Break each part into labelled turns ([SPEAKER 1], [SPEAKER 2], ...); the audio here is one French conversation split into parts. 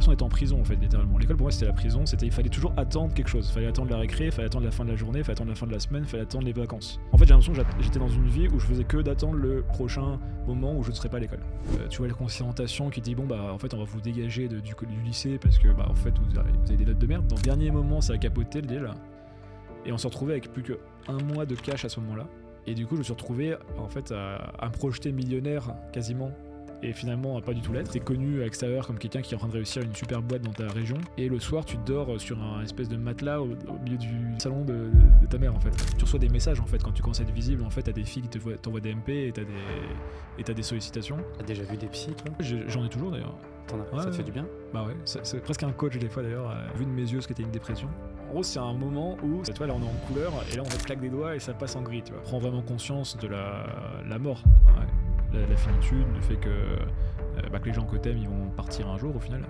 [SPEAKER 1] l'impression d'être en prison en fait, littéralement. L'école pour moi c'était la prison, c'était il fallait toujours attendre quelque chose. Il fallait attendre la récré, il fallait attendre la fin de la journée, il fallait attendre la fin de la semaine, il fallait attendre les vacances. En fait j'ai l'impression que j'étais dans une vie où je faisais que d'attendre le prochain moment où je ne serais pas à l'école. Euh, tu vois la conscientation qui dit bon bah en fait on va vous dégager du, lycée parce que bah en fait vous avez, des notes de merde. Dans le dernier moment ça a capoté le deal. Et on s'est retrouvé avec plus qu'un mois de cash à ce moment-là. Et du coup, je me suis retrouvé en fait à, à me projeter millionnaire quasiment et finalement pas du tout l'être. T'es connu à l'extérieur comme quelqu'un qui est en train de réussir une super boîte dans ta région et le soir tu dors sur un espèce de matelas au, milieu du salon de, ta mère en fait. Tu reçois des messages en fait quand tu commences à être visible en fait t'as des filles qui t'envoient des MP et t'as des, et as des sollicitations.
[SPEAKER 2] T'as déjà vu des psys toi?
[SPEAKER 1] J'en ai toujours d'ailleurs.
[SPEAKER 2] ça te fait du bien?
[SPEAKER 1] Bah ouais, c'est presque un coach des fois d'ailleurs, euh, vu de mes yeux ce qu'était une dépression. En gros, c'est un moment où, tu vois, là on est en couleur, et là on claque des doigts et ça passe en gris, tu vois. Prends vraiment conscience de la, la mort. Ouais la, finitude, le fait que, euh, bah, que les gens que t'aimes ils vont partir un jour au final.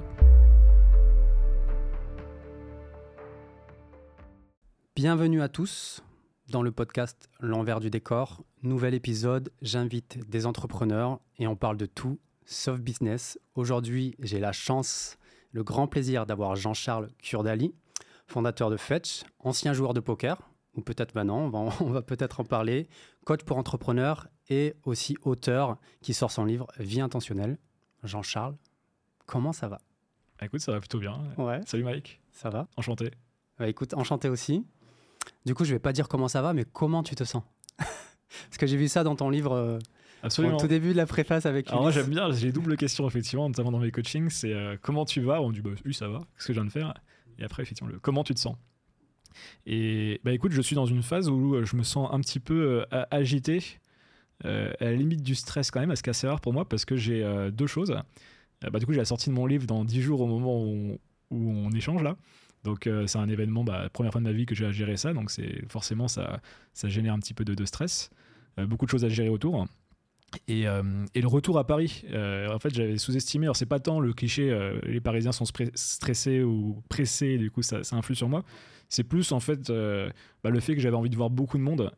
[SPEAKER 2] Bienvenue à tous dans le podcast L'envers du décor. Nouvel épisode, j'invite des entrepreneurs et on parle de tout sauf business. Aujourd'hui, j'ai la chance, le grand plaisir d'avoir Jean-Charles Kurdali, fondateur de Fetch, ancien joueur de poker, ou peut-être maintenant, on va, va peut-être en parler, coach pour entrepreneurs et aussi auteur qui sort son livre Vie intentionnelle. Jean-Charles, comment ça va?
[SPEAKER 1] Bah, Écoute, ça va plutôt bien.
[SPEAKER 2] Ouais.
[SPEAKER 1] Salut Mike.
[SPEAKER 2] Ça va?
[SPEAKER 1] Enchanté.
[SPEAKER 2] Bah, écoute, enchanté aussi. Du coup, je vais pas dire comment ça va, mais comment tu te sens? Parce que j'ai vu ça dans ton livre. Euh,
[SPEAKER 1] Absolument.
[SPEAKER 2] Au tout début de la préface avec
[SPEAKER 1] Alors moi j'aime bien, j'ai double questions effectivement, notamment dans mes coachings, c'est euh, comment tu vas? On dit bah oui ça va, ce que je viens de faire. Et après effectivement le comment tu te sens? Et bah écoute, je suis dans une phase où euh, je me sens un petit peu agité euh, à la limite du stress quand même, ce qui est assez rare pour moi parce que j'ai euh, deux choses. Euh, bah, du coup, j'ai la sortie de mon livre dans 10 jours au moment où on, échange là. Donc c'est un événement, bah, première fois de ma vie que j'ai à gérer ça, donc c'est forcément ça, ça génère un petit peu de, stress, beaucoup de choses à gérer autour. Et, et, le retour à Paris, en fait, j'avais sous-estimé. Alors, c'est pas tant le cliché, les Parisiens sont stressés ou pressés, du coup, ça, ça influe sur moi. C'est plus, en fait, bah, le fait que j'avais envie de voir beaucoup de monde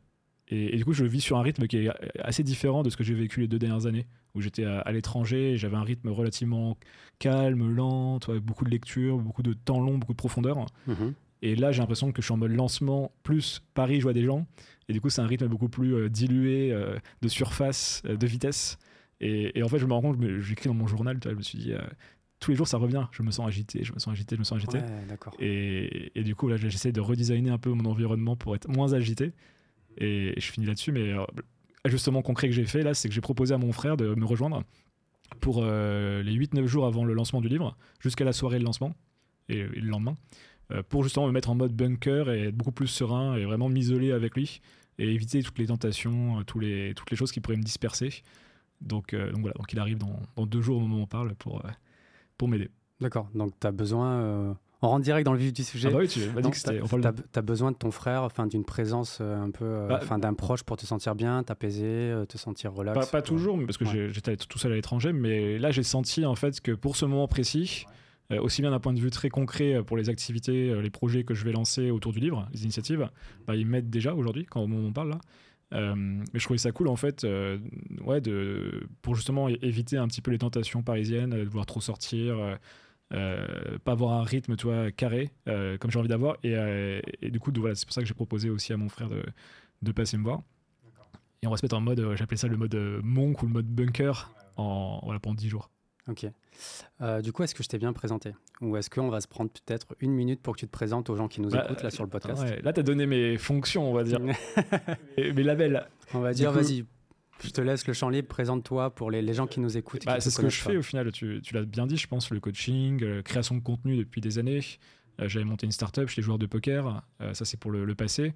[SPEAKER 1] et, du coup, je vis sur un rythme qui est assez différent de ce que j'ai vécu les deux dernières années, où j'étais à, l'étranger, j'avais un rythme relativement calme, lent, avec beaucoup de lecture, beaucoup de temps long, beaucoup de profondeur. Mhm. Et là, j'ai l'impression que je suis en mode lancement, plus Paris, je vois des gens. Et du coup, c'est un rythme beaucoup plus euh, dilué, euh, de surface, euh, de vitesse. Et, en fait, je me rends compte, j'écris dans mon journal, je me suis dit, tous les jours, ça revient. Je me sens agité, je me sens agité, je me sens agité. et, et, du coup, là, j'essaie de redesigner un peu mon environnement pour être moins agité. Et je finis là-dessus, mais l'ajustement euh, concret que j'ai fait là, c'est que j'ai proposé à mon frère de me rejoindre pour euh, les 8-9 jours avant le lancement du livre, jusqu'à la soirée de lancement et, le lendemain, euh, pour justement me mettre en mode bunker et être beaucoup plus serein et vraiment m'isoler avec lui et éviter toutes les tentations, les, toutes les choses qui pourraient me disperser. Donc, donc voilà, donc il arrive dans, dans, deux jours au moment où on parle pour, pour m'aider.
[SPEAKER 2] D'accord, donc tu as besoin on rentre direct dans le vif du sujet.
[SPEAKER 1] Ah bah oui, tu m'as dit que c'était.
[SPEAKER 2] Tu as, besoin de ton frère, enfin d'une présence euh, un peu, euh, bah, enfin d'un proche pour te sentir bien, t'apaiser, euh, te sentir relax.
[SPEAKER 1] Pas, toujours, parce que j'étais tout seul à l'étranger, mais là j'ai senti en fait que pour ce moment précis, aussi bien d'un point de vue très concret pour les activités, les projets que je vais lancer autour du livre, les initiatives, bah, ils m'aident déjà aujourd'hui quand on parle là. mais je trouvais ça cool en fait, ouais, de, pour justement éviter un petit peu les tentations parisiennes, de vouloir trop sortir, pas avoir un rythme tu vois, carré euh, comme j'ai envie d'avoir. Et, euh, et, du coup, voilà, c'est pour ça que j'ai proposé aussi à mon frère de, de passer me voir. Et on va se mettre en mode, j'appelais ça le mode monk ou le mode bunker en, voilà, pendant 10 jours.
[SPEAKER 2] Ok. du coup, est-ce que je t'ai bien présenté? Ou est-ce qu'on va se prendre peut-être une minute pour que tu te présentes aux gens qui nous bah, écoutent là sur le podcast?
[SPEAKER 1] Là, tu as donné mes fonctions, on va dire. mes, labels.
[SPEAKER 2] On va dire, vas-y, je te laisse le champ libre, présente-toi pour les, gens qui nous écoutent.
[SPEAKER 1] Bah, c'est ce que je fais au final, tu, l'as bien dit, je pense, le coaching, euh, création de contenu depuis des années. Euh, j'avais monté une startup chez les joueurs de poker, euh, ça c'est pour le, passé.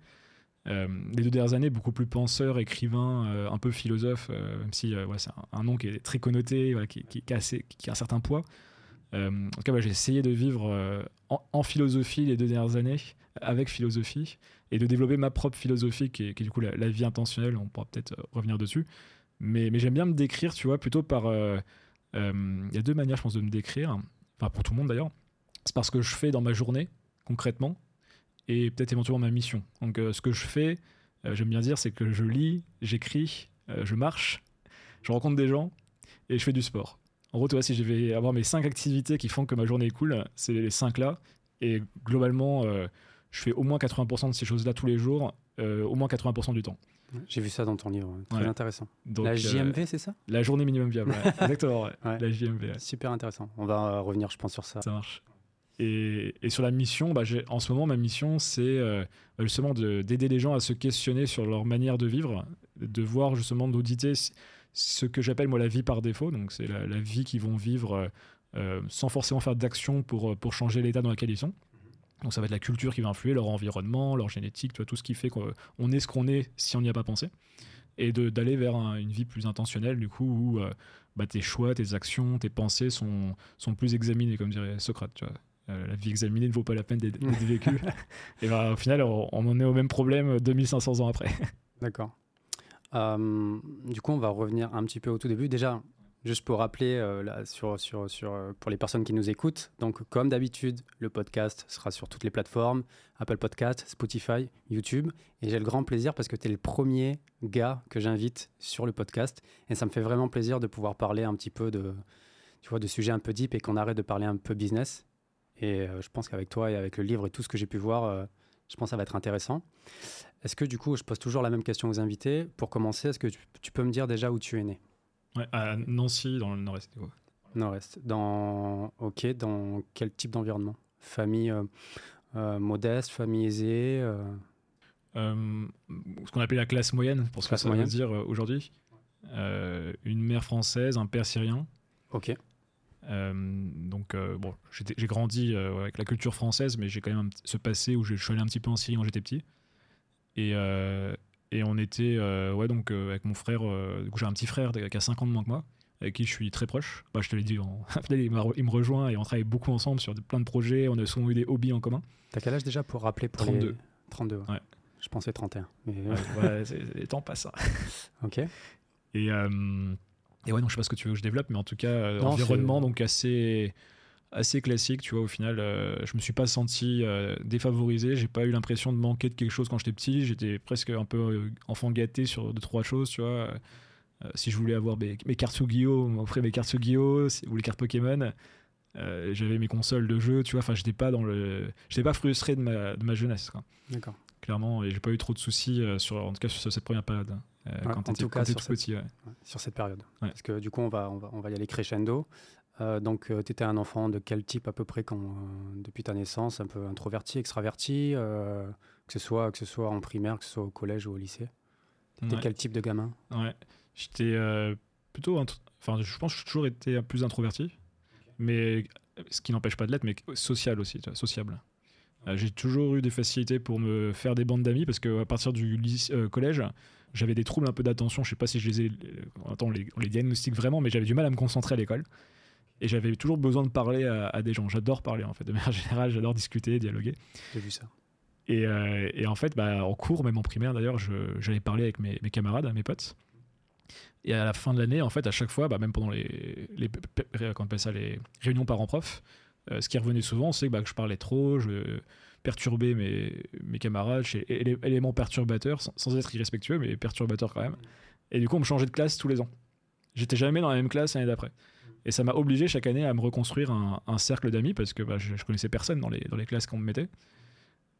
[SPEAKER 1] les deux dernières années, beaucoup plus penseur, écrivain, un peu philosophe, même si c'est un, nom qui est très connoté, qui, a un certain poids. en tout cas, j'ai essayé de vivre en, philosophie les deux dernières années, avec philosophie, et de développer ma propre philosophie qui est, du coup la, vie intentionnelle. On pourra peut-être euh, revenir dessus. Mais, mais j'aime bien me décrire, tu vois, plutôt par. Euh, euh, il y a deux manières, je pense, de me décrire. Enfin, pour tout le monde d'ailleurs. C'est parce que je fais dans ma journée, concrètement, et peut-être éventuellement ma mission. Donc, ce que je fais, j'aime bien dire, c'est que je lis, j'écris, je marche, je rencontre des gens et je fais du sport. En gros, tu vois, si je vais avoir mes cinq activités qui font que ma journée est cool, c'est les cinq là. Et globalement, je fais au moins 80% de ces choses-là tous les jours, euh, au moins 80% du temps.
[SPEAKER 2] J'ai vu ça dans ton livre, très
[SPEAKER 1] Ouais.
[SPEAKER 2] intéressant.
[SPEAKER 1] Donc,
[SPEAKER 2] la
[SPEAKER 1] euh,
[SPEAKER 2] JMV, c'est ça?
[SPEAKER 1] la journée minimum viable, ouais. exactement. ouais. La JMV.
[SPEAKER 2] Super intéressant. On va revenir, je pense, sur ça.
[SPEAKER 1] ça marche. Et, et sur la mission, bah, en ce moment, ma mission, c'est euh, justement de- d'aider les gens à se questionner sur leur manière de vivre, de voir justement, d'auditer ce que j'appelle moi la vie par défaut. Donc, c'est la, la vie qu'ils vont vivre sans forcément faire d'action pour, pour changer l'état dans lequel ils sont. Donc, ça va être la culture qui va influer, leur environnement, leur génétique, tu vois, tout ce qui fait qu'on on est ce qu'on est si on n'y a pas pensé. Et d'aller vers un- une vie plus intentionnelle, du coup, où euh, bah, tes choix, tes actions, tes pensées sont, sont plus examinés, comme dirait Socrate. Tu vois. Euh, la vie examinée ne vaut pas la peine d'être d'être vécue. et bah, au final, on, on en est au même problème 2500 ans après.
[SPEAKER 2] D'accord. Euh, du coup, on va revenir un petit peu au tout début. Déjà, juste pour rappeler euh, là, sur, sur, sur, euh, pour les personnes qui nous écoutent, donc comme d'habitude, le podcast sera sur toutes les plateformes, Apple Podcast, Spotify, YouTube. Et j'ai le grand plaisir parce que tu es le premier gars que j'invite sur le podcast. Et ça me fait vraiment plaisir de pouvoir parler un petit peu de, tu vois, de sujets un peu deep et qu'on arrête de parler un peu business. Et euh, je pense qu'avec toi et avec le livre et tout ce que j'ai pu voir, je pense que ça va être intéressant. Est-ce que du coup, je pose toujours la même question aux invités. Pour commencer, est-ce que tu peux me dire déjà où tu es né?
[SPEAKER 1] Ouais, à Nancy, dans le nord-est. ouais.
[SPEAKER 2] Nord-Est. Dans, ok, dans quel type d'environnement? Famille euh, euh, modeste, famille aisée euh,
[SPEAKER 1] ce qu'on appelle la classe moyenne, pour ce que ça
[SPEAKER 2] moyenne.
[SPEAKER 1] veut dire aujourd'hui. Une mère française, un père syrien.
[SPEAKER 2] Ok,
[SPEAKER 1] Euh, donc, euh, bon, j'ai grandi euh, avec la culture française, mais j'ai quand même ce passé où je, je suis allé un petit peu en Syrie quand j'étais petit. Et, et on était, euh, ouais, donc euh, avec mon frère, euh, du coup, j'ai un petit frère qui a 5 ans de moins que moi, avec qui je suis très proche. Bah, je te l'ai dit, il, me rejoint et on travaille beaucoup ensemble sur plein de projets. On a souvent eu des hobbies en commun.
[SPEAKER 2] T'as quel âge déjà pour rappeler pour
[SPEAKER 1] 32.
[SPEAKER 2] les... 32.
[SPEAKER 1] Ouais.
[SPEAKER 2] Je pensais 31. Mais...
[SPEAKER 1] Ouais, ouais, c'est- les temps passent. hein.
[SPEAKER 2] Ok.
[SPEAKER 1] Et, euh, et ouais, donc je sais pas ce que tu veux que je développe, mais en tout cas,
[SPEAKER 2] Non,
[SPEAKER 1] environnement
[SPEAKER 2] c'est-
[SPEAKER 1] donc assez, assez classique, tu vois, au final, euh, je me suis pas senti euh, défavorisé, j'ai pas eu l'impression de manquer de quelque chose quand j'étais petit, j'étais presque un peu euh, enfant gâté sur deux, trois choses, tu vois. Euh, si je voulais avoir mes, mes cartes Yu-Gi-Oh, on m'offrait mes cartes Yu-Gi-Oh ou les cartes Pokémon. Euh, j'avais mes consoles de jeux, tu vois, enfin, j'étais pas dans le. J'étais pas frustré de ma, de ma jeunesse, quoi
[SPEAKER 2] D'accord.
[SPEAKER 1] clairement et j'ai pas eu trop de soucis sur en tout cas sur cette première période hein,
[SPEAKER 2] Ouais,
[SPEAKER 1] quand
[SPEAKER 2] en tout cas,
[SPEAKER 1] quand t'es
[SPEAKER 2] sur
[SPEAKER 1] tout
[SPEAKER 2] cette-
[SPEAKER 1] petit ouais.
[SPEAKER 2] Ouais, sur cette période. Parce que du coup, on va, on va, on va y aller crescendo. Euh, donc, tu étais un enfant de quel type à peu près quand, euh, depuis ta naissance? Un peu introverti, extraverti euh, que, ce soit, que ce soit en primaire, que ce soit au collège ou au lycée? T'étais
[SPEAKER 1] Ouais.
[SPEAKER 2] quel type de gamin?
[SPEAKER 1] Ouais. J'étais euh, plutôt. Enfin, je pense que j'ai toujours été plus introverti, mais ce qui n'empêche pas de l'être, mais social aussi, tu vois, sociable. Euh, j'ai toujours eu des facilités pour me faire des bandes d'amis parce qu'à partir du lycée- euh, collège, j'avais des troubles un peu d'attention. Je sais pas si je les ai. euh, Attends, on les, on les diagnostique vraiment, mais j'avais du mal à me concentrer à l'école. Et j'avais toujours besoin de parler à, à des gens. J'adore parler, en fait. De manière générale, j'adore discuter, dialoguer.
[SPEAKER 2] J'ai vu ça.
[SPEAKER 1] Et, euh, et en fait, bah, en cours, même en primaire d'ailleurs, j'allais parler avec mes, mes camarades, mes potes. Et à la fin de l'année, en fait, à chaque fois, bah, même pendant les, les, on appelle ça, les réunions parents-prof, euh, ce qui revenait souvent, c'est que, bah, que je parlais trop, je perturbais mes, mes camarades, chez élé- éléments perturbateurs, sans, sans être irrespectueux, mais perturbateurs quand même. Et du coup, on me changeait de classe tous les ans. J'étais jamais dans la même classe l'année d'après. Et ça m'a obligé chaque année à me reconstruire un, un cercle d'amis parce que bah, je, je connaissais personne dans les, dans les classes qu'on me mettait.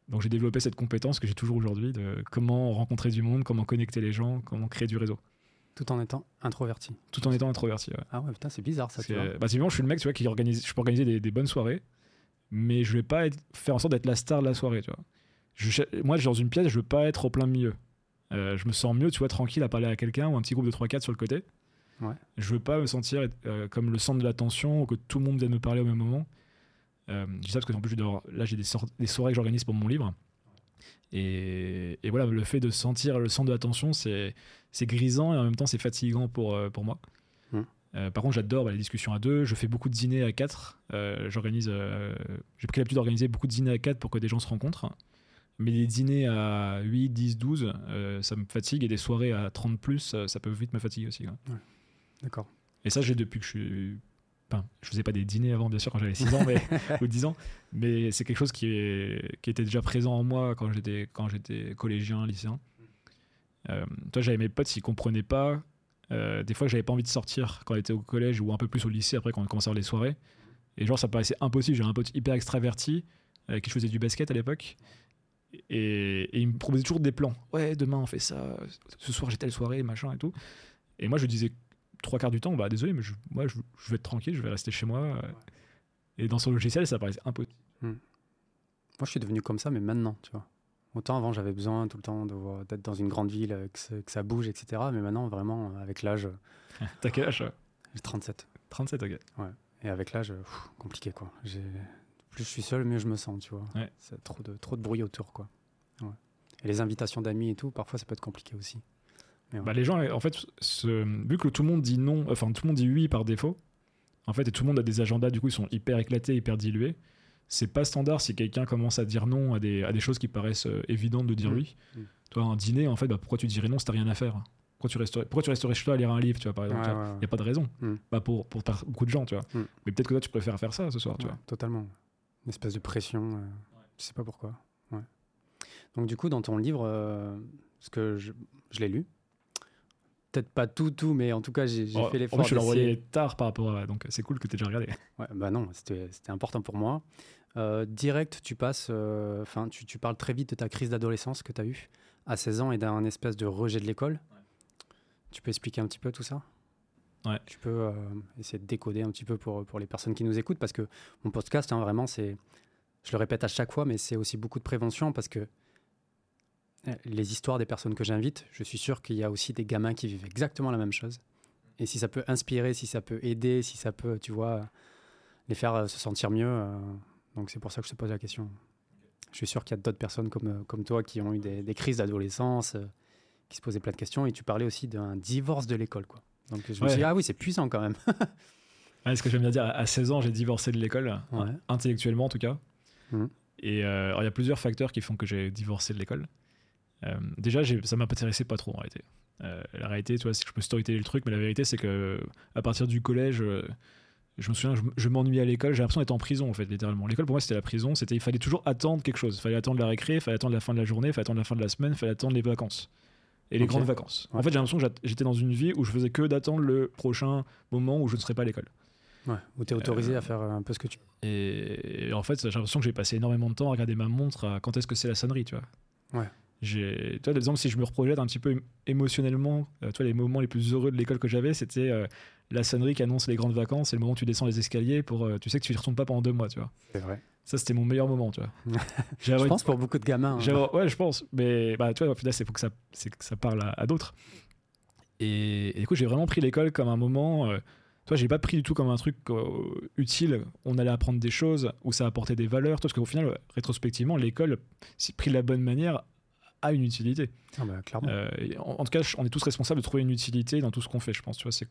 [SPEAKER 1] Donc j'ai développé cette compétence que j'ai toujours aujourd'hui de comment rencontrer du monde, comment connecter les gens, comment créer du réseau,
[SPEAKER 2] Tout en étant introverti.
[SPEAKER 1] tout en étant introverti. ouais.
[SPEAKER 2] Ah ouais, putain, c'est bizarre ça, tu vois.
[SPEAKER 1] que, bah, je suis le mec, tu vois, qui organise, je peux organiser des, des bonnes soirées, mais je vais pas être- faire en sorte d'être la star de la soirée, tu vois. Je moi, dans une pièce, je veux pas être au plein milieu. Euh, je me sens mieux, tu vois, tranquille à parler à quelqu'un ou un petit groupe de 3-4 sur le côté.
[SPEAKER 2] Ouais.
[SPEAKER 1] Je veux pas me sentir euh, comme le centre de l'attention ou que tout le monde vienne me parler au même moment. Euh, je dis ça parce que en plus, là, j'ai des, soirées que j'organise pour mon livre. Et, et voilà, le fait de sentir le centre de l'attention, c'est grisant et en même temps, c'est fatigant pour, euh, pour moi. Euh, par contre, j'adore bah, les discussions à deux. Je fais beaucoup de dîners à quatre. J'organise. J'ai pris l'habitude d'organiser beaucoup de dîners à quatre pour que des gens se rencontrent. Mais les dîners à 8, 10, 12, euh, ça me fatigue. Et des soirées à 30 plus, ça peut vite me fatiguer aussi. quoi.
[SPEAKER 2] D'accord.
[SPEAKER 1] Et ça, j'ai depuis que je suis. Enfin, je faisais pas des dîners avant, bien sûr, quand j'avais 6 ans mais, ou 10 ans. Mais c'est quelque chose qui, est, qui était déjà présent en moi quand j'étais, quand j'étais collégien, lycéen. Euh, toi, j'avais mes potes, s'ils comprenaient pas Euh, des fois, j'avais pas envie de sortir quand j'étais au collège ou un peu plus au lycée après quand on commençait à avoir les soirées. Et genre, ça paraissait impossible. J'ai un pote hyper extraverti avec qui je faisais du basket à l'époque. Et, et il me proposait toujours des plans. Ouais, demain on fait ça. Ce soir j'ai telle soirée, machin et tout. Et moi je disais trois quarts du temps, bah désolé, mais je, moi je, je vais être tranquille, je vais rester chez moi. Et dans son logiciel, ça paraissait impossible.
[SPEAKER 2] Moi, je suis devenu comme ça, mais maintenant, tu vois. Autant avant, j'avais besoin tout le temps d'être dans une grande ville, euh, que, ça- que ça bouge, etc. Mais maintenant, vraiment, euh, avec l'âge, euh,
[SPEAKER 1] T'as quel âge
[SPEAKER 2] j'ai 37.
[SPEAKER 1] 37, ok.
[SPEAKER 2] Et avec l'âge, compliqué, quoi. Plus je suis seul, mieux je me sens, tu vois.
[SPEAKER 1] Ouais.
[SPEAKER 2] C'est trop de, trop de bruit autour, quoi. Ouais. Et les invitations d'amis et tout, parfois, ça peut être compliqué aussi. Ouais.
[SPEAKER 1] Bah, les gens, en fait, se- vu que tout le monde dit non, enfin tout le monde dit oui par défaut, en fait, et tout le monde a des agendas, du coup, ils sont hyper éclatés, hyper dilués. C'est pas standard si quelqu'un commence à dire non à des, à des choses qui paraissent euh, évidentes de dire
[SPEAKER 2] Mm.
[SPEAKER 1] oui.
[SPEAKER 2] Mm.
[SPEAKER 1] Toi, un dîner, en fait, bah, pourquoi tu dirais non si t'as rien à faire? Pourquoi tu, resterais, pourquoi tu resterais chez toi à lire un livre, tu vois, par exemple
[SPEAKER 2] ouais,
[SPEAKER 1] Il
[SPEAKER 2] ouais.
[SPEAKER 1] n'y a pas de raison.
[SPEAKER 2] Mm.
[SPEAKER 1] Pas pour, pour beaucoup de gens, tu vois.
[SPEAKER 2] Mm.
[SPEAKER 1] Mais peut-être que toi, tu préfères faire ça ce soir, tu vois.
[SPEAKER 2] Totalement. Une espèce de pression. euh, Je sais pas pourquoi. Donc, du coup, dans ton livre, euh, parce que je, je l'ai lu, peut-être pas tout, tout, mais en tout cas, j'ai
[SPEAKER 1] Oh,
[SPEAKER 2] fait
[SPEAKER 1] en
[SPEAKER 2] l'effort
[SPEAKER 1] plus, je l'ai envoyé tard par rapport à. Donc, c'est cool que tu aies déjà regardé.
[SPEAKER 2] Ouais, bah non, c'était important pour moi. Euh, direct, tu passes, euh, enfin, tu, tu parles très vite de ta crise d'adolescence que tu as eue à 16 ans et d'un espèce de rejet de l'école. Tu peux expliquer un petit peu tout ça?
[SPEAKER 1] Ouais.
[SPEAKER 2] Tu peux euh, essayer de décoder un petit peu pour, pour les personnes qui nous écoutent parce que mon podcast, hein, vraiment, c'est, je le répète à chaque fois, mais c'est aussi beaucoup de prévention parce que les histoires des personnes que j'invite, je suis sûr qu'il y a aussi des gamins qui vivent exactement la même chose. Et si ça peut inspirer, si ça peut aider, si ça peut, tu vois, les faire euh, se sentir mieux. euh, donc c'est pour ça que je te pose la question. Je suis sûr qu'il y a d'autres personnes comme, euh, comme toi qui ont eu des, des crises d'adolescence, euh, qui se posaient plein de questions. Et tu parlais aussi d'un divorce de l'école, quoi. Donc je me suis dit, ah oui, c'est puissant quand même.
[SPEAKER 1] Ouais, ce que j'aime bien dire, à 16 ans, j'ai divorcé de l'école,
[SPEAKER 2] Ouais.
[SPEAKER 1] intellectuellement en tout cas.
[SPEAKER 2] Mhm.
[SPEAKER 1] Et euh, il y a plusieurs facteurs qui font que j'ai divorcé de l'école. Euh, déjà, ça m'intéressait pas trop en réalité. Euh, la réalité, tu vois, c'est que je peux storyteller le truc, mais la vérité, c'est que à partir du collège, euh, je me souviens, je, je m'ennuyais à l'école, j'ai l'impression d'être en prison en fait, littéralement. L'école pour moi, c'était la prison, c'était il fallait toujours attendre quelque chose. Il fallait attendre la récré, il fallait attendre la fin de la journée, il fallait attendre la fin de la semaine, il fallait attendre les vacances. Et les grandes vacances. En
[SPEAKER 2] Ouais.
[SPEAKER 1] fait, j'ai l'impression que j'étais dans une vie où je faisais que d'attendre le prochain moment où je ne serais pas à l'école.
[SPEAKER 2] Ouais. Où tu es autorisé
[SPEAKER 1] Euh,
[SPEAKER 2] à faire un peu ce que tu
[SPEAKER 1] Et, et en fait, j'ai l'impression que j'ai passé énormément de temps à regarder ma montre à quand est-ce que c'est la sonnerie, tu vois.
[SPEAKER 2] Ouais.
[SPEAKER 1] J'ai, tu vois, exemple, si je me reprojette un petit peu émotionnellement, euh, tu vois, les moments les plus heureux de l'école que j'avais, c'était euh, la sonnerie qui annonce les grandes vacances et le moment où tu descends les escaliers pour, euh, tu sais que tu y retournes pas pendant deux mois, tu vois.
[SPEAKER 2] C'est vrai.
[SPEAKER 1] Ça, c'était mon meilleur moment, tu vois.
[SPEAKER 2] Je pense pour beaucoup de gamins. hein.
[SPEAKER 1] ouais, je pense. Mais bah, tu vois, au final, c'est faut que ça, c'est que ça parle à, à d'autres. Et, et du coup, j'ai vraiment pris l'école comme un moment. Euh, tu vois, j'ai pas pris du tout comme un truc euh, utile. On allait apprendre des choses où ça apportait des valeurs. Parce qu'au final, rétrospectivement, l'école, si pris de la bonne manière, a une utilité.
[SPEAKER 2] Ah bah, clairement.
[SPEAKER 1] Euh, en, en tout cas, on est tous responsables de trouver une utilité dans tout ce qu'on fait, je pense. Tu vois, c'est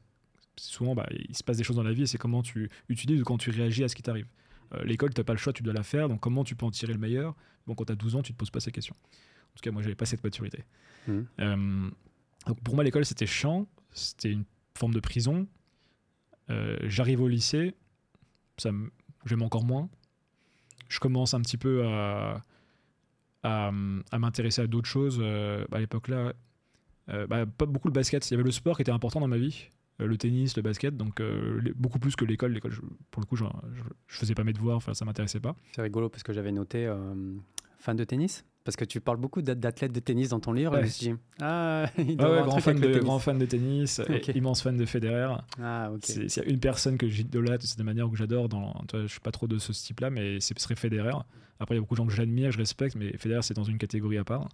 [SPEAKER 1] souvent, bah, il se passe des choses dans la vie et c'est comment tu utilises ou quand tu réagis à ce qui t'arrive. Euh, L'école, tu n'as pas le choix, tu dois la faire. Donc, comment tu peux en tirer le meilleur? Bon, quand tu as 12 ans, tu te poses pas ces questions. En tout cas, moi, j'avais pas cette maturité.
[SPEAKER 2] Mhm.
[SPEAKER 1] Euh, donc, pour moi, l'école, c'était chiant. C'était une forme de prison. J'arrive au lycée, ça me- j'aime encore moins. Je commence un petit peu à, à, à m'intéresser à d'autres choses. Euh, à l'époque là, euh, bah, pas beaucoup le basket. Il y avait le sport qui était important dans ma vie, euh, le tennis, le basket, donc euh, beaucoup plus que l'école. L'école, pour le coup, je, faisais pas mes devoirs, enfin ça m'intéressait pas.
[SPEAKER 2] C'est rigolo parce que j'avais noté euh, fan de tennis. Parce que tu parles beaucoup d'at- d'athlètes de tennis dans ton livre. et
[SPEAKER 1] Ouais.
[SPEAKER 2] Je me suis dit, ah, il doit
[SPEAKER 1] ouais,
[SPEAKER 2] un
[SPEAKER 1] grand fan, de,
[SPEAKER 2] tennis.
[SPEAKER 1] grand fan de tennis, et
[SPEAKER 2] Ok.
[SPEAKER 1] immense fan de Federer.
[SPEAKER 2] Ah, ok.
[SPEAKER 1] C'est- S'il y a une personne que j'idolâtre, de manière que j'adore, dans, vois, je suis pas trop de ce type-là, mais ce serait Federer. Après, il y a beaucoup de gens que j'admire, je respecte, mais Federer, c'est dans une catégorie à part.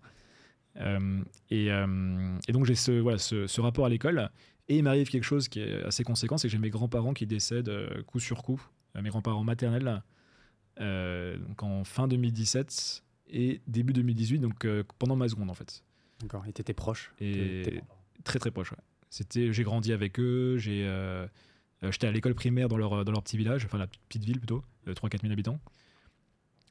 [SPEAKER 1] Euh, et, euh, et donc, j'ai ce, voilà, ce, ce rapport à l'école. Et il m'arrive quelque chose qui est assez conséquent, c'est que j'ai mes grands-parents qui décèdent euh, coup sur coup, mes grands-parents maternels, donc en fin 2017 et début 2018, donc euh, pendant ma seconde en fait.
[SPEAKER 2] D'accord. Et t'étais proche.
[SPEAKER 1] Et très très proche. ouais. C'était, j'ai grandi avec eux. J'ai, euh, euh, j'étais à l'école primaire dans leur dans leur petit village, enfin la petite ville plutôt, 3-4 000 habitants.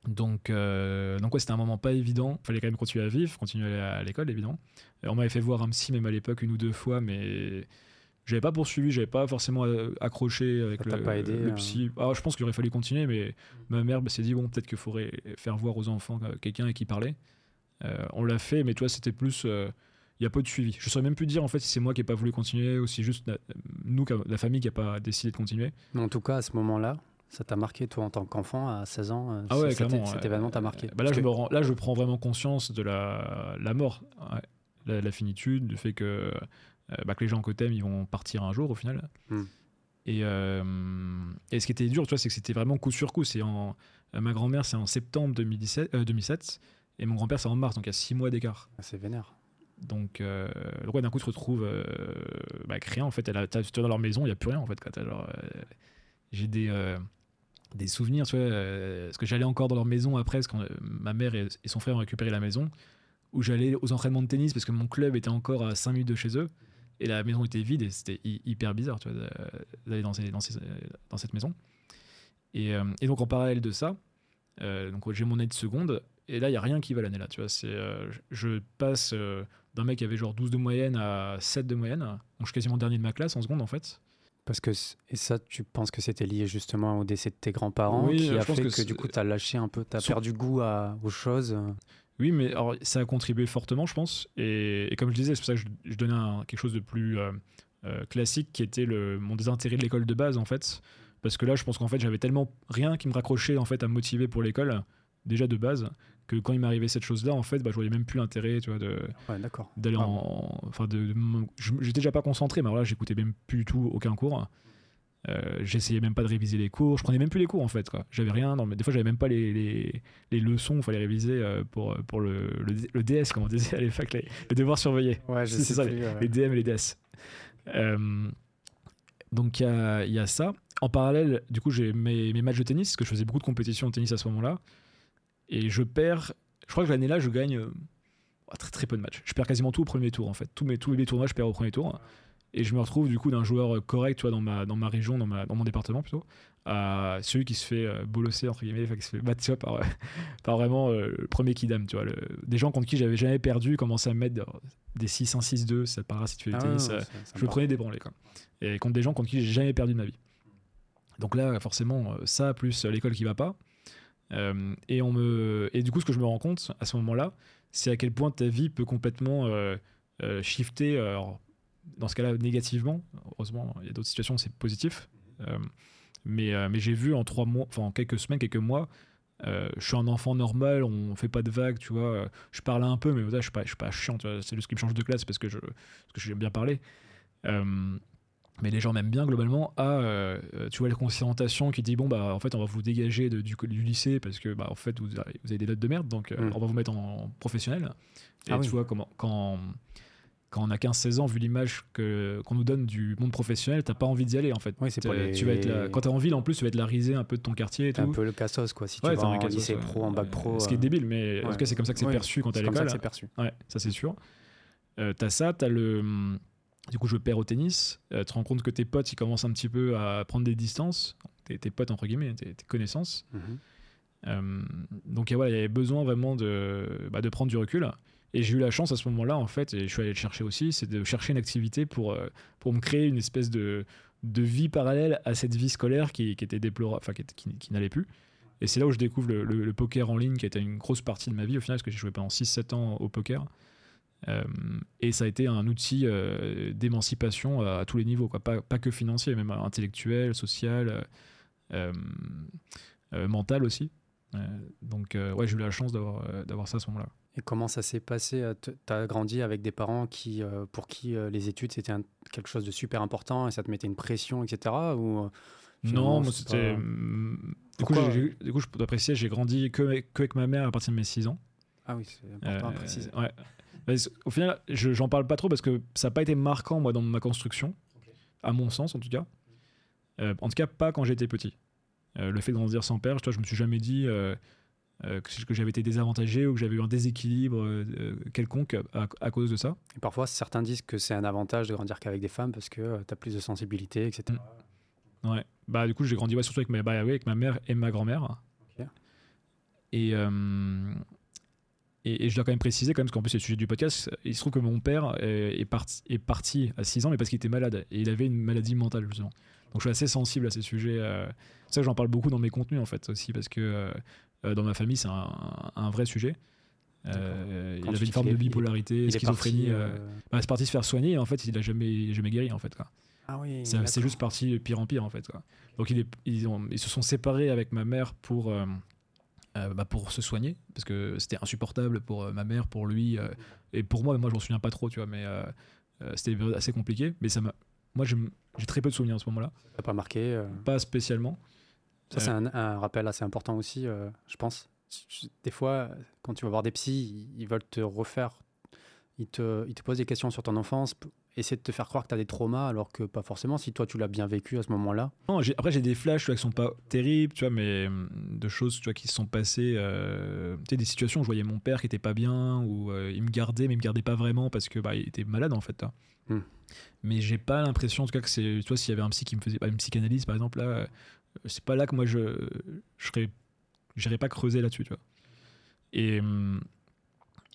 [SPEAKER 1] Donc euh, donc ouais, c'était un moment pas évident. Fallait quand même continuer à vivre, continuer à aller à l'école évidemment. On m'avait fait voir un psy même à l'époque une ou deux fois, mais j'avais pas poursuivi, j'avais pas forcément euh, accroché avec
[SPEAKER 2] Ça
[SPEAKER 1] le,
[SPEAKER 2] pas aidé,
[SPEAKER 1] le
[SPEAKER 2] euh
[SPEAKER 1] psy. Ah, je pense qu'il aurait fallu continuer, mais ma mère bah, s'est dit bon peut-être qu'il faudrait faire voir aux enfants euh, quelqu'un à qui parler. Euh, on l'a fait, mais toi c'était plus euh, il y a peu de suivi. Je saurais même plus dire en fait si c'est moi qui n'ai pas voulu continuer ou si juste la, nous, la famille qui n'a pas décidé de continuer.
[SPEAKER 2] Mais en tout cas, à ce moment-là, ça t'a marqué, toi, en tant qu'enfant, à 16 ans euh,
[SPEAKER 1] Ah ouais, clairement.
[SPEAKER 2] cet événement t'a marqué
[SPEAKER 1] Bah là, je me rends- là, je prends vraiment conscience de la, la mort, ouais. la, la finitude, du fait que, euh, bah, que les gens que t'aimes, ils vont partir un jour au final.
[SPEAKER 2] Hmm.
[SPEAKER 1] Et, euh, et ce qui était dur, tu vois, c'est que c'était vraiment coup sur coup. C'est en, euh, ma grand-mère, c'est en septembre 2017, euh, 2007, et mon grand-père, c'est en mars, donc il y a six mois d'écart.
[SPEAKER 2] Ah, C'est vénère.
[SPEAKER 1] Donc, euh, donc ouais, d'un coup, tu te retrouves euh, bah, avec rien. En fait, elle a- tu es dans leur maison, il n'y a plus rien. En fait, genre, euh, j'ai des, euh, des souvenirs, tu vois, euh, parce que j'allais encore dans leur maison après, parce que euh, ma mère et, et son frère ont récupéré la maison, où j'allais aux entraînements de tennis, parce que mon club était encore à 5 minutes de chez eux, et la maison était vide, et c'était hy- hyper bizarre, tu vois, d'aller dans, ces- dans, ces- dans cette maison. Et, euh, et donc, en parallèle de ça, euh, donc j'ai mon année de seconde, et là, il n'y a rien qui va l'année là, tu vois. C'est, euh, je passe d'un mec qui avait genre 12 de moyenne à 7 de moyenne, donc je suis quasiment dernier de ma classe en seconde en fait.
[SPEAKER 2] Parce que, et ça, tu penses que c'était lié justement au décès de tes grands-parents
[SPEAKER 1] Oui,
[SPEAKER 2] qui a fait
[SPEAKER 1] que
[SPEAKER 2] du coup, tu as lâché un peu, tu as perdu goût à, aux choses?
[SPEAKER 1] Oui, mais alors, ça a contribué fortement, je pense. Et, et comme je disais, c'est pour ça que je, je donnais un- quelque chose de plus euh, euh, classique qui était le, mon désintérêt de l'école de base, en fait. Parce que là, je pense qu'en fait, j'avais tellement rien qui me raccrochait en fait, à me motiver pour l'école, déjà de base, que quand il m'arrivait cette chose-là, en fait, bah, je voyais même plus l'intérêt, tu vois, de,
[SPEAKER 2] Ouais, d'accord.
[SPEAKER 1] d'aller
[SPEAKER 2] Ah
[SPEAKER 1] en. Enfin, de, de j'étais déjà pas concentré, mais alors là, j'écoutais même plus du tout aucun cours. Euh, j'essayais même pas de réviser les cours. Je prenais même plus les cours en fait. J'avais rien. Non, mais des fois, j'avais même pas les, les, les leçons. Il fallait réviser euh, pour, pour le, le, le DS, comme on disait à l'époque, les, les devoirs surveillés.
[SPEAKER 2] Ouais, je sais
[SPEAKER 1] c'est ça,
[SPEAKER 2] plus, ouais.
[SPEAKER 1] Les DM et les DS. Euh, donc, il y y a ça. En parallèle, du coup, j'ai mes, mes matchs de tennis, parce que je faisais beaucoup de compétitions de tennis à ce moment-là. Et je perds. Je crois que l'année-là, je gagne euh, très, très peu de matchs. Je perds quasiment tout au premier tour, en fait. Tous mes, tous mes tournois, je perds au premier tour. Et je me retrouve, du coup, d'un joueur correct, tu vois, dans ma, dans ma région, dans, ma, dans mon département plutôt, à celui qui se fait euh, bolosser, entre guillemets, qui se fait battre tu vois, par, par vraiment euh, le premier kidam, tu vois. le- des gens contre qui j'avais jamais perdu commençaient à me mettre des 6-1, 6-2, ça te parlera si tu fais
[SPEAKER 2] Ah
[SPEAKER 1] tennis. euh,
[SPEAKER 2] ça- ça
[SPEAKER 1] je
[SPEAKER 2] me
[SPEAKER 1] prenais des branlées quoi. Et contre des gens contre qui j'ai jamais perdu de ma vie. Donc là, forcément, ça plus l'école qui va pas. Euh, et on me et du coup, ce que je me rends compte à ce moment-là, c'est à quel point ta vie peut complètement euh, shifter. alors, dans ce cas-là, négativement. Heureusement, il y a d'autres situations où c'est positif. Euh, mais euh, mais j'ai vu en trois mois, enfin en quelques semaines, quelques mois. euh, je suis un enfant normal, on fait pas de vagues, tu vois. Je parle un peu, mais voilà, je suis pas, je suis pas chiant. C'est juste qui me change de classe parce que je, parce que j'aime bien parler. Mais les gens m'aiment bien globalement à euh, tu vois la conscientation qui dit bon bah en fait on va vous dégager de- du, du lycée parce que bah en fait vous avez, vous avez des notes de merde donc
[SPEAKER 2] Mm.
[SPEAKER 1] on va vous mettre en professionnel et
[SPEAKER 2] Ah
[SPEAKER 1] tu
[SPEAKER 2] oui.
[SPEAKER 1] vois comment quand quand on a 15-16 ans vu l'image que qu'on nous donne du monde professionnel t'as pas envie d'y aller en fait
[SPEAKER 2] Oui, c'est pour
[SPEAKER 1] T'es-
[SPEAKER 2] les-
[SPEAKER 1] tu vas être quand t'es en ville en plus tu vas être la risée un peu de ton quartier et
[SPEAKER 2] un peu le cassos, quoi. Si tu
[SPEAKER 1] Ouais,
[SPEAKER 2] vas en
[SPEAKER 1] cassos,
[SPEAKER 2] lycée
[SPEAKER 1] ouais.
[SPEAKER 2] pro, en bac pro.
[SPEAKER 1] ce qui est
[SPEAKER 2] euh,
[SPEAKER 1] débile mais en tout cas c'est comme ça que c'est perçu quand t'es à
[SPEAKER 2] C'est comme ça
[SPEAKER 1] l'école
[SPEAKER 2] que c'est perçu.
[SPEAKER 1] Ouais, ça c'est sûr. Euh, t'as ça, t'as le. Du coup, je perds au tennis. Euh, tu te rends compte que tes potes, ils commencent un petit peu à prendre des distances. Tes, tes potes, entre guillemets, tes, tes connaissances.
[SPEAKER 2] Mhm.
[SPEAKER 1] Euh, donc, voilà, il y avait besoin vraiment de, bah, de prendre du recul. Et j'ai eu la chance à ce moment-là, en fait, et je suis allé le chercher aussi, c'est de chercher une activité pour, euh, pour me créer une espèce de, de vie parallèle à cette vie scolaire qui, était déplorable, enfin, qui, n'allait plus. Et c'est là où je découvre le, poker en ligne, qui était une grosse partie de ma vie au final, parce que j'ai joué pendant 6-7 ans au poker. Euh, et ça a été un outil euh, d'émancipation à, tous les niveaux, quoi. Pas, que financier, même intellectuel, social, mental aussi. Donc, ouais, j'ai eu la chance d'avoir d'avoir ça à ce moment-là.
[SPEAKER 2] Et comment ça s'est passé? Tu as grandi avec des parents qui, euh, pour qui euh, les études c'était quelque chose de super important et ça te mettait une pression, etc. Ou, euh,
[SPEAKER 1] Non, moi c'était.
[SPEAKER 2] pas-
[SPEAKER 1] hum, Du coup, du coup, je peux apprécier, j'ai grandi que avec, que avec ma mère à partir de mes 6 ans.
[SPEAKER 2] Ah oui, c'est important à
[SPEAKER 1] Euh,
[SPEAKER 2] préciser.
[SPEAKER 1] ouais. Mais c- au final, je- j'en parle pas trop parce que ça n'a pas été marquant, moi, dans ma construction, à mon sens en tout cas. Euh, en tout cas, pas quand j'étais petit. Euh, le fait de grandir sans père, je, toi, je me suis jamais dit euh, que, que j'avais été désavantagé ou que j'avais eu un déséquilibre euh, euh, quelconque à, à cause de ça.
[SPEAKER 2] Et parfois, certains disent que c'est un avantage de grandir qu'avec des femmes parce que tu as plus de sensibilité, etc.
[SPEAKER 1] Ouais. Bah, du coup, j'ai grandi ouais, surtout avec ma, bah, avec ma mère et ma grand-mère. Et, et, et je dois quand même préciser, quand même, parce qu'en plus, c'est le sujet du podcast, il se trouve que mon père est, est parti, est parti à 6 ans, mais parce qu'il était malade. Et il avait une maladie mentale, justement. Donc, je suis assez sensible à ces sujets. C'est ça que j'en parle beaucoup dans mes contenus, en fait, aussi, parce que euh, dans ma famille, c'est un, un vrai sujet. Euh, il avait une forme de bipolarité,
[SPEAKER 2] Il
[SPEAKER 1] schizophrénie. euh,
[SPEAKER 2] euh,
[SPEAKER 1] bah, c'est parti se faire soigner et en fait il a jamais, jamais guéri en fait. quoi.
[SPEAKER 2] Ah oui.
[SPEAKER 1] Ça- C'est juste parti de pire en pire en fait. quoi. Donc il est, ils, ont- ils se sont séparés avec ma mère pour, euh, euh, bah, pour se soigner parce que c'était insupportable pour euh, ma mère, pour lui euh, et pour moi. Moi je m'en souviens pas trop, tu vois, mais euh, euh, c'était assez compliqué. Mais ça m'a, moi j'ai très peu de souvenirs à ce moment-là,
[SPEAKER 2] T'as pas marqué. euh,
[SPEAKER 1] pas spécialement.
[SPEAKER 2] Ça, c'est un, un rappel assez important aussi, euh, je pense. Des fois, quand tu vas voir des psys, ils- veulent te refaire. Ils te, ils te posent des questions sur ton enfance, essayer de te faire croire que tu as des traumas, alors que pas forcément. Si toi, tu l'as bien vécu à ce moment-là.
[SPEAKER 1] Non, après j'ai des flashs tu vois, qui sont pas terribles, tu vois, mais hum, de choses tu vois, qui se sont passées, euh, tu sais, des situations où je voyais mon père qui était pas bien, où euh, il me gardait, mais il me gardait pas vraiment parce que bah, il était malade en fait. vois.
[SPEAKER 2] Hmm.
[SPEAKER 1] Mais j'ai pas l'impression en tout cas que c'est, tu vois, s'il y avait un psy qui me faisait pas une psychanalyse par exemple là, c'est pas là que moi je, je serais, j'irais pas creuser là-dessus, tu vois. Et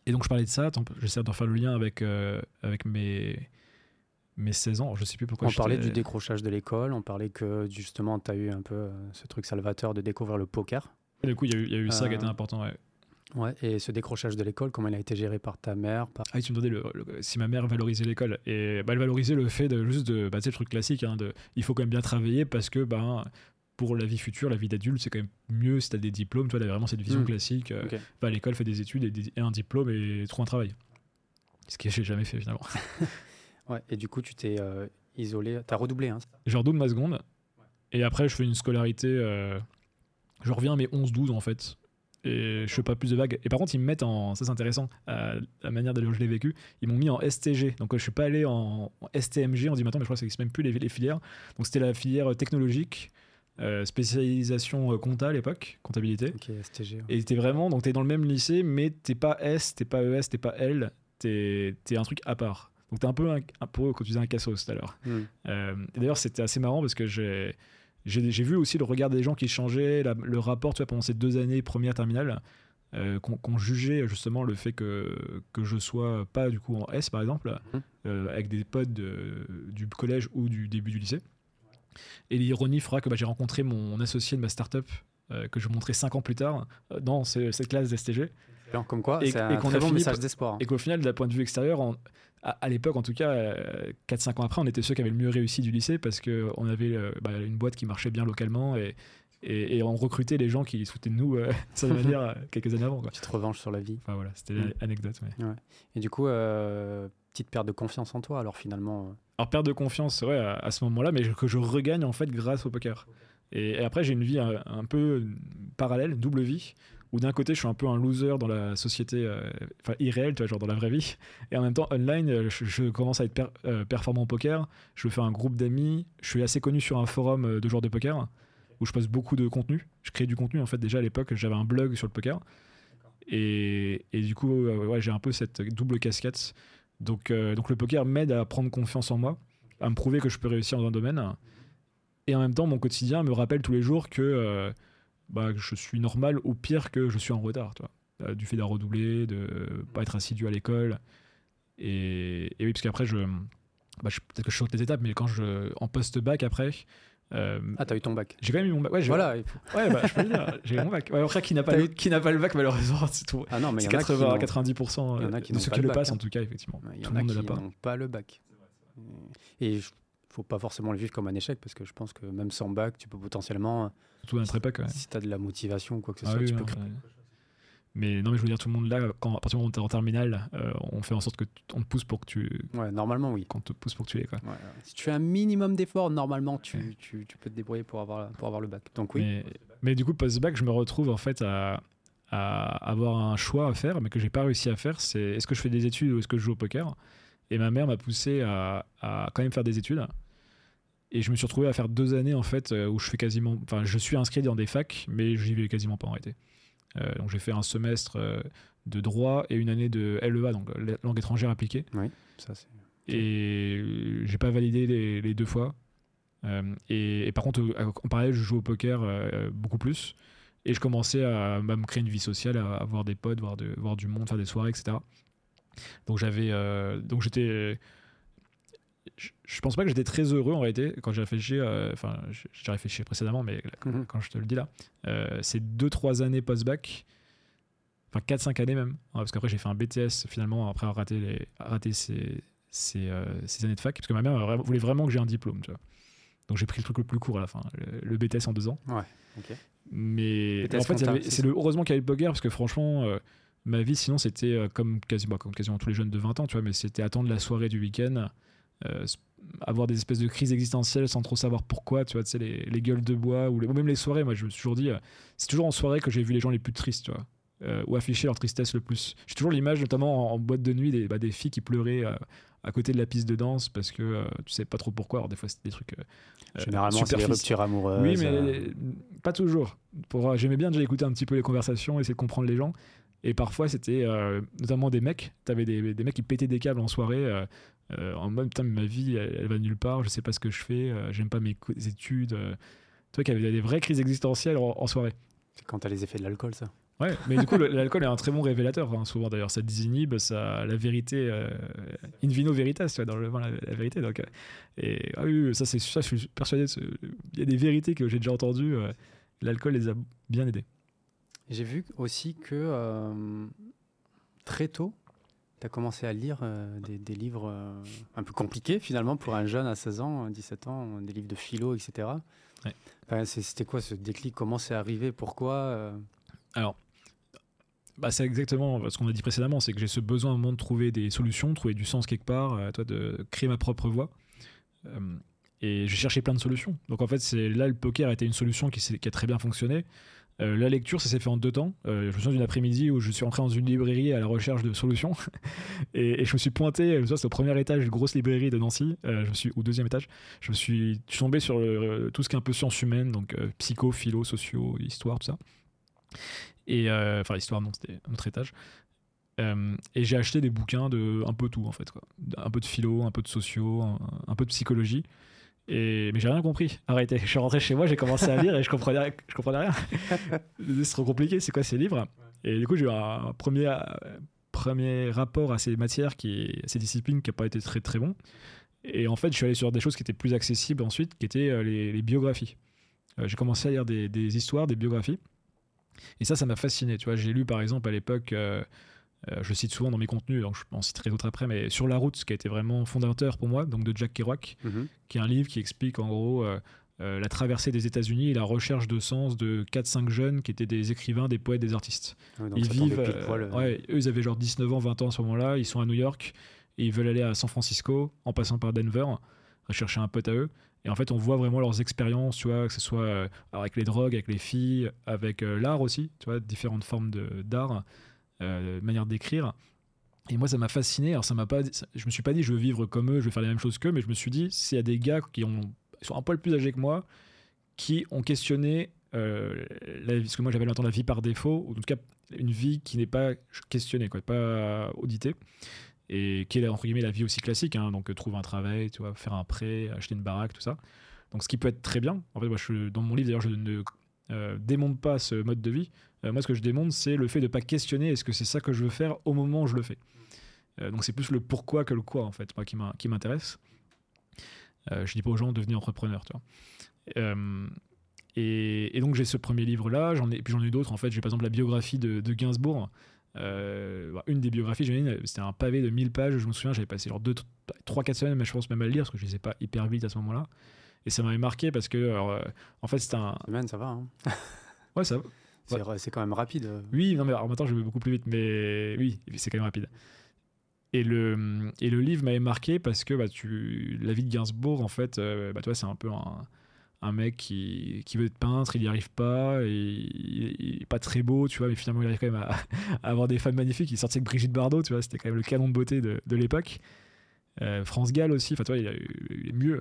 [SPEAKER 1] et donc je parlais de ça, j'essaie de refaire le lien avec euh, avec mes mes 16 ans, je sais plus pourquoi.
[SPEAKER 2] on parlait du décrochage de l'école, on parlait que justement, tu as eu un peu euh, ce truc salvateur de découvrir le poker.
[SPEAKER 1] Du coup, il y a eu, il y a eu ça qui
[SPEAKER 2] Euh,
[SPEAKER 1] était important. ouais.
[SPEAKER 2] Ouais, et ce décrochage de l'école, comment il a été géré par ta mère par...
[SPEAKER 1] Ah, tu me demandais si ma mère valorisait l'école. Et bah, elle valorisait le fait de juste de. Bah, tu sais, le truc classique, hein, de, il faut quand même bien travailler parce que bah, pour la vie future, la vie d'adulte, c'est quand même mieux si tu as des diplômes. Tu vois, avait vraiment cette vision
[SPEAKER 2] Mm.
[SPEAKER 1] classique. euh, à l'école, fais des études et, des- et un diplôme et trouve un travail. Ce que j'ai jamais fait finalement.
[SPEAKER 2] Ouais, et du coup, tu t'es euh, isolé, tu as redoublé. Hein,
[SPEAKER 1] Je redouble ma seconde. Et après, je fais une scolarité. euh, je reviens à mes 11-12 en fait. Et je fais pas plus de vagues. Et par contre, ils me mettent en. Ça, c'est intéressant. euh, la manière dont je l'ai vécu. Ils m'ont mis en STG. Donc, euh, je suis pas allé en, en STMG. On dit maintenant, mais je crois que ça n'existe même plus les, les filières. Donc, c'était la filière technologique, euh, spécialisation euh, compta à l'époque, comptabilité.
[SPEAKER 2] Ok, STG. ouais.
[SPEAKER 1] Et t'es vraiment. Donc, t'es dans le même lycée, mais t'es pas S, t'es pas ES, t'es pas L. T'es es un truc à part. Donc, t'es un peu un, un peu, quand tu disais un cassos tout à l'heure.
[SPEAKER 2] Hmm.
[SPEAKER 1] Euh, D'ailleurs, c'était assez marrant parce que j'ai vu aussi le regard des gens qui changeait, la- le rapport, tu vois, pendant ces deux années première terminale, euh, qu'on qu'on jugeait justement le fait que, que je sois pas du coup en S par exemple, euh, avec des potes de- du collège ou du début du lycée. Et l'ironie fera que bah, j'ai rencontré mon associé de ma startup euh, que je montrais cinq ans plus tard euh, dans ce- cette classe d'STG.
[SPEAKER 2] Comme quoi,
[SPEAKER 1] Et-
[SPEAKER 2] c'est
[SPEAKER 1] et
[SPEAKER 2] un très bon
[SPEAKER 1] fini
[SPEAKER 2] message d'espoir.
[SPEAKER 1] Et qu'au final, d'un point de vue extérieur, à, à l'époque en tout cas, euh, 4-5 ans après, on était ceux qui avaient le mieux réussi du lycée parce qu'on avait bah, une boîte qui marchait bien localement et, et, et on recrutait les gens qui soutenaient nous euh, de cette manière euh, quelques années avant. Quoi.
[SPEAKER 2] Petite revanche sur la vie.
[SPEAKER 1] Enfin voilà, c'était
[SPEAKER 2] Mm.
[SPEAKER 1] l'anecdote. ouais.
[SPEAKER 2] Et du coup, euh, petite perte de confiance en toi, alors finalement. Euh,
[SPEAKER 1] Alors perte de confiance, ouais, à, ce moment-là, mais que je regagne en fait grâce au poker. Et, après, j'ai une vie un, un peu parallèle, une double vie, où d'un côté, je suis un peu un loser dans la société, euh, enfin irréelle, tu vois, genre dans la vraie vie, et en même temps, online, euh, je, commence à être per- euh, performant au poker, je fais un groupe d'amis, je suis assez connu sur un forum euh, de joueurs de poker, où je poste beaucoup de contenu. Je crée du contenu, en fait, déjà à l'époque, j'avais un blog sur le poker. Et, et du coup, euh, ouais, j'ai un peu cette double casquette. Donc, euh, donc le poker m'aide à prendre confiance en moi, à me prouver que je peux réussir dans un domaine. Et en même temps, mon quotidien me rappelle tous les jours que, euh, bah, je suis normal ou pire que je suis en retard. Euh, du fait d'un redoublé, de pas être assidu à l'école. Et, et oui, parce qu'après, je, bah, je- peut-être que je saute les étapes, mais quand je, en post-bac après, euh,
[SPEAKER 2] Ah, t'as eu ton bac.
[SPEAKER 1] j'ai quand même eu mon bac. Ouais,
[SPEAKER 2] Voilà. faut-
[SPEAKER 1] ouais bah, je peux le dire, j'ai eu mon bac. Ouais, après, qui n'a pas,
[SPEAKER 2] T'as
[SPEAKER 1] le- qui pas le bac, malheureusement, c'est tout.
[SPEAKER 2] Ah non, mais il
[SPEAKER 1] C'est
[SPEAKER 2] y en a qui
[SPEAKER 1] 80
[SPEAKER 2] n'ont-
[SPEAKER 1] 90%
[SPEAKER 2] il y en a qui
[SPEAKER 1] de
[SPEAKER 2] n'ont
[SPEAKER 1] ceux qui
[SPEAKER 2] le
[SPEAKER 1] passent,
[SPEAKER 2] hein.
[SPEAKER 1] en tout cas, effectivement.
[SPEAKER 2] il y
[SPEAKER 1] Tout
[SPEAKER 2] en a
[SPEAKER 1] monde ne
[SPEAKER 2] qui n'ont pas le bac. Et il faut pas forcément le vivre comme un échec, parce que je pense que même sans bac, tu peux potentiellement,
[SPEAKER 1] Surtout à notre époque. ouais.
[SPEAKER 2] si tu as de la motivation ou quoi que ce
[SPEAKER 1] Ah
[SPEAKER 2] soit,
[SPEAKER 1] oui,
[SPEAKER 2] tu peux créer.
[SPEAKER 1] Mais non, mais je veux dire, tout le monde là, quand, à partir du moment où tu es en terminale, euh, on fait en sorte que on te pousse pour que tu,
[SPEAKER 2] Ouais, normalement, oui.
[SPEAKER 1] qu'on te pousse pour que tu l'aies. Quoi.
[SPEAKER 2] Ouais, ouais. Si tu fais un minimum d'efforts, normalement, tu, tu, tu peux te débrouiller pour avoir, pour avoir le bac. Donc oui.
[SPEAKER 1] Mais, mais du coup, post-bac, je me retrouve en fait à, à avoir un choix à faire, mais que j'ai pas réussi à faire. C'est est-ce que je fais des études ou est-ce que je joue au poker? Et ma mère m'a poussé à, à quand même faire des études. Et je me suis retrouvé à faire deux années en fait euh, où je fais quasiment, enfin, je suis inscrit dans des facs, mais j'y vais quasiment pas en réalité. Euh, donc j'ai fait un semestre euh, de droit et une année de LEA, donc euh, langue étrangère appliquée.
[SPEAKER 2] Ça, c'est...
[SPEAKER 1] Et j'ai pas validé les, les deux fois. Euh, et, et par contre, en parallèle, je joue au poker euh, beaucoup plus. Et je commençais à, à me créer une vie sociale, à, à voir des potes, voir, de, voir du monde, faire des soirées, etc. Donc j'avais, euh, donc j'étais, je, je pense pas que j'étais très heureux en réalité quand j'ai réfléchi. euh, Enfin, j'ai j'ai réfléchi précédemment, mais quand,
[SPEAKER 2] Mhm.
[SPEAKER 1] quand je te le dis là, euh, ces deux trois années post-bac. enfin 4-5 années même, hein, parce qu'après j'ai fait un BTS finalement après avoir raté, les, raté ces, ces, euh, ces années de fac, parce que ma mère voulait vraiment que j'ai un diplôme, tu vois. Donc j'ai pris le truc le plus court à la fin, le, le BTS en deux ans.
[SPEAKER 2] Ouais, ok.
[SPEAKER 1] Mais en fait,
[SPEAKER 2] c'est
[SPEAKER 1] le, heureusement qu'il y avait le poker, parce que franchement, euh, ma vie sinon c'était comme, quasi, bah, comme quasiment tous les jeunes de 20 ans, tu vois, mais c'était attendre la soirée du week-end, avoir des espèces de crises existentielles sans trop savoir pourquoi, tu vois, tu sais, les, les gueules de bois, ou, les- ou même les soirées, moi je me suis toujours dit, euh, c'est toujours en soirée que j'ai vu les gens les plus tristes, tu vois. euh, ou afficher leur tristesse le plus. J'ai toujours l'image, notamment en, en boîte de nuit, des, bah, des filles qui pleuraient euh, à côté de la piste de danse parce que euh, tu sais pas trop pourquoi. Alors, des fois, c'était des trucs. euh, euh,
[SPEAKER 2] Généralement, c'est
[SPEAKER 1] superfici-
[SPEAKER 2] ruptures amoureuses.
[SPEAKER 1] oui, mais
[SPEAKER 2] euh,
[SPEAKER 1] pas toujours. Pour, euh, j'aimais bien déjà écouter un petit peu les conversations, essayer de comprendre les gens. Et parfois, c'était euh, notamment des mecs. T'avais des, des mecs qui pétaient des câbles en soirée. Euh, en putain, mais ma vie, elle, elle va nulle part. Je sais pas ce que je fais. euh, j'aime pas mes études. euh. tu vois, qui avaient des vraies crises existentielles en, en soirée.
[SPEAKER 2] C'est quand t'as les effets de l'alcool, ça.
[SPEAKER 1] Ouais, mais du coup, l'alcool est un très bon révélateur, hein, souvent d'ailleurs. Ça désinhibe, ça, la vérité, euh, in vino veritas, tu vois, dans le vin, la, la vérité. Donc, euh, et ah oui, ça, c'est ça, je suis persuadé. Il y a des vérités que j'ai déjà entendues. l'alcool les a bien aidés.
[SPEAKER 2] J'ai vu aussi que très tôt, tu as commencé à lire euh, des, des livres euh, un peu compliqués finalement pour un jeune à 16 ans, 17 ans, des livres de philo, etc.
[SPEAKER 1] Ouais.
[SPEAKER 2] Enfin, c'est- C'était quoi ce déclic? Comment c'est arrivé? Pourquoi euh?
[SPEAKER 1] Alors, bah, c'est exactement ce qu'on a dit précédemment, c'est que j'ai ce besoin à un moment de trouver des solutions, trouver du sens quelque part, euh, toi, de créer ma propre voie. Euh, et j'ai cherché plein de solutions. Donc en fait, c'est là le poker a été une solution qui a très bien fonctionné. Euh, la lecture, ça s'est fait en deux temps. Euh, je me souviens d'une après-midi où je suis entré dans une librairie à la recherche de solutions et, je me suis pointé. Je me souviens, au premier étage d'une grosse librairie de Nancy, euh, je me suis au deuxième étage. Je me suis tombé sur tout ce qui est un peu sciences humaines, donc psycho, philo, socio, histoire, tout ça. Et enfin, histoire, non, c'était un autre étage. Et j'ai acheté des bouquins de un peu tout en fait, un peu de philo, un peu de socio, un, un peu de psychologie. Et mais j'ai rien compris. Arrêtez. Je suis rentré chez moi, j'ai commencé à lire et je comprenais, je comprenais rien. c'est trop compliqué. C'est quoi ces livres? Et du coup, j'ai eu un premier, premier rapport à ces matières, qui, à ces disciplines, qui n'a pas été très très bon. Et en fait, je suis allé sur des choses qui étaient plus accessibles ensuite, qui étaient euh, les, les biographies. Euh, j'ai commencé à lire des, des histoires, des biographies. Et ça, ça m'a fasciné. Tu vois, j'ai lu par exemple à l'époque, euh, je le cite souvent dans mes contenus, donc je en citerai d'autres après, mais Sur la route, ce qui a été vraiment fondateur pour moi, donc de Jack Kerouac,
[SPEAKER 2] Mhm.
[SPEAKER 1] qui est un livre qui explique en gros euh, euh, la traversée des États-Unis et la recherche de sens de 4-5 jeunes qui étaient des écrivains, des poètes, des artistes.
[SPEAKER 2] Ouais, donc
[SPEAKER 1] ils vivent. euh,
[SPEAKER 2] poil, euh,
[SPEAKER 1] ouais, eux, ils avaient genre 19 ans, 20 ans à ce moment-là. Ils sont à New York et ils veulent aller à San Francisco en passant par Denver, rechercher un pote à eux. Et en fait, on voit vraiment leurs expériences, tu vois, que ce soit euh, avec les drogues, avec les filles, avec euh, l'art aussi, tu vois, différentes formes d'art, euh, manière d'écrire. Et moi, ça m'a fasciné. Alors, ça m'a pas, je me suis pas dit, je veux vivre comme eux, je veux faire les mêmes choses qu'eux, mais je me suis dit, s'il y a des gars qui sont un poil plus âgés que moi, qui ont questionné euh, la ce que moi j'appelle maintenant la vie par défaut, ou en tout cas une vie qui n'est pas questionnée, quoi, pas auditée, et qui est entre guillemets la vie aussi classique, hein, donc euh, trouver un travail, tu vois, faire un prêt, acheter une baraque, tout ça. Donc ce qui peut être très bien. En fait, moi, je, dans mon livre d'ailleurs, je ne euh, démonte pas ce mode de vie. Euh, moi, ce que je démonte, c'est le fait de ne pas questionner est-ce que c'est ça que je veux faire au moment où je le fais. Euh, donc c'est plus le pourquoi que le quoi en fait, moi qui m'in- qui m'intéresse. Euh, je dis pas aux gens devenez entrepreneur, tu vois. Et, et donc j'ai ce premier livre là, j'en ai, puis j'en ai d'autres en fait. J'ai par exemple la biographie de, de Gainsbourg. Euh, bah, une des biographies, c'était un pavé de 1000 pages. Je me souviens, j'avais passé genre 3-4 semaines, mais je pense même à le lire parce que je lisais pas hyper vite à ce moment-là. Et ça m'avait marqué parce que, alors, euh, en fait, c'était un.
[SPEAKER 2] Semaine, ça va. hein.
[SPEAKER 1] Ouais, ça.
[SPEAKER 2] C'est c'est quand même rapide. euh.
[SPEAKER 1] Oui, non, mais alors, maintenant, je vais beaucoup plus vite, mais oui, c'est quand même rapide. Et le, et le livre m'avait marqué parce que bah, tu, la vie de Gainsbourg, en fait, euh, bah, toi, c'est un peu un, un mec qui, qui veut être peintre, il n'y arrive pas, et il, il est pas très beau, tu vois, mais finalement, il arrive quand même à, à avoir des femmes magnifiques. Il sortait avec Brigitte Bardot, tu vois, c'était quand même le canon de beauté de, de l'époque. Euh, France Gall aussi, enfin, tu vois, il, a il est mieux.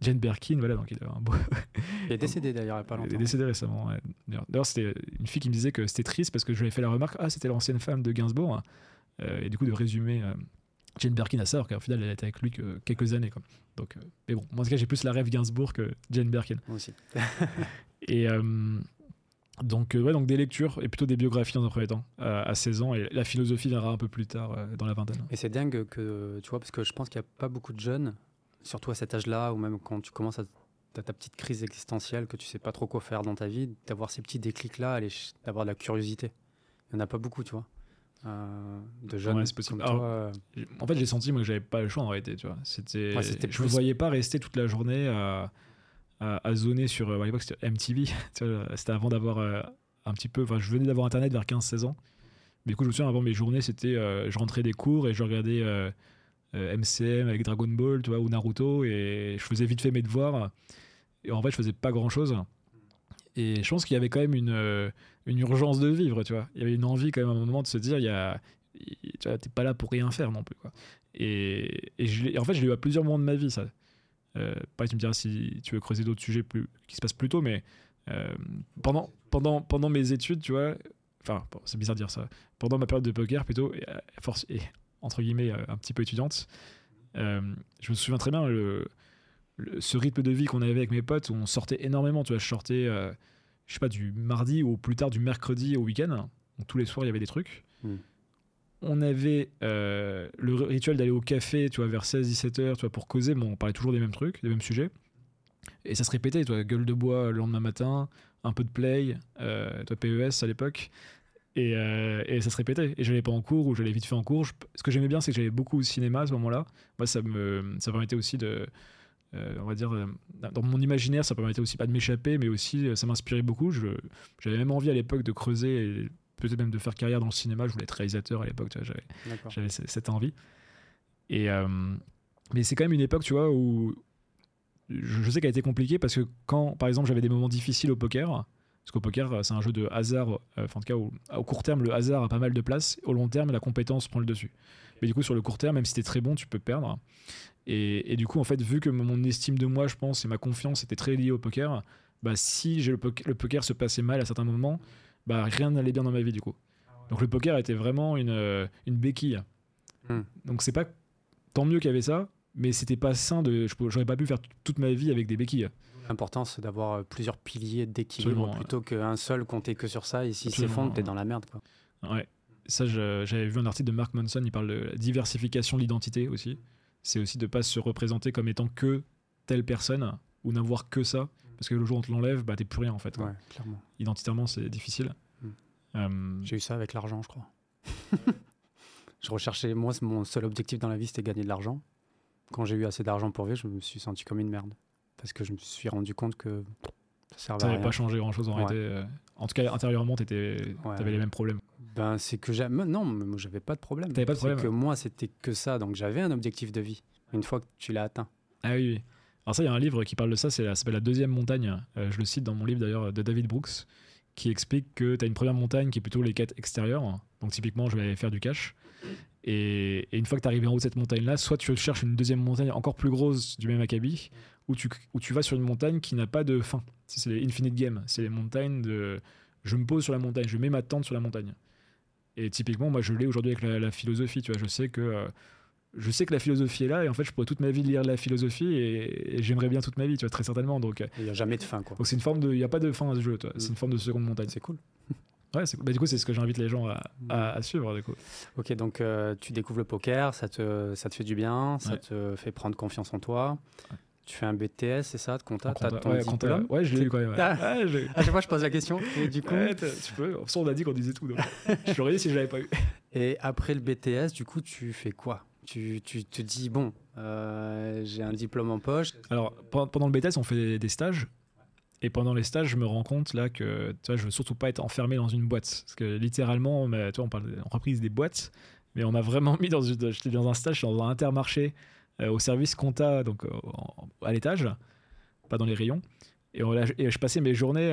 [SPEAKER 1] Jane Birkin, voilà, donc il a un beau.
[SPEAKER 2] Il est décédé d'ailleurs il n'y a pas
[SPEAKER 1] Il est
[SPEAKER 2] longtemps.
[SPEAKER 1] décédé récemment. ouais. D'ailleurs, c'était une fille qui me disait que c'était triste parce que je lui avais fait la remarque Ah, c'était l'ancienne femme de Gainsbourg. Euh, et du coup, de résumer euh, Jane Birkin à ça, alors qu'au final, elle était avec lui que quelques années. Quoi. Donc, euh, mais bon, moi, en tout cas, j'ai plus la rêve Gainsbourg que Jane Birkin.
[SPEAKER 2] Moi aussi.
[SPEAKER 1] Et euh, donc, ouais, donc des lectures et plutôt des biographies dans un premier temps, à 16 ans. Et la philosophie viendra un peu plus tard dans la vingtaine.
[SPEAKER 2] Et c'est dingue que, tu vois, parce que je pense qu'il n'y a pas beaucoup de jeunes, surtout à cet âge-là, ou même quand tu commences à ta petite crise existentielle, que tu sais pas trop quoi faire dans ta vie, d'avoir ces petits déclics-là, d'avoir de la curiosité. Il n'y en a pas beaucoup, tu vois. Euh, de jeunes
[SPEAKER 1] Ouais, possible.
[SPEAKER 2] comme
[SPEAKER 1] Alors,
[SPEAKER 2] toi. euh,
[SPEAKER 1] En fait, j'ai senti moi, que j'avais pas le choix en réalité. Tu vois. C'était,
[SPEAKER 2] Ouais,
[SPEAKER 1] je ne
[SPEAKER 2] plus-
[SPEAKER 1] voyais pas rester toute la journée à, à, à zoner sur. euh, À l'époque, c'était MTV. c'était avant d'avoir un petit peu. Enfin, je venais d'avoir Internet vers 15-16 ans. Mais du coup, je me souviens, avant mes journées, c'était. euh, je rentrais des cours et je regardais MCM avec Dragon Ball tu vois, ou Naruto et je faisais vite fait mes devoirs. Et en fait, je faisais pas grand chose. Et je pense qu'il y avait quand même une, euh, une urgence de vivre, tu vois. Il y avait une envie quand même à un moment de se dire, il y a, tu vois, t'es pas là pour rien faire non plus. Et, et en fait, je l'ai eu à plusieurs moments de ma vie, ça. Euh, pareil, tu me diras si tu veux creuser d'autres sujets plus, qui se passent plus tôt, mais euh, pendant, pendant, pendant mes études, tu vois, enfin, c'est bizarre de dire ça, pendant ma période de poker plutôt, euh, et entre guillemets, euh, un petit peu étudiante, euh, je me souviens très bien le, le- ce rythme de vie qu'on avait avec mes potes où on sortait énormément, tu vois, je sortais, euh, je sais pas, du mardi ou plus tard du mercredi au week-end, donc tous les soirs il y avait des trucs.
[SPEAKER 2] Mm.
[SPEAKER 1] On avait euh, le rituel d'aller au café, tu vois, vers 16-17 heures, tu vois, pour causer, mais on parlait toujours des mêmes trucs, des mêmes sujets. Et ça se répétait, tu vois, gueule de bois le lendemain matin, un peu de play, euh, toi, PES à l'époque. Et, euh, et ça se répétait. Et j'allais pas en cours ou j'allais vite fait en cours. Je- ce que j'aimais bien, c'est que j'allais beaucoup au cinéma à ce moment-là. Moi, ça me, ça permettait aussi de, euh, on va dire, euh, dans mon imaginaire, ça permettait aussi pas de m'échapper, mais aussi ça m'inspirait beaucoup. Je- J'avais même envie à l'époque de creuser et peut-être même de faire carrière dans le cinéma. Je voulais être réalisateur à l'époque, tu vois, j'avais cette envie. Et, euh, mais c'est quand même une époque, tu vois, où je, je sais qu'elle a été compliquée parce que quand, par exemple, j'avais des moments difficiles au poker, parce qu'au poker, euh, c'est un jeu de hasard, euh, enfin, en tout cas, au, au court terme, le hasard a pas mal de place, au long terme, la compétence prend le dessus. Mais du coup, sur le court terme, même si t'es très bon, tu peux perdre. Et, et du coup, en fait, vu que mon estime de moi, je pense, et ma confiance était très liée au poker, bah, si j'ai le, poker, le poker se passait mal à certains moments, bah, rien n'allait bien dans ma vie, du coup. Donc le poker était vraiment une, euh, une béquille.
[SPEAKER 2] Hmm.
[SPEAKER 1] Donc c'est pas tant mieux qu'il y avait ça, mais c'était pas sain de. J'aurais pas pu faire toute ma vie avec des béquilles.
[SPEAKER 2] L'importance d'avoir euh, plusieurs piliers d'équilibre plutôt qu'un seul compter que sur ça. Et s'il
[SPEAKER 1] Absolument,
[SPEAKER 2] s'effondre, t'es dans la merde. Quoi.
[SPEAKER 1] Ouais. Ça, j'avais vu un article de Mark Manson, il parle de la diversification de l'identité aussi. C'est aussi de pas se représenter comme étant que telle personne ou n'avoir que ça. Parce que le jour où on te l'enlève, bah t'es plus rien en fait. quoi.
[SPEAKER 2] Ouais, clairement.
[SPEAKER 1] Identitairement, c'est difficile.
[SPEAKER 2] Hmm.
[SPEAKER 1] Euh,
[SPEAKER 2] J'ai eu ça avec l'argent, je crois. je recherchais, moi, c'est mon seul objectif dans la vie, c'était gagner de l'argent. Quand j'ai eu assez d'argent pour vivre, je me suis senti comme une merde. Parce que je me suis rendu compte que ça servait
[SPEAKER 1] ça
[SPEAKER 2] à
[SPEAKER 1] n'avait pas changé grand chose en
[SPEAKER 2] Ouais.
[SPEAKER 1] réalité. euh. En tout cas, intérieurement,
[SPEAKER 2] Ouais.
[SPEAKER 1] t'avais les mêmes problèmes.
[SPEAKER 2] Ben, c'est que j'aime. Non, mais moi, j'avais pas de problème.
[SPEAKER 1] T'avais pas de problème,
[SPEAKER 2] que moi, c'était que ça. Donc, j'avais un objectif de vie. Une fois que tu l'as atteint.
[SPEAKER 1] Ah oui, oui. Alors ça, il y a un livre qui parle de ça, c'est la- ça s'appelle La deuxième montagne. Euh, je le cite dans mon livre d'ailleurs de David Brooks, qui explique que tu as une première montagne qui est plutôt les quêtes extérieures. Donc typiquement, je vais aller faire du cash. Et, et une fois que tu arrives en haut de cette montagne-là, soit tu cherches une deuxième montagne encore plus grosse du même acabit, ou tu, ou tu vas sur une montagne qui n'a pas de fin. C'est c'est les Infinite Game. C'est les montagnes de... Je me pose sur la montagne, je mets ma tente sur la montagne. Et typiquement, moi, je l'ai aujourd'hui avec la, la philosophie. Tu vois, je sais que... euh, je sais que la philosophie est là et en fait je pourrais toute ma vie lire la philosophie et, et j'aimerais bien toute ma vie tu vois très certainement donc
[SPEAKER 2] Il n'y a jamais de fin, quoi.
[SPEAKER 1] donc c'est une forme de il y a pas de fin à ce jeu toi. c'est une forme de seconde montagne
[SPEAKER 2] C'est cool.
[SPEAKER 1] Ouais c'est- bah, du coup c'est ce que j'invite les gens à, à- à suivre du coup
[SPEAKER 2] Ok, donc euh, tu découvres le poker, ça te, ça te fait du bien, ça
[SPEAKER 1] Ouais.
[SPEAKER 2] te fait prendre confiance en toi.
[SPEAKER 1] Ouais.
[SPEAKER 2] Tu fais un BTS, c'est ça, de compta?
[SPEAKER 1] En
[SPEAKER 2] T'as
[SPEAKER 1] compta-
[SPEAKER 2] ton
[SPEAKER 1] ouais,
[SPEAKER 2] diplôme?
[SPEAKER 1] ouais je l'ai eu quand même.
[SPEAKER 2] Ah.
[SPEAKER 1] Je.
[SPEAKER 2] À chaque fois, je pose la question. Et du coup,
[SPEAKER 1] tu peux on a dit qu'on disait tout donc. je l'aurais dit si je l'avais pas eu
[SPEAKER 2] et après le BTS, du coup, tu fais quoi? Tu, tu te dis, bon, euh, j'ai un diplôme en poche.
[SPEAKER 1] alors pe- pendant le BTS on fait des stages et pendant les stages je me rends compte là que tu vois je veux surtout pas être enfermé dans une boîte. Parce que littéralement on tu vois, on parle d'entreprise des boîtes mais on m'a vraiment mis dans une j'étais dans un stage dans un intermarché euh, au service compta donc euh, en- à l'étage pas dans les rayons. Et, on- et je passais mes journées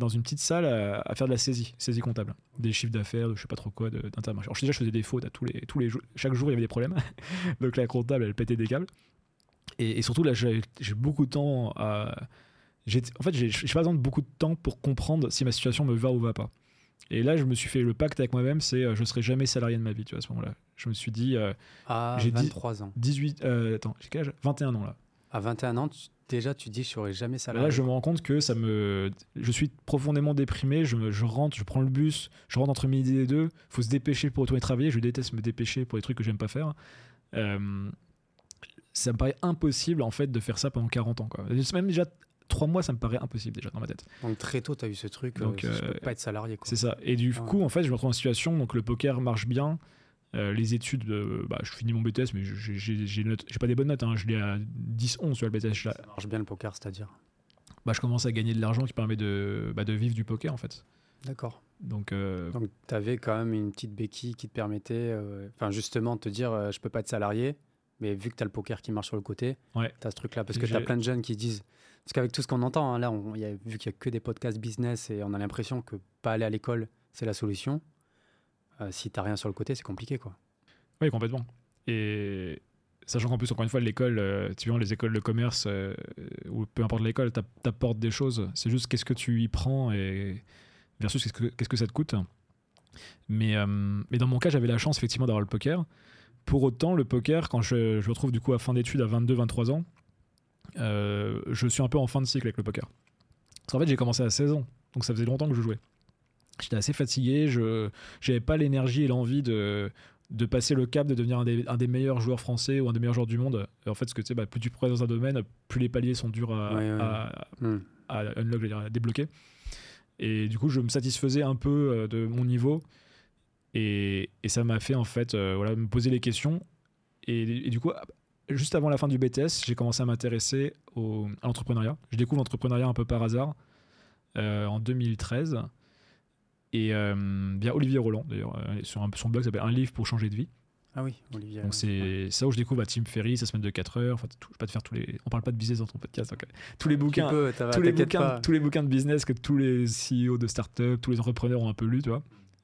[SPEAKER 1] dans une petite salle à, faire de la saisie saisie comptable. Des chiffres d'affaires de je sais pas trop quoi d'intermarché. Alors déjà je faisais des fautes tous les tous les jours chaque jour il y avait des problèmes. Donc la comptable elle pétait des câbles. Et, surtout là j'ai beaucoup de temps à en fait j'ai pas besoin de beaucoup de temps pour comprendre si ma situation me va ou va pas et là je me suis fait le pacte avec moi-même c'est euh, je serai jamais salarié de ma vie tu vois à ce moment-là je me suis dit euh,
[SPEAKER 2] À
[SPEAKER 1] J'ai dit-
[SPEAKER 2] 23 ans.
[SPEAKER 1] 18 euh, attends j'ai quel âge? 21 ans là
[SPEAKER 2] À 21 ans, tu- déjà, tu dis, je serai jamais salarié.
[SPEAKER 1] Là, je me rends compte que ça me. Je suis profondément déprimé. Je, me- je rentre, je prends le bus, je rentre entre midi et deux. faut se dépêcher pour retourner travailler. Je déteste me dépêcher pour des trucs que j'aime pas faire. Euh, ça me paraît impossible, en fait, de faire ça pendant 40 ans. Quoi. Même déjà, trois mois, ça me paraît impossible déjà dans ma tête.
[SPEAKER 2] Donc très tôt, tu as eu ce truc, donc, euh, je peux pas être salarié.
[SPEAKER 1] C'est ça. Et du coup, en fait, je me retrouve en situation, donc le poker marche bien. les études, bah, je finis mon BTS, mais j'ai pas des bonnes notes. Hein. Je l'ai à 10-11 sur le BTS.
[SPEAKER 2] Ça marche bien le poker, c'est-à-dire?
[SPEAKER 1] Bah, Je commence à gagner de l'argent qui permet de, bah, de vivre du poker, en fait.
[SPEAKER 2] D'accord.
[SPEAKER 1] Donc, euh...
[SPEAKER 2] tu avais quand même une petite béquille qui te permettait, euh, enfin justement, de te dire euh, je peux pas être salarié, mais vu que tu as le poker qui marche sur le côté,
[SPEAKER 1] ouais.
[SPEAKER 2] tu as ce truc-là. Parce que tu as plein de jeunes qui disent. Parce qu'avec tout ce qu'on entend, hein, là, vu qu'il n'y a que des podcasts business et on a l'impression que pas aller à l'école, c'est la solution. Euh, si tu rien sur le côté, c'est compliqué. quoi.
[SPEAKER 1] Oui, complètement. Et sachant qu'en plus, encore une fois, l'école, tu vois, les écoles de commerce, ou peu importe l'école, t'apportes des choses. C'est juste qu'est-ce que tu y prends et versus qu'est-ce que, ça te coûte. Mais, euh, mais dans mon cas, j'avais la chance effectivement d'avoir le poker. Pour autant, le poker, quand je, je me retrouve du coup à fin d'études à 22-23 ans, euh, je suis un peu en fin de cycle avec le poker. Parce qu'en fait, j'ai commencé à 16 ans, donc ça faisait longtemps que je jouais. J'étais assez fatigué, je n'avais pas l'énergie et l'envie de, de passer le cap de devenir un des, un des, meilleurs joueurs français ou un des meilleurs joueurs du monde. Et en fait, ce que tu sais, bah, plus tu progresses dans un domaine, plus les paliers sont durs à, à, hmm. à, unlock, à débloquer. Et du coup, je me satisfaisais un peu euh, de mon niveau. Et, et ça m'a fait, en fait, euh, voilà, me poser les questions. Et, du coup, juste avant la fin du BTS, j'ai commencé à m'intéresser à l'entrepreneuriat. Je découvre l'entrepreneuriat un peu par hasard euh, en 2013. Et bien Olivier Roland, d'ailleurs, sur un, son blog s'appelle Un livre pour changer de vie.
[SPEAKER 2] Ah oui, Olivier.
[SPEAKER 1] Donc c'est ça où je découvre à Tim Ferry, sa semaine de 4 heures. Enfin, tout, je pas te faire tous les. On parle pas de business dans ton podcast. tous les bouquins, tous les bouquins, tous les bouquins de business que tous les CEO de start-up, tous les entrepreneurs ont un peu lu, tu vois.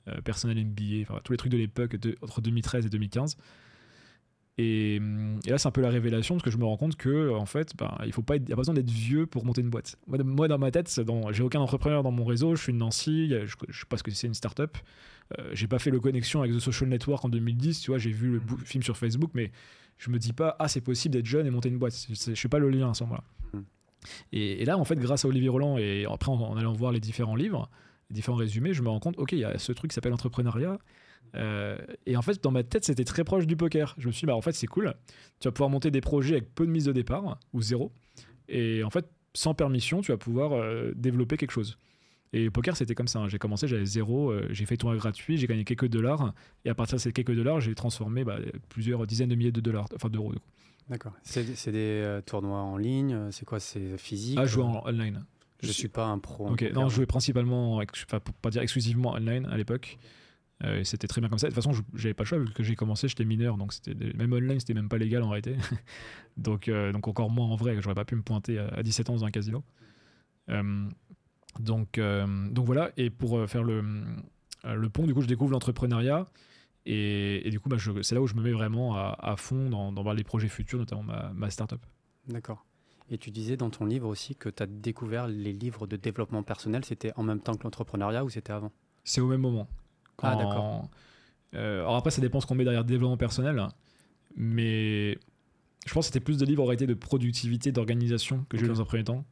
[SPEAKER 1] Euh, personnel MBA, enfin tous les trucs de l'époque entre 2013 et 2015. Et, là, c'est un peu la révélation parce que je me rends compte que en fait, ben, il faut pas être, y a pas besoin d'être vieux pour monter une boîte. Moi, dans ma tête, j'ai aucun entrepreneur dans mon réseau. Je suis de Nancy, je, je sais pas ce que c'est une start-up. Euh, j'ai pas fait le connexion avec The Social Network en 2010. Tu vois, j'ai vu le mm. film sur Facebook, mais je me dis pas ah c'est possible d'être jeune et monter une boîte. Je, suis pas le lien à ce moment-là. Mm. Et, là, en fait, grâce à Olivier Roland et après en, allant voir les différents livres, les différents résumés, je me rends compte, ok, il y a ce truc qui s'appelle entrepreneuriat. Euh, et en fait, dans ma tête, c'était très proche du poker. Je me suis dit, bah, en fait, c'est cool. Tu vas pouvoir monter des projets avec peu de mise de départ, ou zéro. Et en fait, sans permission, tu vas pouvoir euh, développer quelque chose. Et le poker, c'était comme ça. Hein. J'ai commencé, j'avais zéro, euh, j'ai fait tournoi gratuit, j'ai gagné quelques dollars. Et à partir de ces quelques dollars, j'ai transformé bah, plusieurs dizaines de milliers de dollars, enfin d'euros.
[SPEAKER 2] D'accord. C'est des tournois en ligne C'est quoi C'est physique
[SPEAKER 1] Ah, jouer en online.
[SPEAKER 2] Je ne suis pas un pro.
[SPEAKER 1] Ok, non, je jouais principalement, enfin, pour pas dire exclusivement online à l'époque. Euh, c'était très bien comme ça. De toute façon, j'avais pas le choix vu que j'ai commencé, j'étais mineur, donc c'était même online, c'était même pas légal en réalité. donc, euh, donc encore moins en vrai, j'aurais pas pu me pointer à, 17 ans dans un casino. Euh, donc, donc voilà. Et pour faire le, le pont, du coup, je découvre l'entrepreneuriat. Et, du coup, bah, c'est là où je me mets vraiment à, fond dans, dans, les projets futurs, notamment ma, ma startup.
[SPEAKER 2] D'accord. Et tu disais dans ton livre aussi que tu as découvert les livres de développement personnel. C'était en même temps que l'entrepreneuriat ou c'était avant?
[SPEAKER 1] C'est au même moment.
[SPEAKER 2] Ah, d'accord.
[SPEAKER 1] Euh, alors après, ça dépend ce qu'on met derrière développement personnel. Mais je pense que c'était plus des livres été de productivité, d'organisation que j'ai eu dans un premier temps.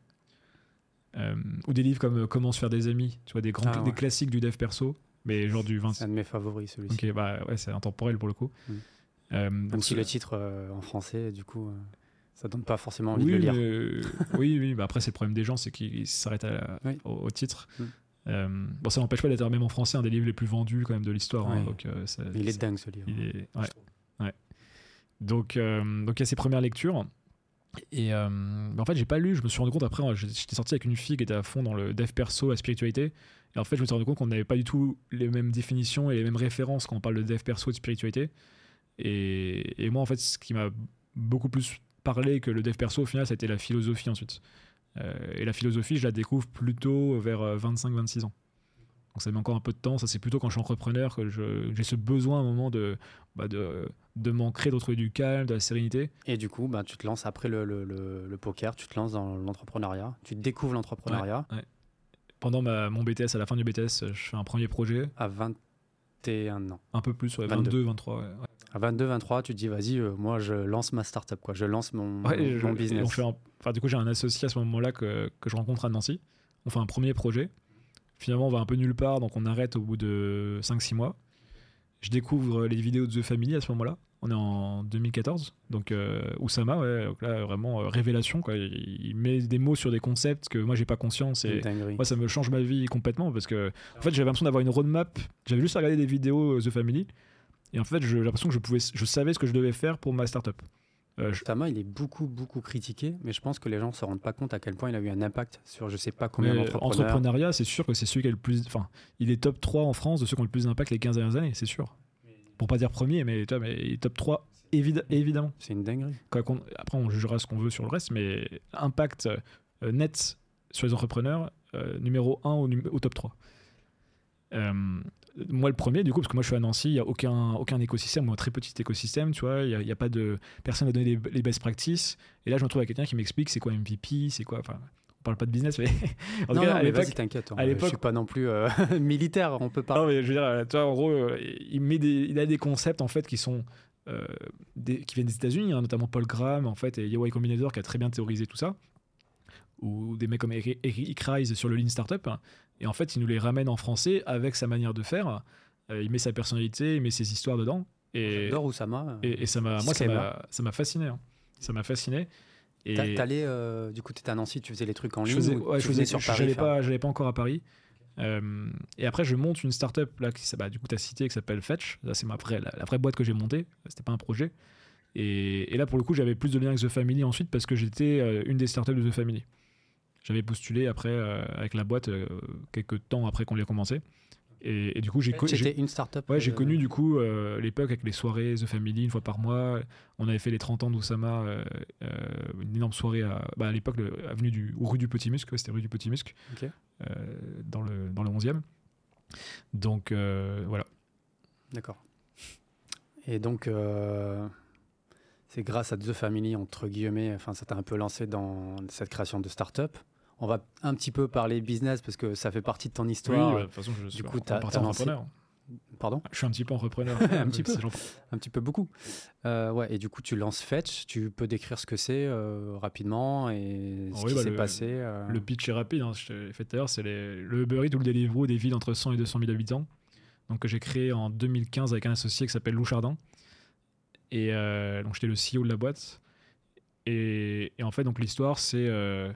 [SPEAKER 1] Euh, ou des livres comme euh, Comment se faire des amis, tu vois, des, grands, ah, des classiques du dev perso, mais genre du 20.
[SPEAKER 2] C'est un de mes favoris, celui-ci.
[SPEAKER 1] Ok, bah ouais, c'est intemporel pour le coup.
[SPEAKER 2] Mm. Même si le titre en français, du coup, ça donne pas forcément envie de le lire.
[SPEAKER 1] oui, oui, bah après, c'est le problème des gens, c'est qu'ils s'arrêtent au, titre. Mm. Euh, bon, ça n'empêche pas d'être même en français un des livres les plus vendus quand même de l'histoire. Hein, donc, euh,
[SPEAKER 2] il est dingue ce livre.
[SPEAKER 1] ouais, Donc, euh, donc il y a ses premières lectures. Et en fait, j'ai pas lu. Je me suis rendu compte après, j'étais sorti avec une fille qui était à fond dans le dev perso, la spiritualité. Et en fait, je me suis rendu compte qu'on n'avait pas du tout les mêmes définitions et les mêmes références quand on parle de dev perso et de spiritualité. Et, et moi, en fait, ce qui m'a beaucoup plus parlé que le dev perso, au final, c'était la philosophie ensuite. Euh, et la philosophie, je la découvre plutôt vers 25-26 euh, ans. Donc ça met encore un peu de temps. Ça, c'est plutôt quand je suis entrepreneur que j'ai ce besoin à un moment de, bah de, de m'ancrer, de retrouver du calme, de la sérénité.
[SPEAKER 2] Et du coup, bah, tu te lances après le, le, le, poker, tu te lances dans l'entrepreneuriat, tu découvres l'entrepreneuriat.
[SPEAKER 1] Pendant ma, mon BTS, à la fin du BTS, je fais un premier projet.
[SPEAKER 2] À 21 ans.
[SPEAKER 1] Un peu plus, 22, 23.
[SPEAKER 2] À 22, 23, tu te dis, vas-y, euh, moi, je lance ma startup, quoi. Je lance mon, mon business.
[SPEAKER 1] On fait enfin, du coup, j'ai un associé à ce moment-là que, que, je rencontre à Nancy. On fait un premier projet. Finalement, on va un peu nulle part, donc on arrête au bout de 5-6 mois. Je découvre les vidéos de The Family à ce moment-là. On est en 2014. Donc, euh, Oussama, ouais, donc là, vraiment euh, révélation. Quoi. Il, il met des mots sur des concepts que moi, j'ai pas conscience. Et moi, ça me change ma vie complètement parce que, en fait, j'avais l'impression d'avoir une roadmap. J'avais juste regardé des vidéos euh, The Family. Et en fait, j'ai l'impression que je, pouvais, je savais ce que je devais faire pour ma startup. Euh, je-
[SPEAKER 2] il est beaucoup, beaucoup critiqué, mais je pense que les gens ne se rendent pas compte à quel point il a eu un impact sur je sais pas combien d'entrepreneurs.
[SPEAKER 1] entrepreneuriat, c'est sûr que c'est celui qui a le plus. Enfin, il est top 3 en France de ceux qui ont le plus d'impact les 15 dernières années, c'est sûr. Pour pas dire premier, mais, tu vois, mais il est top 3, évid- évidemment.
[SPEAKER 2] C'est une dinguerie.
[SPEAKER 1] Après, on jugera ce qu'on veut sur le reste, mais impact euh, net sur les entrepreneurs, euh, numéro 1 au, au top 3. Moi, le premier, du coup, parce que moi je suis à Nancy, il n'y a aucun, aucun écosystème, ou un très petit écosystème, tu vois, il n'y a, y pas de. Personne n'a donné les, les best practices. Et là, je me retrouve avec quelqu'un qui m'explique c'est quoi MVP, c'est quoi. Enfin, on parle pas de business, mais. en tout
[SPEAKER 2] non,
[SPEAKER 1] cas,
[SPEAKER 2] non,
[SPEAKER 1] à
[SPEAKER 2] mais
[SPEAKER 1] l'époque,
[SPEAKER 2] vas-y, t'inquiète.
[SPEAKER 1] à
[SPEAKER 2] Je
[SPEAKER 1] l'époque-
[SPEAKER 2] suis pas non plus euh, militaire, on peut
[SPEAKER 1] non,
[SPEAKER 2] pas.
[SPEAKER 1] mais je veux dire, tu vois, en gros, euh, il, met des, il a des concepts en fait qui sont euh, des- qui viennent des États-Unis, hein, notamment Paul Graham en fait et Yawai Combinator qui a très bien théorisé tout ça, ou des mecs comme Eric, Rice sur le Lean Startup. hein. Et en fait, il nous les ramène en français avec sa manière de faire. Euh, il met sa personnalité, il met ses histoires dedans. Et,
[SPEAKER 2] J'adore Oussama.
[SPEAKER 1] et, et ça m'a, moi, ça m'a, ça m'a fasciné. hein. Ça m'a fasciné. Et
[SPEAKER 2] T'a- T'allais, euh, du coup, t'étais à Nancy, tu faisais les trucs en
[SPEAKER 1] je
[SPEAKER 2] ligne
[SPEAKER 1] faisais, ouais, je faisais,
[SPEAKER 2] sur Paris
[SPEAKER 1] j'allais pas, j'allais pas encore à Paris. Euh, et après, je monte une startup là qui, bah, du coup, tu as cité, qui s'appelle Fetch. Là, c'est ma vraie, la, la vraie boîte que j'ai montée. C'était pas un projet. Et, et là, pour le coup, j'avais plus de liens avec The Family ensuite parce que j'étais euh, une des startups de The Family. J'avais postulé après euh, avec la boîte euh, quelques temps après qu'on l'ait commencé. Et, et du coup, j'ai co- j'ai-
[SPEAKER 2] J'étais une start-up.
[SPEAKER 1] Ouais, j'ai
[SPEAKER 2] euh,
[SPEAKER 1] connu du coup euh, l'époque avec les soirées The Family une fois par mois. On avait fait les 30 ans d'Oussama, euh, euh, une énorme soirée à, bah, à l'époque, avenue du, rue du Petit Musc, ouais, c'était rue du Petit Musc, dans, le, dans le 11e. Donc voilà.
[SPEAKER 2] D'accord. Et donc, c'est grâce à The Family, entre guillemets, enfin, ça t'a un peu lancé dans cette création de start-up. On va un petit peu parler business parce que ça fait partie de ton histoire.
[SPEAKER 1] Oui, ouais, de toute façon, je suis
[SPEAKER 2] coup,
[SPEAKER 1] en
[SPEAKER 2] t'as lancé-
[SPEAKER 1] entrepreneur.
[SPEAKER 2] Pardon?
[SPEAKER 1] Je suis un petit peu entrepreneur.
[SPEAKER 2] Un petit peu. Un petit peu beaucoup. Euh, ouais, et du coup, tu lances Fetch. Tu peux décrire ce que c'est euh, rapidement et ce
[SPEAKER 1] Oui,
[SPEAKER 2] qui
[SPEAKER 1] bah,
[SPEAKER 2] s'est passé. euh,
[SPEAKER 1] Le pitch est rapide, hein, je te l'ai fait tout à c'est le Uber Eats ou le Deliveroo des villes entre 100 et 200 000 habitants. Donc que j'ai créé en 2015 avec un associé qui s'appelle Lou Chardin. Et euh, donc j'étais le CEO de la boîte. Et, et en fait, donc l'histoire, c'est euh,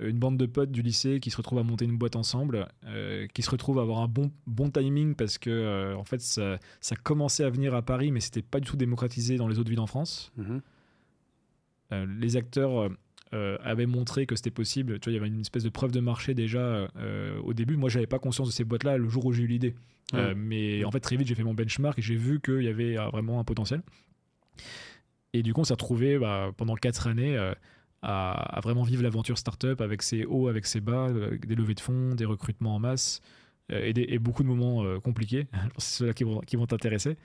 [SPEAKER 1] une bande de potes du lycée qui se retrouvent à monter une boîte ensemble, euh, qui se retrouvent à avoir un bon, bon timing parce que en fait, ça, ça commençait à venir à Paris, mais c'était pas du tout démocratisé dans les autres villes en France.
[SPEAKER 2] mhm.
[SPEAKER 1] Les acteurs avaient montré que c'était possible. Tu vois, il y avait une espèce de preuve de marché déjà au début. Moi, j'avais pas conscience de ces boîtes-là le jour où j'ai eu l'idée. Mais en fait, très vite, j'ai fait mon benchmark et j'ai vu qu'il y avait vraiment un potentiel. Et du coup, on s'est retrouvé bah, pendant quatre années euh, à, à vraiment vivre l'aventure startup avec ses hauts, avec ses bas, euh, avec des levées de fonds, des recrutements en masse euh, et, des- et beaucoup de moments euh, compliqués. C'est ceux-là qui vont, qui vont t'intéresser.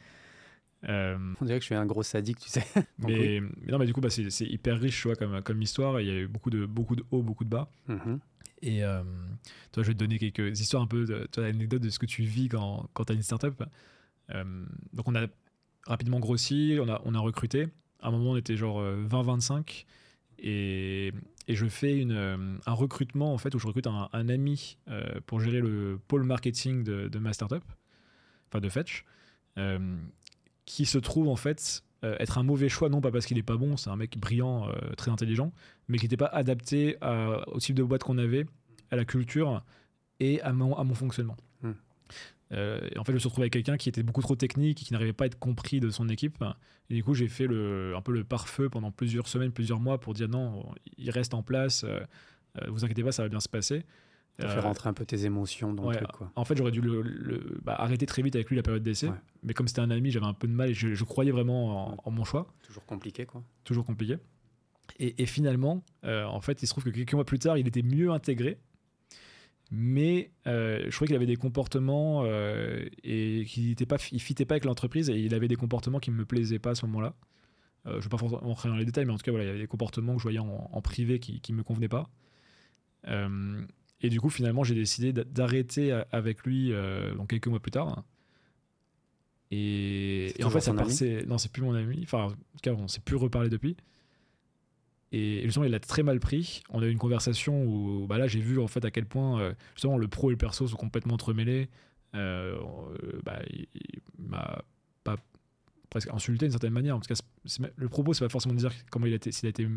[SPEAKER 1] Euh,
[SPEAKER 2] On dirait que je suis un gros sadique, tu sais. Oui.
[SPEAKER 1] mais, non, mais du coup, bah, c'est hyper riche, vois, comme, comme histoire. Il y a eu beaucoup de, beaucoup de hauts, beaucoup de bas.
[SPEAKER 2] Mhm.
[SPEAKER 1] Et euh, toi, je vais te donner quelques histoires un peu, de, anecdotes de ce que tu vis quand, quand tu as une startup. Euh, donc, on a rapidement grossi, on a, on a recruté. À un moment, on était genre euh, 20-25. Et, et je fais une, euh, un recrutement, en fait, où je recrute un, ami euh, pour gérer le pôle marketing de, ma startup, enfin de Fetch, euh, qui se trouve, en fait, euh, être un mauvais choix, non pas parce qu'il est pas bon, c'est un mec brillant, euh, très intelligent, mais qui n'était pas adapté au type de boîte qu'on avait, à la culture et à mon, à mon fonctionnement.
[SPEAKER 2] Hmm.
[SPEAKER 1] Euh, et en fait, je me suis retrouvé avec quelqu'un qui était beaucoup trop technique et qui n'arrivait pas à être compris de son équipe. Et du coup, j'ai fait le, un peu le pare-feu pendant plusieurs semaines, plusieurs mois pour dire non, il reste en place, euh, euh, vous inquiétez pas, ça va bien se passer. Euh,
[SPEAKER 2] fait rentrer un peu tes émotions dans
[SPEAKER 1] ouais,
[SPEAKER 2] le truc, quoi.
[SPEAKER 1] En fait, j'aurais dû le, le- bah, arrêter très vite avec lui la période d'essai.
[SPEAKER 2] Ouais.
[SPEAKER 1] Mais comme c'était un ami, j'avais un peu de mal et je, je croyais vraiment en- en mon choix
[SPEAKER 2] Toujours compliqué, quoi.
[SPEAKER 1] toujours compliqué. Et, et finalement, euh, en fait, il se trouve que quelques mois plus tard, il était mieux intégré. Mais euh, je trouvais qu'il avait des comportements euh, et qu'il était pas, il fitait pas avec l'entreprise et il avait des comportements qui me plaisaient pas à ce moment-là. Euh, je ne vais pas rentrer dans les détails, mais en tout cas, voilà, il y avait des comportements que je voyais en, en privé qui ne me convenaient pas. Et du coup, finalement, j'ai décidé d'a- d'arrêter avec lui donc quelques mois plus tard. Et, en fait, ça passait. Non, c'est plus mon ami. Enfin, en tout cas, on s'est plus reparlé depuis. Et justement, il l'a très mal pris. On a eu une conversation où, bah là, j'ai vu en fait à quel point euh, justement le pro et le perso sont complètement entremêlés. Euh, euh, bah, il, m'a pas presque insulté d'une certaine manière. En tout cas, le propos, c'est pas forcément de dire comment il a été, s'il a été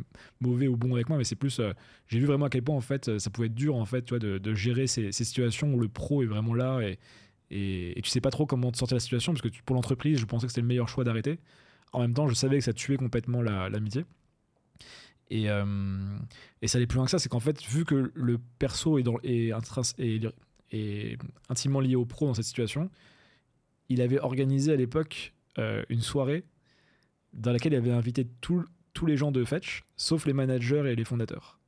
[SPEAKER 1] mauvais ou bon avec moi, mais c'est plus, j'ai vu vraiment à quel point en fait, ça pouvait être dur en fait, tu vois, de, gérer ces, situations où le pro est vraiment là et, et, et tu sais pas trop comment te sortir de la situation parce que pour l'entreprise, je pensais que c'était le meilleur choix d'arrêter. En même temps, je savais que ça tuait complètement la- l'amitié. Et, euh, et ça allait plus loin que ça, c'est qu'en fait, vu que le perso est, intimement lié au pro dans cette situation, il avait organisé à l'époque euh, une soirée dans laquelle il avait invité tous les gens de Fetch, sauf les managers et les fondateurs.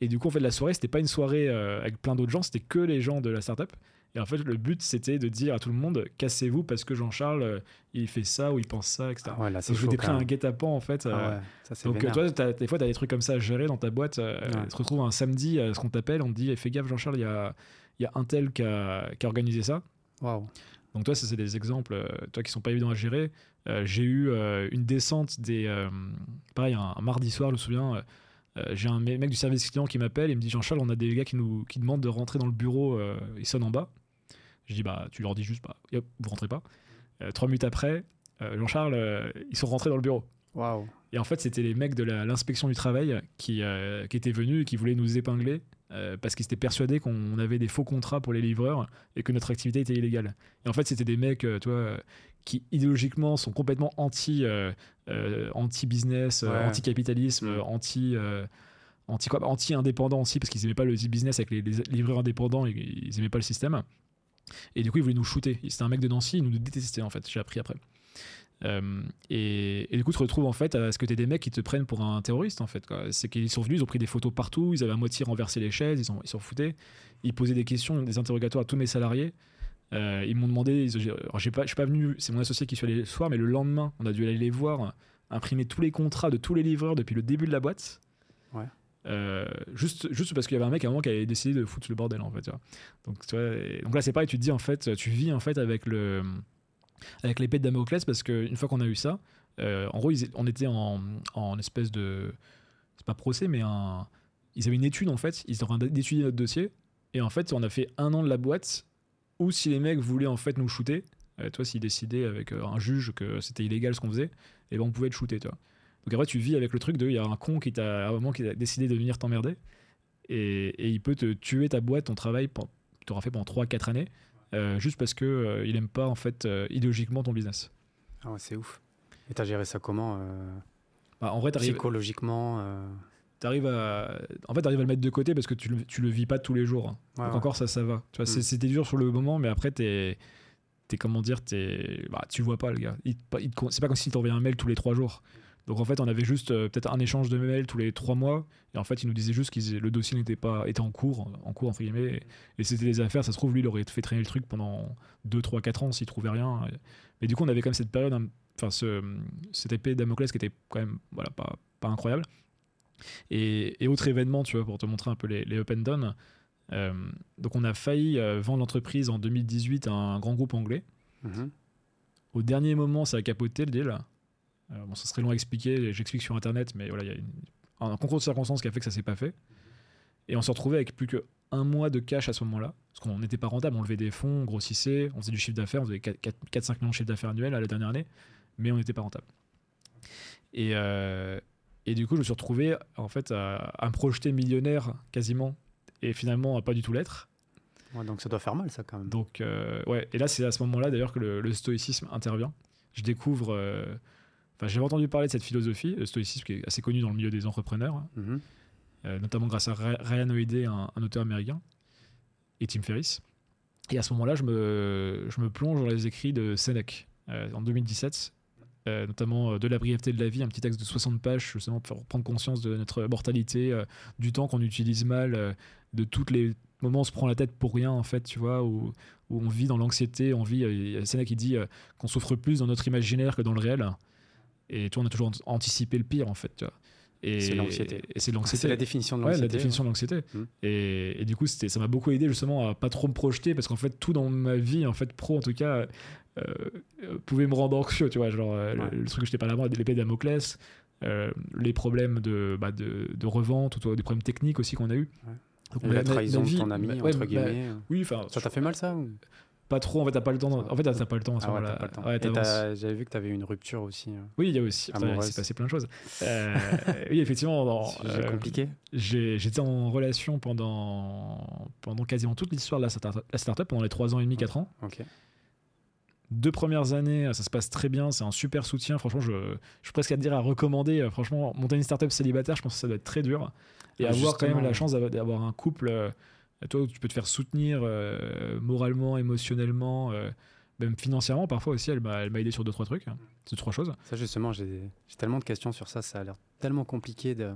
[SPEAKER 1] Et du coup, en fait, la soirée, c'était pas une soirée euh, avec plein d'autres gens, c'était que les gens de la startup. Et en fait, le but, c'était de dire à tout le monde cassez-vous parce que Jean-Charles, euh, il fait ça ou il pense ça, etc.
[SPEAKER 2] Ah ouais, là,
[SPEAKER 1] Donc, je pris un guet-apens, en fait.
[SPEAKER 2] Ah ouais, ça, c'est
[SPEAKER 1] donc, euh,
[SPEAKER 2] vénère.
[SPEAKER 1] toi, des fois, tu as des trucs comme ça à gérer dans ta boîte. euh,
[SPEAKER 2] Ouais.
[SPEAKER 1] Tu te retrouves un samedi, ce qu'on t'appelle, on te dit eh, fais gaffe, Jean-Charles, il y a, y a un tel qui a, qui a organisé ça.
[SPEAKER 2] Waouh.
[SPEAKER 1] Donc, toi, ça, c'est des exemples, euh, toi, qui sont pas évidents à gérer. Euh, j'ai eu euh, une descente des. pareil, un, un mardi soir, je me souviens. j'ai un me- mec du service client qui m'appelle et me dit Jean-Charles, on a des gars qui nous qui demandent de rentrer dans le bureau, ils sonnent en bas. Je dis bah tu leur dis juste bah hop, vous rentrez pas. Euh, trois minutes après, euh, Jean-Charles, euh, ils sont rentrés dans le bureau.
[SPEAKER 2] Waouh.
[SPEAKER 1] Et en fait, c'était les mecs de l'inspection du travail qui, qui étaient venus et qui voulaient nous épingler parce qu'ils étaient persuadés qu'on avait des faux contrats pour les livreurs et que notre activité était illégale. Et en fait, c'était des mecs, tu vois, qui idéologiquement sont complètement anti, euh, euh, anti-business, euh,
[SPEAKER 2] Ouais.
[SPEAKER 1] anti-capitalisme,
[SPEAKER 2] Mm.
[SPEAKER 1] euh, anti. Anti, quoi, anti-indépendant aussi, parce qu'ils aimaient pas le business avec les, les livreurs indépendants, et ils aimaient pas le système. Et du coup, ils voulaient nous shooter. C'était un mec de Nancy, il nous détestait en fait, j'ai appris après. Euh, et, du coup, tu te retrouves en fait à ce que tu des mecs qui te prennent pour un terroriste en fait. C'est qu'ils sont venus, ils ont pris des photos partout, ils avaient à moitié renversé les chaises, ils s'en ils foutaient. Ils posaient des questions, des interrogatoires à tous mes salariés. Euh, ils m'ont demandé, j'ai pas, je suis pas venu, c'est mon associé qui suis allé le soir, mais le lendemain, on a dû aller les voir, imprimer tous les contrats de tous les livreurs depuis le début de la boîte.
[SPEAKER 2] Ouais.
[SPEAKER 1] Euh, juste, juste parce qu'il y avait un mec à un moment qui avait décidé de foutre le bordel en fait. Donc, donc là, c'est pareil, tu dis en fait, tu vis en fait avec le avec l'épée de Damoclès parce qu'une fois qu'on a eu ça, euh, en gros, on était en, en espèce de. C'est pas procès, mais un. Ils avaient une étude en fait, ils étaient en train d'étudier notre dossier, et en fait, on a fait un an de la boîte où si les mecs voulaient en fait nous shooter, euh, toi, s'ils décidaient avec euh, un juge que c'était illégal ce qu'on faisait, et ben on pouvait être shooté. Donc après, tu vis avec le truc de. Il y a un con qui t'a, à un moment, qui a décidé de venir t'emmerder, et, et il peut te tuer ta boîte, ton travail, tu auras fait pendant 3-4 années, euh, juste parce que euh, il aime pas en fait euh, idéologiquement ton business.
[SPEAKER 2] Ah ouais, c'est ouf. Et t'as géré ça comment euh,
[SPEAKER 1] Bah, en vrai, t'arrives,
[SPEAKER 2] Psychologiquement
[SPEAKER 1] t'arrives à, en fait, t'arrives à le mettre de côté parce que tu le, tu le vis pas tous les jours. hein.
[SPEAKER 2] ouais,
[SPEAKER 1] Donc
[SPEAKER 2] ouais.
[SPEAKER 1] encore ça, ça va. Tu vois, c'est-
[SPEAKER 2] Mm.
[SPEAKER 1] c'était dur sur le moment, mais après t'es, comment dire, t'es, bah, tu vois pas le gars. Il il c'est pas comme s'il t'envoyait un mail tous les trois jours. Donc en fait, on avait juste euh, peut-être un échange de mails tous les trois mois, et en fait, il nous disait juste que le dossier n'était pas, était en cours, en cours entre guillemets, et, et c'était des affaires. Ça se trouve, lui, il aurait fait traîner le truc pendant 2, 3, 4 ans s'il trouvait rien. Mais du coup, on avait quand même cette période, enfin, ce, cette épée Damoclès qui était quand même, voilà, pas, pas incroyable. Et, et autre événement, tu vois, pour te montrer un peu les, les up and down. euh, donc, on a failli euh, vendre l'entreprise en 2018 à un grand groupe anglais.
[SPEAKER 2] Mhm.
[SPEAKER 1] Au dernier moment, ça a capoté le deal. Bon, ça serait long à expliquer, j'explique sur internet, mais voilà, il y a une- un concours de circonstances qui a fait que ça s'est pas fait. Et on s'est retrouvé avec plus que un mois de cash à ce moment-là, parce qu'on n'était pas rentable, on levait des fonds, on grossissait, on faisait du chiffre d'affaires, on faisait 4-5 millions de chiffre d'affaires annuel à la dernière année, mais on n'était pas rentable. Et, euh, et du coup, je me suis retrouvé en fait à, à me projeter millionnaire quasiment, et finalement à pas du tout l'être.
[SPEAKER 2] Ouais, donc ça doit faire mal, ça, quand même.
[SPEAKER 1] Donc, euh, ouais, et là, c'est à ce moment-là d'ailleurs que le, le stoïcisme intervient. Je découvre. euh, Enfin, j'avais entendu parler de cette philosophie, le stoïcisme qui est assez connu dans le milieu des entrepreneurs, hein,
[SPEAKER 2] Mhm.
[SPEAKER 1] euh, notamment grâce à Ryan Holiday, un, un auteur américain, et Tim Ferriss. Et à ce moment-là, je me, je me plonge dans les écrits de Sénèque euh, en 2017, euh, notamment euh, De la brièveté de la vie, un petit texte de 60 pages, justement pour prendre conscience de notre mortalité, euh, du temps qu'on utilise mal, euh, de tous les moments où on se prend la tête pour rien, en fait, tu vois, où, où on vit dans l'anxiété, on vit. euh, Il y a Sénèque qui dit euh, qu'on souffre plus dans notre imaginaire que dans le réel. Et tu vois, on a toujours ant- anticipé le pire, en fait. tu vois. Et-
[SPEAKER 2] C'est l'anxiété.
[SPEAKER 1] Et c'est l'anxiété.
[SPEAKER 2] C'est la définition de
[SPEAKER 1] Ouais,
[SPEAKER 2] l'anxiété.
[SPEAKER 1] la définition de l'anxiété.
[SPEAKER 2] Mm.
[SPEAKER 1] Et, et du coup, c'était, ça m'a beaucoup aidé justement à pas trop me projeter parce qu'en fait, tout dans ma vie, en fait, pro en tout cas, euh, euh, pouvait me rendre anxieux, tu vois. Genre, euh,
[SPEAKER 2] Ouais.
[SPEAKER 1] le, le truc que je t'ai parlé avant, l'épée Damoclès, euh, les problèmes de, bah, de, de revente, ou des problèmes techniques aussi qu'on a eu. Donc,
[SPEAKER 2] la trahison de ton ami,
[SPEAKER 1] bah,
[SPEAKER 2] entre
[SPEAKER 1] bah,
[SPEAKER 2] guillemets.
[SPEAKER 1] oui, enfin,
[SPEAKER 2] ça t'a fait mal, ça ou-
[SPEAKER 1] pas trop. En fait, t'as pas le temps. En fait, t'as pas le temps à ce
[SPEAKER 2] Ah ouais, pas le temps.
[SPEAKER 1] Ouais,
[SPEAKER 2] Et j'avais vu que tu avais une rupture aussi. euh.
[SPEAKER 1] Oui, il y a aussi. Il s'est passé plein de choses. Euh, oui, effectivement. euh,
[SPEAKER 2] compliqué.
[SPEAKER 1] J'étais en relation pendant, pendant quasiment toute l'histoire de la start- la startup, pendant les 3 ans et demi, 4 ans.
[SPEAKER 2] Ok.
[SPEAKER 1] Deux premières années, ça se passe très bien, c'est un super soutien. Franchement, je, je suis presque à te dire à recommander. Euh, Franchement, monter une startup célibataire, je pense que ça doit être très dur. Et
[SPEAKER 2] Ah,
[SPEAKER 1] avoir quand même la chance d'avoir- d'avoir un couple, euh, toi, tu peux te faire soutenir euh, moralement, émotionnellement, euh, même financièrement. Parfois aussi, elle m'a aidé sur deux, trois trucs. C'est trois choses.
[SPEAKER 2] Ça, justement, j'ai tellement de questions sur ça. Ça a l'air tellement compliqué de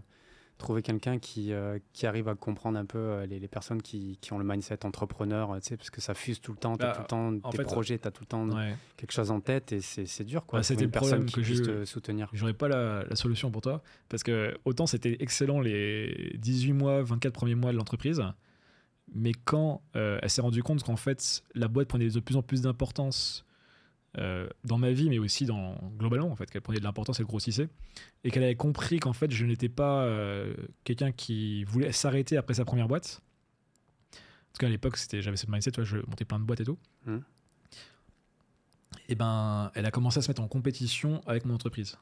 [SPEAKER 2] trouver quelqu'un qui, euh, qui arrive à comprendre un peu les, les personnes qui, qui ont le mindset entrepreneur, tu sais, parce que ça fuse tout le temps. Tu as
[SPEAKER 1] Bah,
[SPEAKER 2] tout le temps tes
[SPEAKER 1] fait,
[SPEAKER 2] projets, tu as tout le temps
[SPEAKER 1] Ouais.
[SPEAKER 2] quelque chose en tête et c'est dur, quoi.
[SPEAKER 1] Bah, c'était
[SPEAKER 2] une personne qui puisse te soutenir.
[SPEAKER 1] J'aurais pas la, la solution pour toi. Parce que autant c'était excellent les 18 mois, 24 premiers mois de l'entreprise. Mais quand euh, elle s'est rendue compte qu'en fait, la boîte prenait de plus en plus d'importance euh, dans ma vie, mais aussi dans, globalement, en fait, qu'elle prenait de l'importance, elle grossissait. Et qu'elle avait compris qu'en fait, je n'étais pas euh, quelqu'un qui voulait s'arrêter après sa première boîte. En tout cas, à l'époque, c'était- j'avais cette mindset, tu vois, je montais plein de boîtes et tout.
[SPEAKER 2] Mhm.
[SPEAKER 1] Et ben, elle a commencé à se mettre en compétition avec mon entreprise.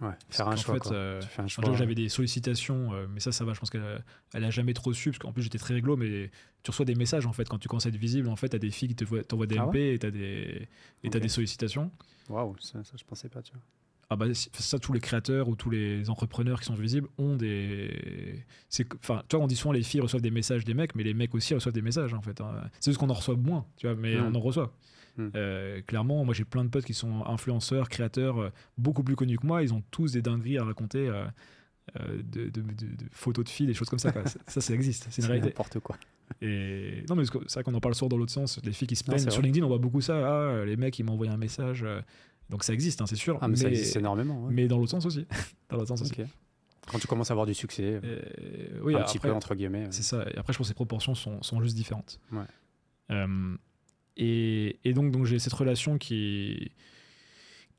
[SPEAKER 2] Ouais, faire un choix.
[SPEAKER 1] fait, euh,
[SPEAKER 2] un choix.
[SPEAKER 1] j'avais des sollicitations, euh, mais ça, ça va. Je pense qu'elle elle a jamais trop su, parce qu'en plus, j'étais très réglo, mais tu reçois des messages, en fait, quand tu commences à être visible. En fait, t'as des filles qui te voient- t'envoient des
[SPEAKER 2] Ah
[SPEAKER 1] MP et t'as des, et t'as
[SPEAKER 2] Ok.
[SPEAKER 1] des sollicitations.
[SPEAKER 2] Waouh, ça, ça, je pensais pas, tu vois.
[SPEAKER 1] Ah bah, ça, tous les créateurs ou tous les entrepreneurs qui sont visibles ont des. Enfin, tu vois, on dit souvent les filles reçoivent des messages des mecs, mais les mecs aussi reçoivent des messages, en fait. hein. C'est juste qu'on en reçoit moins, tu vois, mais
[SPEAKER 2] Mm.
[SPEAKER 1] on en reçoit.
[SPEAKER 2] Mm.
[SPEAKER 1] Euh, clairement, moi j'ai plein de potes qui sont influenceurs, créateurs, euh, beaucoup plus connus que moi. Ils ont tous des dingueries à raconter, euh, euh, de, de- de- de photos de filles, des choses comme ça. quoi. ça, ça, ça existe, c'est une réalité.
[SPEAKER 2] n'importe quoi.
[SPEAKER 1] Et non, mais c'est vrai qu'on en parle souvent dans l'autre sens. Les filles qui se plaignent sur. LinkedIn, on voit beaucoup ça. Ah, les mecs, ils m'ont envoyé un message. Donc ça existe, hein, c'est sûr.
[SPEAKER 2] Ah, mais, ça existe énormément. ouais.
[SPEAKER 1] mais dans l'autre sens aussi. dans l'autre sens aussi.
[SPEAKER 2] Quand tu commences à avoir du succès,
[SPEAKER 1] Euh, oui,
[SPEAKER 2] un petit peu entre guillemets.
[SPEAKER 1] c'est ça. Et après, je pense que les proportions sont, sont juste différentes.
[SPEAKER 2] Ouais.
[SPEAKER 1] Euh, et, et donc, j'ai cette relation qui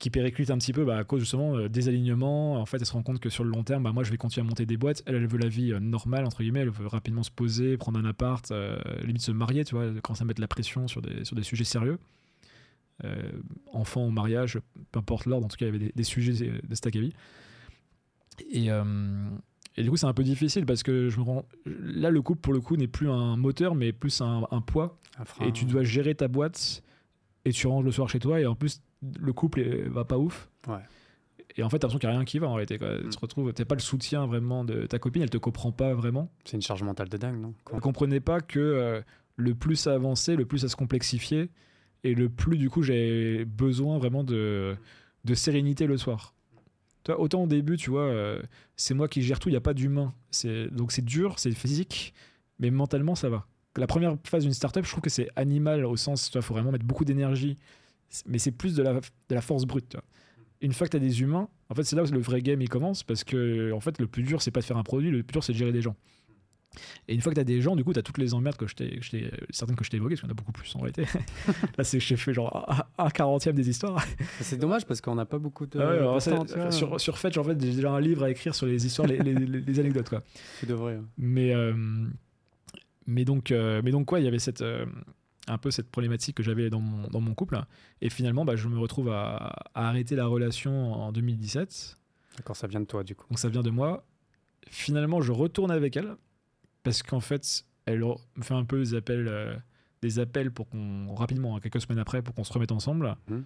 [SPEAKER 1] qui périclite un petit peu bah, à cause justement euh, des alignements. En fait, elle se rend compte que sur le long terme, bah, moi, je vais continuer à monter des boîtes. Elle, elle veut la vie euh, normale, entre guillemets. Elle veut rapidement se poser, prendre un appart, euh, limite se marier, tu vois, commencer à mettre la pression sur des, sujets sérieux. Euh, enfant ou mariage, peu importe l'ordre, en tout cas, il y avait des, sujets de Stackaby. Et, euh, et du coup, c'est un peu difficile parce que je me rends. Là, le couple, pour le coup, n'est plus un moteur, mais plus un, un poids.
[SPEAKER 2] un.
[SPEAKER 1] Et tu dois gérer ta boîte et tu rentres le soir chez toi. Et en plus, le couple va pas ouf.
[SPEAKER 2] Ouais.
[SPEAKER 1] Et en fait, t'as l'impression qu'il n'y a rien qui va en réalité. Quoi.
[SPEAKER 2] Mm.
[SPEAKER 1] Tu te retrouves, t'as pas le soutien vraiment de ta copine, elle te comprend pas vraiment.
[SPEAKER 2] C'est une charge mentale de dingue, non?
[SPEAKER 1] Elle comprenait pas que euh, le plus ça avançait, le plus ça se complexifiait. Et le plus, du coup, j'ai besoin vraiment de, de sérénité le soir. Toi, autant au début, tu vois, euh, c'est moi qui gère tout, il n'y a pas d'humain. Donc c'est dur, c'est physique, mais mentalement, ça va. La première phase d'une startup, je trouve que c'est animal au sens, il faut vraiment mettre beaucoup d'énergie, mais c'est plus de la, force brute. Une fois que tu as des humains, en fait, c'est là où le vrai game il commence, parce que en fait, le plus dur, c'est pas de faire un produit, le plus dur, c'est de gérer des gens. Et une fois que tu as des gens, du coup, tu as toutes les emmerdes que je t'ai, t'ai- certaines que je t'ai évoquées, parce qu'il y en a beaucoup plus en réalité. Là, c'est, j'ai fait genre un, un quarantième des histoires.
[SPEAKER 2] C'est dommage parce qu'on n'a pas beaucoup de,
[SPEAKER 1] Ah ouais,
[SPEAKER 2] de temps,
[SPEAKER 1] sur, sur Fetch, en fait, j'ai déjà un livre à écrire sur les histoires, les, les- les- les anecdotes, quoi.
[SPEAKER 2] Tu devrais. ouais.
[SPEAKER 1] Mais, euh, mais donc, euh, mais donc quoi, il y avait cette, euh, un peu cette problématique que j'avais dans mon, dans mon couple. Et finalement, bah, je me retrouve à, à arrêter la relation en 2017.
[SPEAKER 2] D'accord, ça vient de toi du coup.
[SPEAKER 1] Donc ça vient de moi. Finalement, je retourne avec elle parce qu'en fait, elle me fait un peu des appels, euh, des appels pour qu'on rapidement, hein, quelques semaines après, pour qu'on se remette ensemble.
[SPEAKER 2] Mhm.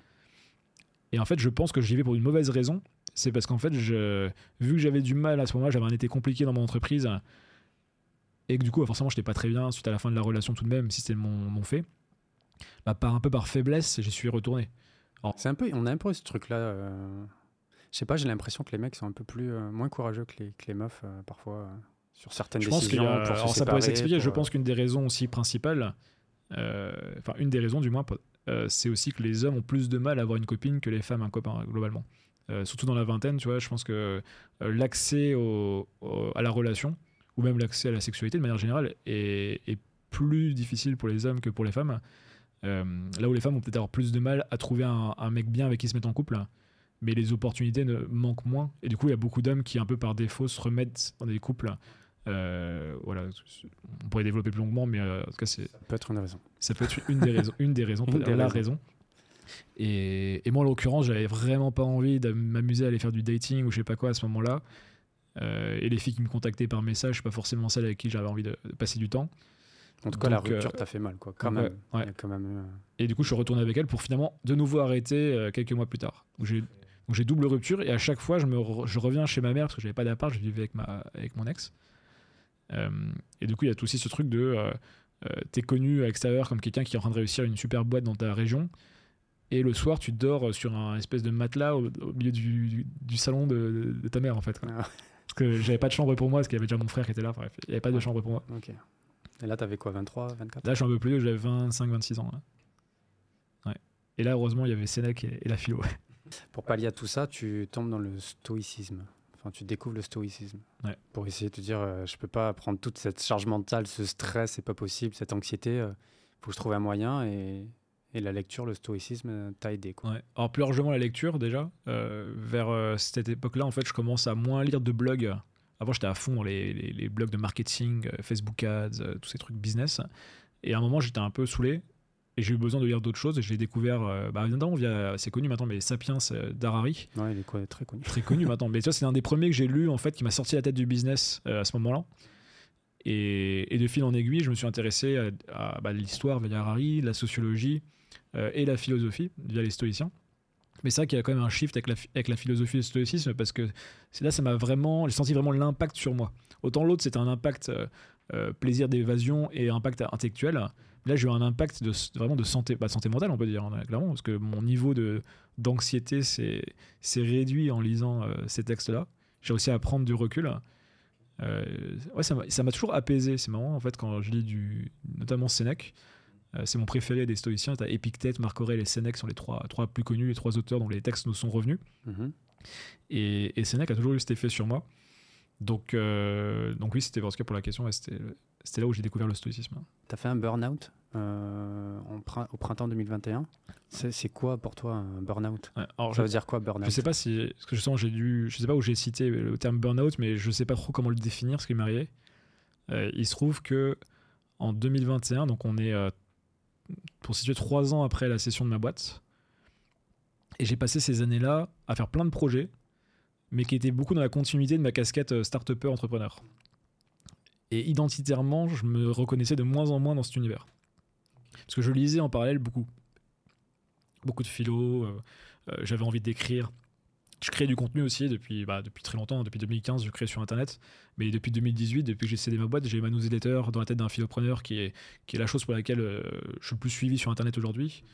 [SPEAKER 1] Et en fait, je pense que j'y vais pour une mauvaise raison. C'est parce qu'en fait, je, vu que j'avais du mal à ce moment-là, j'avais un été compliqué dans mon entreprise et que du coup, forcément, je n'étais pas très bien suite à la fin de la relation tout de même, si c'était mon, mon fait. Bah, par un peu par faiblesse, j'y suis retourné.
[SPEAKER 2] C'est un peu, on a un peu ce truc-là. euh, Je sais pas, j'ai l'impression que les mecs sont un peu plus euh, moins courageux que les, que les meufs euh, parfois sur certaines
[SPEAKER 1] Je pense a,
[SPEAKER 2] pour se
[SPEAKER 1] ça pourrait s'expliquer.
[SPEAKER 2] pour,
[SPEAKER 1] Je
[SPEAKER 2] euh,
[SPEAKER 1] pense qu'une des raisons aussi principales, euh, enfin une des raisons du moins, euh, c'est aussi que les hommes ont plus de mal à avoir une copine que les femmes un copain globalement. Euh, surtout dans la vingtaine, tu vois, je pense que euh, l'accès au- au- à la relation ou même l'accès à la sexualité de manière générale est, est plus difficile pour les hommes que pour les femmes. Euh, là où les femmes vont peut-être avoir plus de mal à trouver un, un mec bien avec qui se mettre en couple, mais les opportunités ne manquent moins. Et du coup, il y a beaucoup d'hommes qui, un peu par défaut, se remettent dans des couples Euh, voilà, on pourrait développer plus longuement, mais euh, en tout cas, c'est,
[SPEAKER 2] Ça peut être une raison.
[SPEAKER 1] ça peut être une des raisons, une des raisons,
[SPEAKER 2] Une
[SPEAKER 1] peut-être
[SPEAKER 2] des
[SPEAKER 1] la
[SPEAKER 2] raisons.
[SPEAKER 1] raison. Et, et moi, en l'occurrence, j'avais vraiment pas envie de m'amuser à aller faire du dating ou je sais pas quoi à ce moment-là. Euh, et les filles qui me contactaient par message, pas forcément celles avec qui j'avais envie de, de passer du temps.
[SPEAKER 2] En tout cas, la rupture t'a fait mal, quoi. Quand même.
[SPEAKER 1] ouais.
[SPEAKER 2] Il y a quand même eu,
[SPEAKER 1] Et du coup, je suis retourné avec elle pour finalement de nouveau arrêter quelques mois plus tard. Donc j'ai donc j'ai double rupture et à chaque fois, je, me re- je reviens chez ma mère parce que j'avais pas d'appart, je vivais avec, ma, avec mon ex. Euh, et du coup, il y a aussi ce truc de euh, euh, t'es connu à l'extérieur comme quelqu'un qui est en train de réussir une super boîte dans ta région. Et le soir, tu dors sur un espèce de matelas au, au milieu du, du- du salon de, de ta mère, en fait. quoi.
[SPEAKER 2] Ah.
[SPEAKER 1] Parce que j'avais pas de chambre pour moi, parce qu'il y avait déjà mon frère qui était là. Bref, il y avait pas de chambre pour moi.
[SPEAKER 2] Ok. Et là, t'avais quoi 23, 24
[SPEAKER 1] Là, je suis un peu plus vieux, j'avais 25, 26 ans. là. Ouais. Et là, heureusement, il y avait Sénèque et, et la philo.
[SPEAKER 2] Pour pallier à tout ça, tu tombes dans le stoïcisme. Enfin, tu découvres le stoïcisme.
[SPEAKER 1] Ouais.
[SPEAKER 2] Pour essayer de te dire, euh, je peux pas prendre toute cette charge mentale, ce stress, c'est pas possible, cette anxiété. Il faut que je trouve un moyen. Et, et la lecture, le stoïcisme, euh, t'a aidé. Quoi.
[SPEAKER 1] Ouais. Alors, plus largement, la lecture, déjà. Euh, vers euh, cette époque-là, en fait, je commence à moins lire de blogs. Avant, j'étais à fond dans les, les- les blogs de marketing, euh, Facebook Ads, euh, tous ces trucs business. Et à un moment, j'étais un peu saoulé. Et j'ai eu besoin de lire d'autres choses. Et j'ai découvert, euh, bah, notamment via, c'est connu maintenant, mais Sapiens euh, d'Harari.
[SPEAKER 2] Ouais, il est quoi, très connu.
[SPEAKER 1] très connu maintenant. Mais tu vois, c'est un des premiers que j'ai lu, en fait, qui m'a sorti la tête du business euh, à ce moment-là. Et, et de fil en aiguille, je me suis intéressé à, à, bah, l'histoire via Harari, la sociologie euh, et la philosophie via les stoïciens. Mais c'est vrai qu'il y a quand même un shift avec la, avec la philosophie et le stoïcisme parce que c'est là, ça m'a vraiment, j'ai senti vraiment l'impact sur moi. Autant l'autre, c'était un impact euh, plaisir d'évasion et impact intellectuel. Là, j'ai eu un impact de, vraiment de santé, bah, de santé mentale, on peut dire, hein, clairement, parce que mon niveau de, d'anxiété s'est, réduit en lisant euh, ces textes-là. J'ai réussi à prendre du recul. Euh, ouais, ça m'a, toujours apaisé. C'est marrant, en fait, quand je lis du, notamment Sénèque. Euh, c'est mon préféré des stoïciens. T'as Épictète, Marc Aurèle et Sénèque sont les trois, trois plus connus, les trois auteurs dont les textes nous sont revenus.
[SPEAKER 2] Mhm.
[SPEAKER 1] Et, et Sénèque a toujours eu cet effet sur moi. Donc, euh, donc oui, c'était parce que pour la question, ouais, c'était, c'était là où j'ai découvert le stoïcisme.
[SPEAKER 2] T'as fait un burn-out euh, au printemps 2021. C'est, quoi pour toi un burn-out?
[SPEAKER 1] Ouais,
[SPEAKER 2] Ça veut dire quoi burn-out?
[SPEAKER 1] Je sais pas si, parce que justement j'ai dû, je sais pas où j'ai cité le terme burn-out, mais je sais pas trop comment le définir, ce qui m'est arrivé. Euh, il se trouve que en 2021, donc on est euh, pour situer trois ans après la session de ma boîte, et j'ai passé ces années-là à faire plein de projets, mais qui étaient beaucoup dans la continuité de ma casquette euh, start-upper entrepreneur. Et identitairement, je me reconnaissais de moins en moins dans cet univers, parce que je lisais en parallèle beaucoup, beaucoup de philo. euh, euh, j'avais envie d'écrire. Je crée du contenu aussi depuis, bah, depuis très longtemps. Depuis 2015, je crée sur Internet. Mais depuis 2018, depuis que j'ai cédé ma boîte, j'ai ma newsletter dans la tête d'un philopreneur qui est, la chose pour laquelle euh, je suis le plus suivi sur Internet aujourd'hui.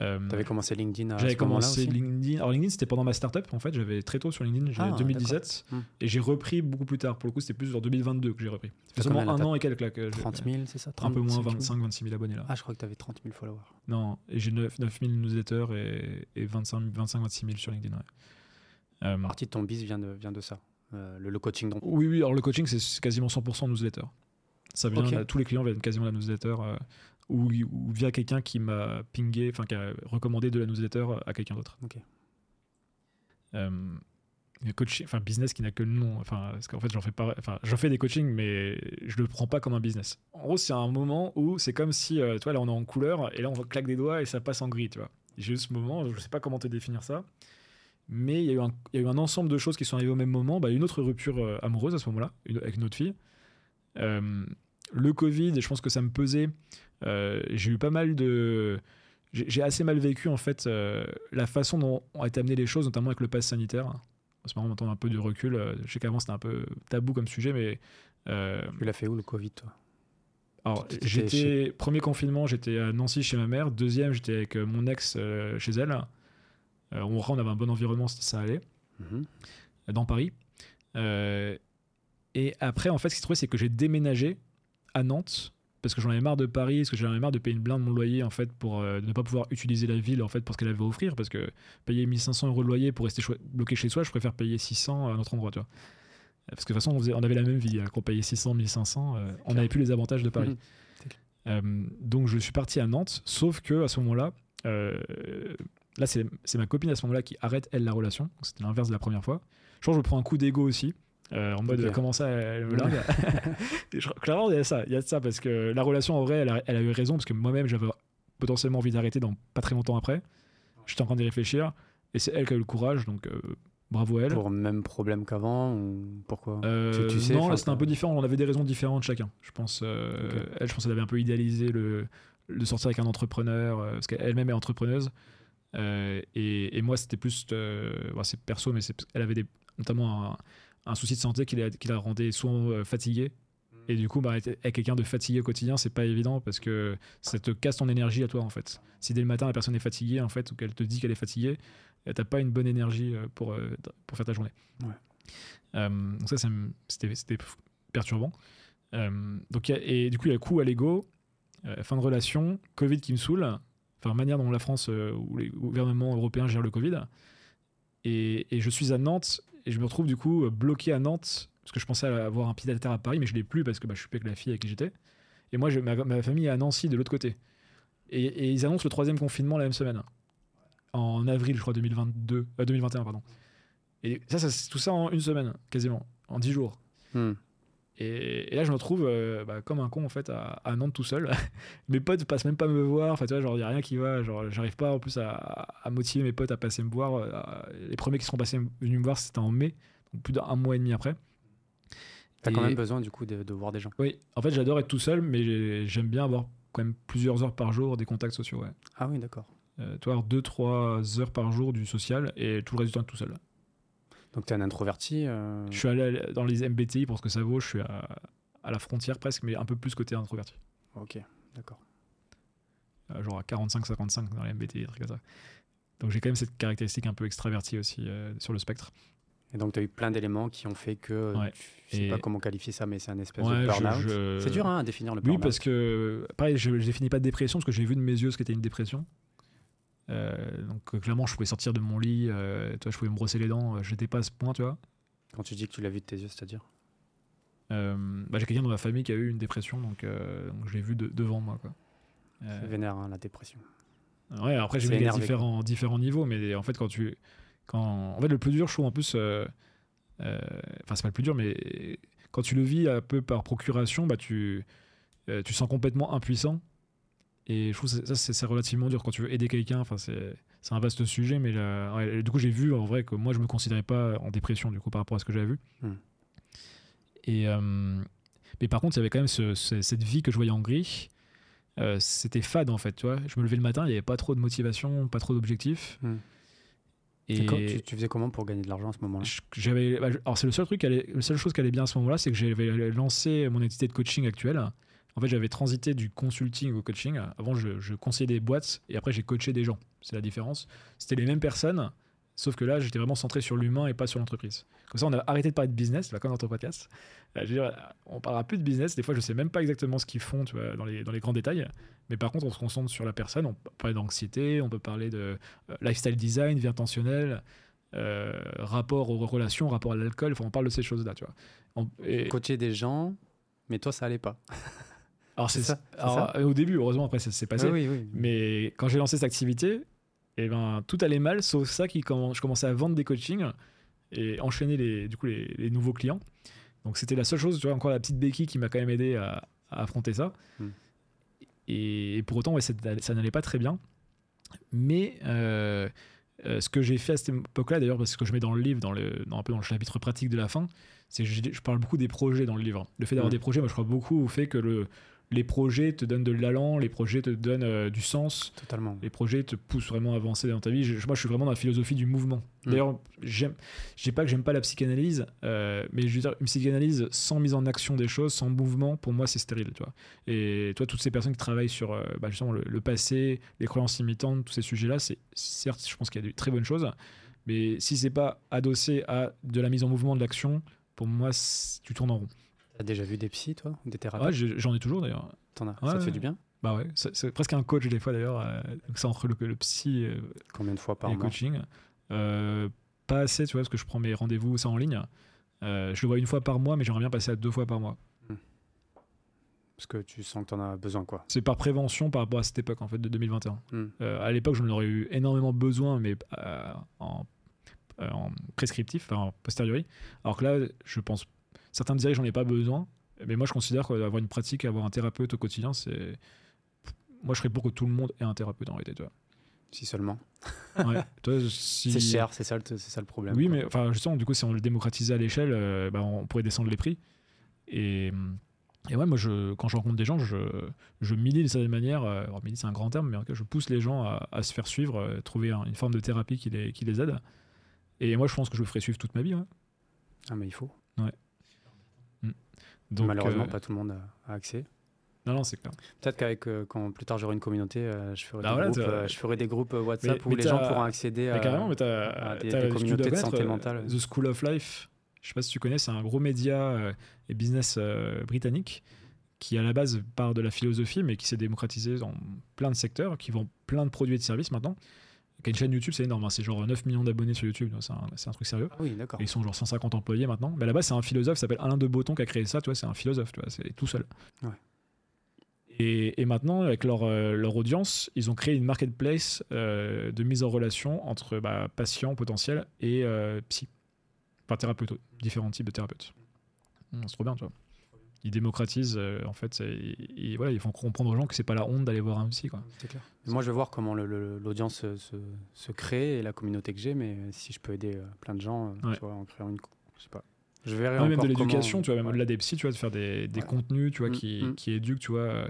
[SPEAKER 1] Euh,
[SPEAKER 2] T'avais commencé LinkedIn à
[SPEAKER 1] j'avais commencé LinkedIn. Alors LinkedIn, c'était pendant ma startup en fait. J'avais très tôt sur LinkedIn, j'ai
[SPEAKER 2] Ah,
[SPEAKER 1] 2017.
[SPEAKER 2] d'accord. Hmm.
[SPEAKER 1] Et j'ai repris beaucoup plus tard. Pour le coup, c'était plus en 2022 que j'ai repris.
[SPEAKER 2] T'as
[SPEAKER 1] seulement un an et quelques là que j'ai-
[SPEAKER 2] 30 000, c'est ça?
[SPEAKER 1] Un peu moins,
[SPEAKER 2] 35 000?
[SPEAKER 1] 25, 26 000 abonnés là.
[SPEAKER 2] Ah, je crois que t'avais 30 000 followers.
[SPEAKER 1] Non, et j'ai 9, 9 000 newsletters et, et 25, 25, 26 000 sur LinkedIn. ouais. Euh,
[SPEAKER 2] partie de ton biz vient de, vient de ça. Euh, le, le coaching dont
[SPEAKER 1] oui, oui, alors le coaching, c'est c'est quasiment 100% newsletter. Ça vient, là, tous les clients viennent quasiment de la newsletter euh, ou, ou via quelqu'un qui m'a pingé, enfin qui a recommandé de la newsletter à quelqu'un d'autre.
[SPEAKER 2] Ok.
[SPEAKER 1] Euh, coaching, enfin business qui n'a que le nom, enfin parce qu'en fait j'en fais pas, enfin j'en fais des coachings mais je le prends pas comme un business. En gros c'est un moment où c'est comme si, euh, tu vois là on est en couleur et là on claque des doigts et ça passe en gris, tu vois. J'ai eu ce moment, je sais pas comment te définir ça, mais il y, a eu un- il y a eu un ensemble de choses qui sont arrivées au même moment. Bah, une autre rupture euh, amoureuse à ce moment-là, avec une autre fille. Euh, le Covid, je pense que ça me pesait. Euh, j'ai eu pas mal de. J'ai assez mal vécu en fait euh, la façon dont ont été amenées les choses, notamment avec le pass sanitaire. En ce moment, on a un peu du recul. Euh, Je sais qu'avant c'était un peu tabou comme sujet, mais euh,
[SPEAKER 2] Tu l'as fait où le Covid, toi?
[SPEAKER 1] alors, j'étais
[SPEAKER 2] chez-
[SPEAKER 1] premier confinement, j'étais à Nancy chez ma mère. Deuxième, j'étais avec mon ex chez elle. On, on avait un bon environnement, ça- ça allait,
[SPEAKER 2] Mhm.
[SPEAKER 1] dans Paris. Et après, en fait, ce qui se trouvait, c'est que j'ai déménagé à Nantes parce que j'en avais marre de Paris, parce que j'en avais marre de payer une blinde mon loyer en fait pour euh, ne pas pouvoir utiliser la ville en fait pour ce qu'elle avait à offrir parce que payer 1500 euros de loyer pour rester bloqué chez soi, je préfère payer 600 à un autre endroit, tu vois. Parce que de toute façon, on, faisait- on avait la même vie, hein, qu'on payait 600, 1500, euh, on n'avait plus les avantages de Paris.
[SPEAKER 2] Mhm.
[SPEAKER 1] Euh, donc je suis parti à Nantes, sauf que à ce moment-là, euh, là c'est ma copine à ce moment-là qui arrête elle la relation. C'était l'inverse de la première fois. Je pense que je prends un coup d'ego aussi. Euh, en mode
[SPEAKER 2] Ok.
[SPEAKER 1] comment ça elle me largue clairement il y a ça il y a ça parce que la relation en vrai elle a, elle a eu raison parce que moi-même j'avais potentiellement envie d'arrêter dans pas très longtemps après j'étais en train d'y réfléchir et c'est elle qui a eu le courage donc euh, bravo à elle
[SPEAKER 2] Pour même problème qu'avant ou pourquoi?
[SPEAKER 1] Euh,
[SPEAKER 2] Tu- tu sais,
[SPEAKER 1] non là c'était un peu différent on avait des raisons différentes chacun je pense euh,
[SPEAKER 2] Ok.
[SPEAKER 1] elle je pense qu'elle avait un peu idéalisé le sortir avec un entrepreneur euh, parce qu'elle-même est entrepreneuse Euh, et, et moi c'était plus euh, bon, c'est perso mais elle avait des, notamment un, un souci de santé qui la, qui la rendait souvent euh, fatiguée. Et du coup bah, être quelqu'un de fatigué au quotidien c'est pas évident parce que ça te casse ton énergie à toi en fait. Si dès le matin la personne est fatiguée en fait ou qu'elle te dit qu'elle est fatiguée euh, t'as pas une bonne énergie euh, pour, pour faire ta journée.
[SPEAKER 2] Ouais.
[SPEAKER 1] Euh, donc ça, c'était perturbant. Euh, donc et du coup il y a le coup à l'ego euh, fin de relation Covid qui me saoule. Enfin manière dont la France ou les gouvernements européens gèrent le Covid et, je suis à Nantes et je me retrouve du coup euh, bloqué à Nantes parce que je pensais avoir un pied terre à Paris mais je l'ai plus parce que bah, je suis avec la fille avec qui j'étais. Et moi ma, famille est à Nancy de l'autre côté. Et, ils annoncent le troisième confinement la même semaine. En avril je crois 2022 euh, 2021 pardon. Et ça, ça c'est tout ça en une semaine quasiment en dix jours.
[SPEAKER 2] Hmm.
[SPEAKER 1] Et, et là, je me retrouve euh, bah, comme un con en fait à, à Nantes tout seul. mes potes passent même pas me voir. Enfin, tu vois, genre, il y a rien qui va. Genre, j'arrive pas en plus à, à motiver mes potes à passer me voir. Euh, Les premiers qui sont passés venus me voir, c'était en mai, donc plus d'un mois et demi après.
[SPEAKER 2] T'as quand
[SPEAKER 1] Et-
[SPEAKER 2] même besoin du coup de, de voir des gens.
[SPEAKER 1] Oui, en fait, j'adore être tout seul, mais j'ai- j'aime bien avoir quand même plusieurs heures par jour des contacts sociaux. Ouais.
[SPEAKER 2] Ah oui, d'accord.
[SPEAKER 1] Euh, tu vois, avoir deux, trois heures par jour du social et tout le reste du temps tout seul.
[SPEAKER 2] Donc t'es un introverti. euh,
[SPEAKER 1] Je suis allé dans les MBTI pour ce que ça vaut. Je suis à, à la frontière presque, mais un peu plus côté introverti.
[SPEAKER 2] Ok, d'accord.
[SPEAKER 1] Euh, genre à 45-55 dans les MBTI, trucs comme ça. Donc j'ai quand même cette caractéristique un peu extravertie aussi euh, sur le spectre.
[SPEAKER 2] Et donc tu as eu plein d'éléments qui ont fait que
[SPEAKER 1] Ouais.
[SPEAKER 2] tu- je sais
[SPEAKER 1] Et-
[SPEAKER 2] pas comment qualifier ça, mais c'est un espèce
[SPEAKER 1] Ouais,
[SPEAKER 2] de
[SPEAKER 1] je-
[SPEAKER 2] burn-out.
[SPEAKER 1] je-
[SPEAKER 2] C'est dur hein, à définir le
[SPEAKER 1] Oui,
[SPEAKER 2] burn-out.
[SPEAKER 1] parce que, pareil, je ne définis pas de dépression parce que j'ai vu de mes yeux ce qu'était une dépression. Euh, donc euh, clairement, je pouvais sortir de mon lit, euh, tu vois, je pouvais me brosser les dents, j'étais pas à ce point, tu vois.
[SPEAKER 2] Quand tu dis que tu l'as vu de tes yeux, c'est-à-dire?
[SPEAKER 1] Bah, j'ai quelqu'un dans ma famille qui a eu une dépression, donc, donc je l'ai vu de- devant moi. Quoi.
[SPEAKER 2] C'est vénère, hein, la dépression.
[SPEAKER 1] Ouais, après j'ai vu les différents, différents niveaux, mais en fait quand tu, quand, en fait le plus dur, je trouve en plus, euh, euh, enfin c'est pas le plus dur, mais quand tu le vis un peu par procuration, bah tu, euh, tu sens complètement impuissant. Et je trouve que ça c'est relativement dur quand tu veux aider quelqu'un. Enfin c'est, un vaste sujet, mais là, ouais, du coup j'ai vu en vrai que moi je me considérais pas en dépression du coup par rapport à ce que j'avais vu.
[SPEAKER 2] Hmm.
[SPEAKER 1] Et euh, mais par contre il y avait quand même ce- ce- cette vie que je voyais en gris. Euh, c'était fade en fait, tu vois. Je me levais le matin, il n'y avait pas trop de motivation, pas trop d'objectifs.
[SPEAKER 2] Hmm.
[SPEAKER 1] Et
[SPEAKER 2] quand- tu, tu faisais comment pour gagner de l'argent à ce moment-là?
[SPEAKER 1] J'avais, bah, alors c'est le seul truc, la seule chose qui allait bien à ce moment-là, c'est que j'avais lancé mon entité de coaching actuelle. En fait, j'avais transité du consulting au coaching. Avant, je, conseillais des boîtes et après, j'ai coaché des gens. C'est la différence. C'était les mêmes personnes, sauf que là, j'étais vraiment centré sur l'humain et pas sur l'entreprise. Comme ça, on a arrêté de parler de business, là, comme dans ton podcast. Euh, je on parlera plus de business. Des fois, je sais même pas exactement ce qu'ils font dans, les, grands détails. Mais par contre, on se concentre sur la personne. On peut parler d'anxiété, on peut parler de euh, lifestyle design, vie intentionnelle, euh, rapport aux relations, rapport à l'alcool. Enfin, on parle de ces choses-là, tu vois.
[SPEAKER 2] Coacher des gens, mais toi ça allait pas.
[SPEAKER 1] alors,
[SPEAKER 2] c'est ça,
[SPEAKER 1] alors, Au début, heureusement, après, ça s'est passé.
[SPEAKER 2] oui, oui.
[SPEAKER 1] Mais quand j'ai lancé cette activité, eh ben, tout allait mal, sauf ça, qui, quand je commençais à vendre des coachings et enchaîner les, du coup, les, les nouveaux clients. Donc c'était la seule chose, tu vois, encore la petite béquille qui m'a quand même aidé à, à affronter ça.
[SPEAKER 2] Hmm.
[SPEAKER 1] Et, pour autant, ouais, ça, ça n'allait pas très bien. Mais euh, euh, ce que j'ai fait à cette époque-là, d'ailleurs, parce que je mets dans le livre, dans le, dans, un peu dans le chapitre pratique de la fin, c'est que je, je parle beaucoup des projets dans le livre. Le fait d'avoir
[SPEAKER 2] Hmm.
[SPEAKER 1] des projets, moi je crois beaucoup au fait que le, les projets te donnent de l'allant, les projets te donnent euh, du sens,
[SPEAKER 2] Totalement.
[SPEAKER 1] les projets te poussent vraiment à avancer dans ta vie. Je- moi, je suis vraiment dans la philosophie du mouvement.
[SPEAKER 2] Mm.
[SPEAKER 1] D'ailleurs, j'aime, je dis pas que j'aime pas la psychanalyse, euh, mais je veux dire, une psychanalyse sans mise en action des choses, sans mouvement, pour moi, c'est stérile, tu vois. Et toi, toutes ces personnes qui travaillent sur euh, bah, justement le, le passé, les croyances limitantes, tous ces sujets-là, c'est certes, je pense qu'il y a de très bonnes choses, mais si c'est pas adossé à de la mise en mouvement, de l'action, pour moi, tu tournes en rond.
[SPEAKER 2] T'as déjà vu des psys, toi? Des thérapeutes?
[SPEAKER 1] J'en ai toujours d'ailleurs.
[SPEAKER 2] T'en as?
[SPEAKER 1] Ouais,
[SPEAKER 2] Ça te fait du bien?
[SPEAKER 1] Bah ouais, c'est c'est presque un coach des fois d'ailleurs. euh, ça entre le, le psy,
[SPEAKER 2] Combien de fois par
[SPEAKER 1] et
[SPEAKER 2] mois?
[SPEAKER 1] coaching. Euh, pas assez, tu vois, parce que je prends mes rendez-vous ça en ligne. Euh, je le vois une fois par mois, mais j'aimerais bien passer à deux fois par mois.
[SPEAKER 2] Parce que tu sens que t'en as besoin, quoi.
[SPEAKER 1] C'est par prévention par rapport à cette époque en fait de 2021.
[SPEAKER 2] Hmm.
[SPEAKER 1] Euh, à l'époque, j'en aurais eu énormément besoin, mais en- en prescriptif, en posteriori. Alors que là, je pense, certains diraient que j'en ai pas besoin, mais moi je considère qu'avoir une pratique, avoir un thérapeute au quotidien, c'est. Moi je serais pour que tout le monde ait un thérapeute en réalité, tu vois.
[SPEAKER 2] Si seulement.
[SPEAKER 1] Ouais, toi, si-
[SPEAKER 2] C'est cher, c'est ça, le- c'est ça le problème.
[SPEAKER 1] Oui,
[SPEAKER 2] quoi.
[SPEAKER 1] mais enfin, justement, du coup, si on le démocratisait à l'échelle, euh, bah, on pourrait descendre les prix. Et, et ouais, moi, je, quand je rencontre des gens, je, je milite d'une certaine manière. euh, alors, milite, c'est un grand terme, mais en tout cas, je pousse les gens à, à se faire suivre, euh, trouver un- une forme de thérapie qui les, qui les aide. Et moi, je pense que je le ferai suivre toute ma vie. ouais.
[SPEAKER 2] Ah, mais il faut.
[SPEAKER 1] Donc,
[SPEAKER 2] Malheureusement,
[SPEAKER 1] euh,
[SPEAKER 2] pas tout le monde a, accès.
[SPEAKER 1] non, non, c'est clair.
[SPEAKER 2] Peut-être qu'avec euh, quand plus tard j'aurai une communauté, euh, je, ferai
[SPEAKER 1] Bah voilà,
[SPEAKER 2] groupes, euh, je ferai des groupes WhatsApp
[SPEAKER 1] Mais-
[SPEAKER 2] où
[SPEAKER 1] mais
[SPEAKER 2] les gens pourront accéder
[SPEAKER 1] Mais
[SPEAKER 2] à.
[SPEAKER 1] carrément, mais t'as,
[SPEAKER 2] à des- communautés de santé mentale.
[SPEAKER 1] The School of Life. Je sais pas si tu connais, c'est un gros média et business britannique qui à la base part de la philosophie, mais qui s'est démocratisé dans plein de secteurs, qui vend plein de produits et de services maintenant. Qui a une chaîne YouTube, c'est énorme, hein, c'est genre 9 millions d'abonnés sur YouTube, c'est un, truc sérieux.
[SPEAKER 2] Ah oui, d'accord.
[SPEAKER 1] Ils sont genre 150 employés maintenant. Mais base, c'est un philosophe qui s'appelle Alain de Botton qui a créé ça, tu vois, c'est un philosophe, tu vois, c'est tout seul.
[SPEAKER 2] Ouais.
[SPEAKER 1] Et, et maintenant, avec leur, euh, leur audience, ils ont créé une marketplace euh, de mise en relation entre bah, patients potentiels et euh, psy. Enfin, thérapeutes, différents types de thérapeutes. Hum, c'est trop bien, tu vois. Ils démocratisent, euh, en fait, et, et voilà, ils font comprendre aux gens que c'est pas la honte d'aller voir un psy, quoi.
[SPEAKER 2] C'est clair. Moi, je vais voir comment le- le- l'audience se, se- se crée et la communauté que j'ai, mais si je peux aider euh, plein de gens, euh,
[SPEAKER 1] Ouais.
[SPEAKER 2] tu vois, en créant une. Je sais pas. Je verrai
[SPEAKER 1] Ouais, même de l'éducation,
[SPEAKER 2] comment-
[SPEAKER 1] tu vois, même
[SPEAKER 2] Ouais.
[SPEAKER 1] au-delà des psys, tu vois, de faire des, des
[SPEAKER 2] Ouais.
[SPEAKER 1] contenus, tu vois,
[SPEAKER 2] Mm,
[SPEAKER 1] qui,
[SPEAKER 2] mm.
[SPEAKER 1] qui éduquent, tu vois,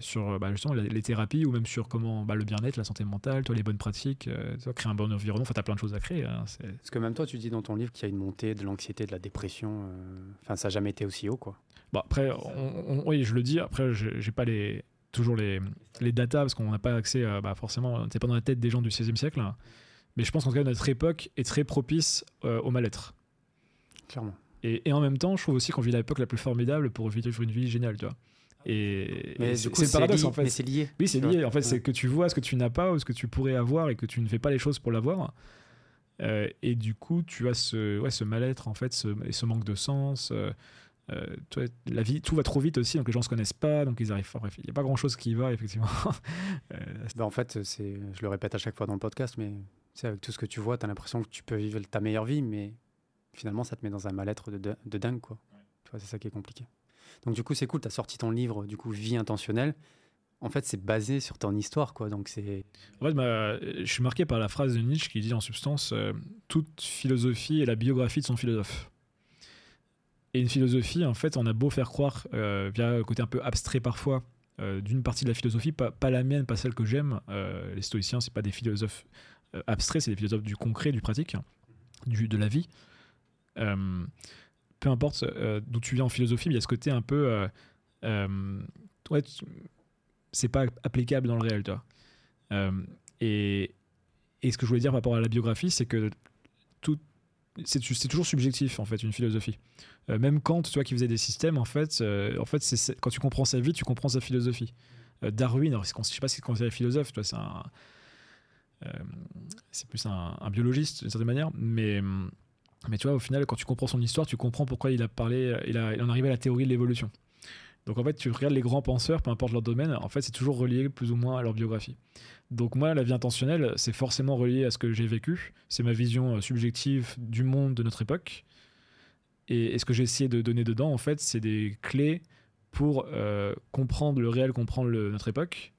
[SPEAKER 1] sur bah, justement les, les thérapies ou même sur comment bah, le bien-être, la santé mentale, toi, les bonnes pratiques, euh, tu vois, créer un bon environnement. Enfin, t'as plein de choses à créer. hein, c'est-
[SPEAKER 2] Parce que même toi, tu dis dans ton livre qu'il y a une montée de l'anxiété, de la dépression. euh, Enfin, ça n'a jamais été aussi haut, quoi.
[SPEAKER 1] Bon, après, on- on- oui, je le dis. Après, j'ai pas les toujours les, les datas parce qu'on n'a pas accès, à, bah, forcément, t'es pas dans la tête des gens du 16e siècle. hein. Mais je pense qu'en tout cas, notre époque est très propice euh, au mal-être.
[SPEAKER 2] Clairement.
[SPEAKER 1] Et, et en même temps, je trouve aussi qu'on vit l'époque la plus formidable pour vivre une vie géniale, tu vois. Et,
[SPEAKER 2] Mais
[SPEAKER 1] c'est le paradoxe
[SPEAKER 2] lié-
[SPEAKER 1] en fait.
[SPEAKER 2] Mais c'est lié.
[SPEAKER 1] Oui, c'est lié. En fait, c'est que tu vois ce que tu n'as pas ou ce que tu pourrais avoir et que tu ne fais pas les choses pour l'avoir. Euh, et du coup, tu as ce, ouais, ce mal-être, en fait, ce, et ce manque de sens. euh, euh, la vie, tout va trop vite aussi, donc les gens se connaissent pas, donc ils arrivent. Bref, il n'y a pas grand-chose qui va, effectivement. Euh,
[SPEAKER 2] Bah, en fait, c'est, je le répète à chaque fois dans le podcast, mais avec tout ce que tu vois, tu as l'impression que tu peux vivre ta meilleure vie, mais finalement, ça te met dans un mal-être de, de- de dingue. Quoi. Tu vois, c'est ça qui est compliqué. Donc, du coup, c'est cool, tu as sorti ton livre, du coup, Vie intentionnelle. En fait, c'est basé sur ton histoire. Quoi. Donc, c'est.
[SPEAKER 1] En fait, bah, je suis marqué par la phrase de Nietzsche qui dit en substance euh, toute philosophie est la biographie de son philosophe. Et une philosophie, en fait, on a beau faire croire, euh, via le côté un peu abstrait parfois, euh, d'une partie de la philosophie, pas, pas la mienne, pas celle que j'aime. les stoïciens, c'est pas des philosophes abstraits, c'est des philosophes du concret, du pratique, du, de la vie. Peu importe euh, d'où tu viens en philosophie, il y a ce côté un peu. euh, euh, ouais, c'est pas applicable dans le réel. Euh, et, et ce que je voulais dire par rapport à la biographie, c'est que tout, c'est, toujours subjectif en fait une philosophie. Même Kant, tu vois, qui faisait des systèmes, en fait, en fait, c'est, quand tu comprends sa vie, tu comprends sa philosophie. Darwin, alors je sais pas si c'est considéré philosophe, tu vois, c'est un, c'est plus un, un biologiste d'une certaine manière, mais mais tu vois, au final, quand tu comprends son histoire, tu comprends pourquoi il a parlé, il, a, il en à la théorie de l'évolution. Donc en fait, tu regardes les grands penseurs, peu importe leur domaine, en fait, c'est toujours relié plus ou moins à leur biographie. Donc moi, la vie intentionnelle, c'est forcément relié à ce que j'ai vécu. C'est ma vision euh, subjective du monde de notre époque. Et, ce que j'ai essayé de donner dedans, en fait, c'est des clés pour euh, comprendre le réel, comprendre notre époque,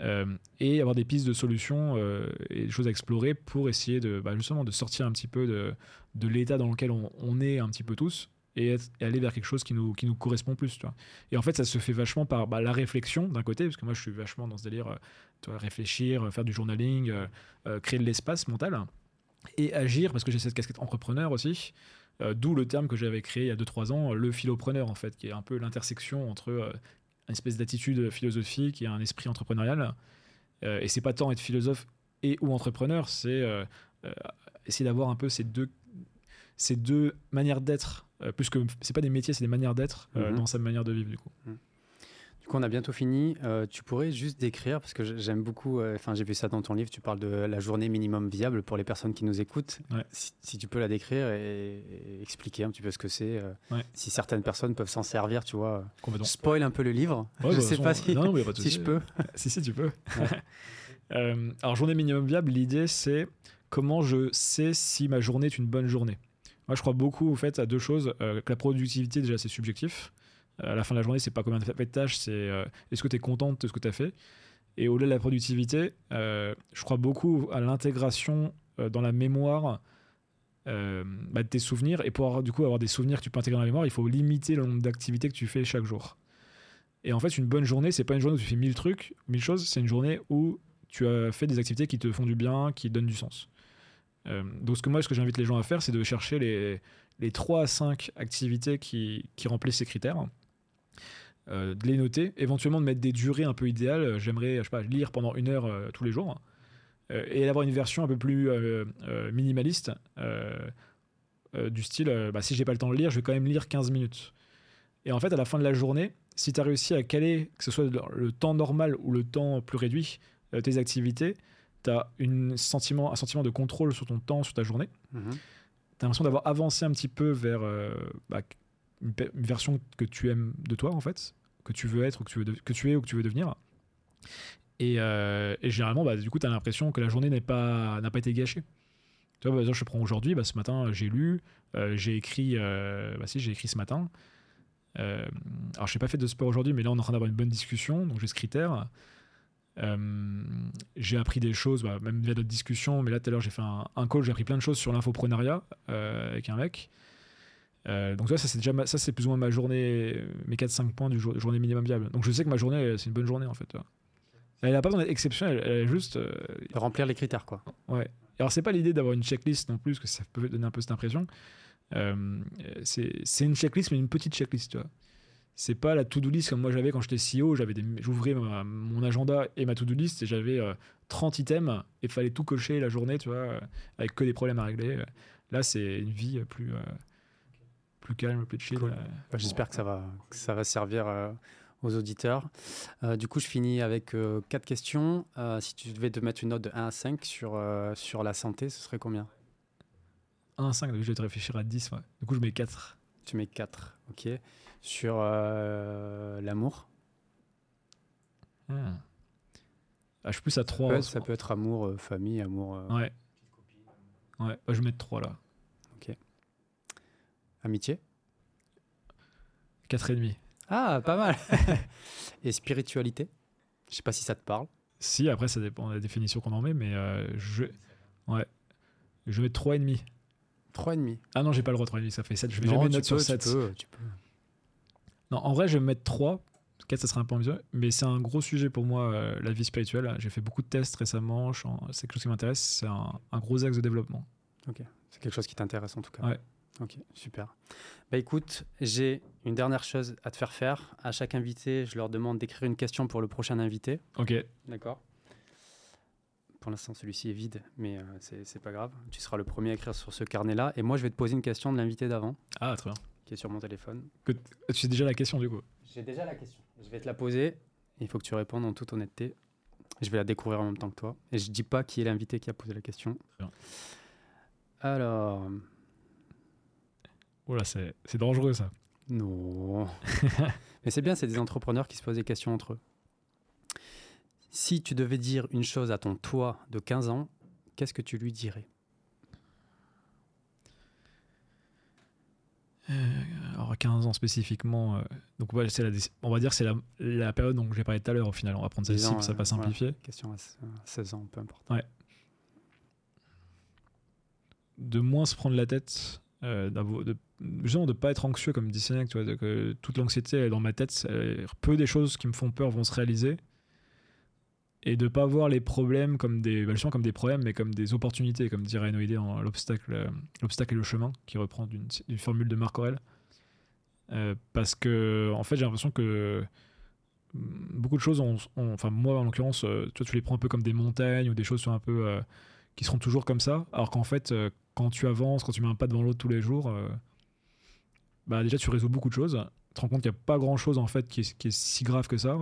[SPEAKER 1] et avoir des pistes de solutions euh, et des choses à explorer pour essayer de bah, justement de sortir un petit peu de, de l'état dans lequel on, est un petit peu tous et, aller vers quelque chose qui nous, qui nous correspond plus. Tu vois. Et en fait, ça se fait vachement par bah, la réflexion d'un côté, parce que moi je suis vachement dans ce délire, euh, réfléchir, euh, faire du journaling, euh, euh, créer de l'espace mental, et agir, parce que j'ai cette casquette entrepreneur aussi, euh, d'où le terme que j'avais créé il y a 2-3 ans, euh, le philopreneur en fait, qui est un peu l'intersection entre euh, une espèce d'attitude philosophique et un esprit entrepreneurial. Euh, et c'est pas tant être philosophe et ou entrepreneur, c'est euh, euh, essayer d'avoir un peu ces deux, ces deux manières d'être, euh, plus que c'est pas des métiers, c'est des manières d'être
[SPEAKER 2] Mhm.
[SPEAKER 1] dans sa manière de vivre du coup.
[SPEAKER 2] Du coup, on a bientôt fini. Euh, tu pourrais juste décrire, parce que j'aime beaucoup, euh, enfin, j'ai vu ça dans ton livre, tu parles de la journée minimum viable pour les personnes qui nous écoutent.
[SPEAKER 1] Ouais.
[SPEAKER 2] Si, si tu peux la décrire et, et expliquer un petit peu ce que c'est, euh,
[SPEAKER 1] Ouais.
[SPEAKER 2] si certaines personnes peuvent s'en servir, tu vois. Spoil un peu le livre.
[SPEAKER 1] Ouais,
[SPEAKER 2] je
[SPEAKER 1] bah,
[SPEAKER 2] sais pas si,
[SPEAKER 1] non, pas
[SPEAKER 2] si je peux.
[SPEAKER 1] si, si, tu peux. Alors, journée minimum viable, l'idée, c'est comment je sais si ma journée est une bonne journée Moi, je crois beaucoup au fait à deux choses. Que la productivité, déjà, c'est subjectif. Euh, à la fin de la journée, c'est pas combien tu as fait de tâches, c'est euh, est-ce que tu es contente de ce que tu as fait? Et au-delà de la productivité, je crois beaucoup à l'intégration dans la mémoire bah, de tes souvenirs. Et pour avoir, du coup avoir des souvenirs que tu peux intégrer dans la mémoire, il faut limiter le nombre d'activités que tu fais chaque jour. Et en fait, une bonne journée, c'est pas une journée où tu fais mille trucs, mille choses, c'est une journée où tu as fait des activités qui te font du bien, qui donnent du sens. Euh, donc, ce que moi, ce que j'invite les gens à faire, c'est de chercher les, les 3 à 5 activités qui remplissent ces critères, euh, de les noter, éventuellement de mettre des durées un peu idéales. J'aimerais, je sais pas, lire pendant une heure euh, tous les jours, et d'avoir une version un peu plus minimaliste, du style, bah, si j'ai pas le temps de lire, je vais quand même lire 15 minutes. Et en fait, à la fin de la journée, si tu as réussi à caler, que ce soit le temps normal ou le temps plus réduit, euh, tes activités, tu as une sentiment, un sentiment de contrôle sur ton temps, sur ta journée.
[SPEAKER 2] Mhm.
[SPEAKER 1] Tu as l'impression d'avoir avancé un petit peu vers euh, bah, une, version que tu aimes de toi, en fait, que tu veux être, ou que tu, veux que tu es ou que tu veux devenir. Et, euh, généralement, bah, du coup, tu as l'impression que la journée n'a pas, pas été gâchée. Tu vois, bah, je prends aujourd'hui, bah, ce matin, j'ai lu, j'ai écrit, bah, si, j'ai écrit ce matin. alors, je n'ai pas fait de sport aujourd'hui, mais là, on est en train d'avoir une bonne discussion, donc j'ai ce critère. Euh, j'ai appris des choses, bah, même via d'autres discussions, mais là tout à l'heure j'ai fait un, call, j'ai appris plein de choses sur l'infoprenariat euh, avec un mec. Euh, donc ça, c'est déjà ça c'est plus ou moins ma journée, mes 4-5 points du jour, journée minimum viable. Donc je sais que ma journée c'est une bonne journée en fait. Elle n'a pas besoin d'être exceptionnelle, elle, est juste
[SPEAKER 2] remplir les critères quoi.
[SPEAKER 1] Ouais. Alors c'est pas l'idée d'avoir une checklist non plus, parce que ça peut donner un peu cette impression. c'est une checklist mais une petite checklist, tu vois c'est pas la to-do list comme moi j'avais quand j'étais CEO. J'ouvrais mon agenda et ma to-do list et j'avais 30 euh, items et il fallait tout cocher la journée, tu vois, euh, avec que des problèmes à régler. Là, c'est une vie plus, euh, plus calme, plus chill.
[SPEAKER 2] Bah, j'espère que ça va, ça va servir aux auditeurs. du coup, je finis avec quatre questions. si tu devais te mettre une note de 1 à 5 sur, sur la santé, ce serait combien?
[SPEAKER 1] 1 à 5, je vais te réfléchir à 10. Du coup, je mets 4.
[SPEAKER 2] Tu mets 4, ok sur euh, l'amour?
[SPEAKER 1] Hmm. Ah, je suis plus à 3.
[SPEAKER 2] ça peut être amour, euh, famille, amour. Euh,
[SPEAKER 1] ouais. Ouais, je vais mettre 3 là.
[SPEAKER 2] Amitié
[SPEAKER 1] 4,5.
[SPEAKER 2] Ah, pas mal. Et spiritualité? Je sais pas si ça te parle.
[SPEAKER 1] Si, après, ça dépend de la définition qu'on en met, mais je. Ouais. Je vais mettre 3,5.
[SPEAKER 2] 3,5.
[SPEAKER 1] Ah non, j'ai pas le droit 3,5, ça fait 7. Je vais jamais mettre sur 7.
[SPEAKER 2] Tu peux, tu peux.
[SPEAKER 1] Non, en vrai, je vais mettre 3. 4, ça serait un peu mieux. Mais c'est un gros sujet pour moi, euh, la vie spirituelle. J'ai fait beaucoup de tests récemment. C'est quelque chose qui m'intéresse. C'est un, gros axe de développement.
[SPEAKER 2] Ok. C'est quelque chose qui t'intéresse en tout cas.
[SPEAKER 1] Ouais.
[SPEAKER 2] Ok, super. Bah écoute, j'ai une dernière chose à te faire faire. À chaque invité, je leur demande d'écrire une question pour le prochain invité.
[SPEAKER 1] Ok.
[SPEAKER 2] D'accord. Pour l'instant, celui-ci est vide, mais euh, c'est pas grave. Tu seras le premier à écrire sur ce carnet-là. Et moi, je vais te poser une question de l'invité d'avant.
[SPEAKER 1] Ah, très bien
[SPEAKER 2] qui est sur mon téléphone.
[SPEAKER 1] Que tu sais déjà la question du coup?
[SPEAKER 2] J'ai déjà la question. Je vais te la poser. Il faut que tu répondes en toute honnêteté. Je vais la découvrir en même temps que toi. Et je dis pas qui est l'invité qui a posé la question. Alors.
[SPEAKER 1] Oula, c'est dangereux ça.
[SPEAKER 2] Non. Mais c'est bien, c'est des entrepreneurs qui se posent des questions entre eux. Si tu devais dire une chose à ton toi de 15 ans, qu'est-ce que tu lui dirais?
[SPEAKER 1] Euh, alors 15 ans spécifiquement. Euh, donc ouais, la, on va dire que c'est la, la, période dont j'ai parlé tout à l'heure au final. On va prendre celle-ci, ça va simplifier.
[SPEAKER 2] Question à 16 ans, peu importe.
[SPEAKER 1] Ouais. De moins se prendre la tête, euh, de, justement pas être anxieux comme dit Sénèque, tu vois, que toute l'anxiété est dans ma tête, peu des choses qui me font peur vont se réaliser. Et de pas voir les problèmes comme des bah, comme des problèmes mais comme des opportunités comme dirait Noédé dans l'obstacle euh, l'obstacle et le chemin qui reprend d'une formule de Marc Aurel euh, parce que en fait j'ai l'impression que mm, beaucoup de choses enfin moi en l'occurrence euh, tu, tu les prends un peu comme des montagnes ou des choses sont un peu qui seront toujours comme ça alors qu'en fait quand tu avances quand tu mets un pas devant l'autre tous les jours bah déjà tu résous beaucoup de choses tu te rends compte qu'il n'y a pas grand chose en fait qui est, si grave que ça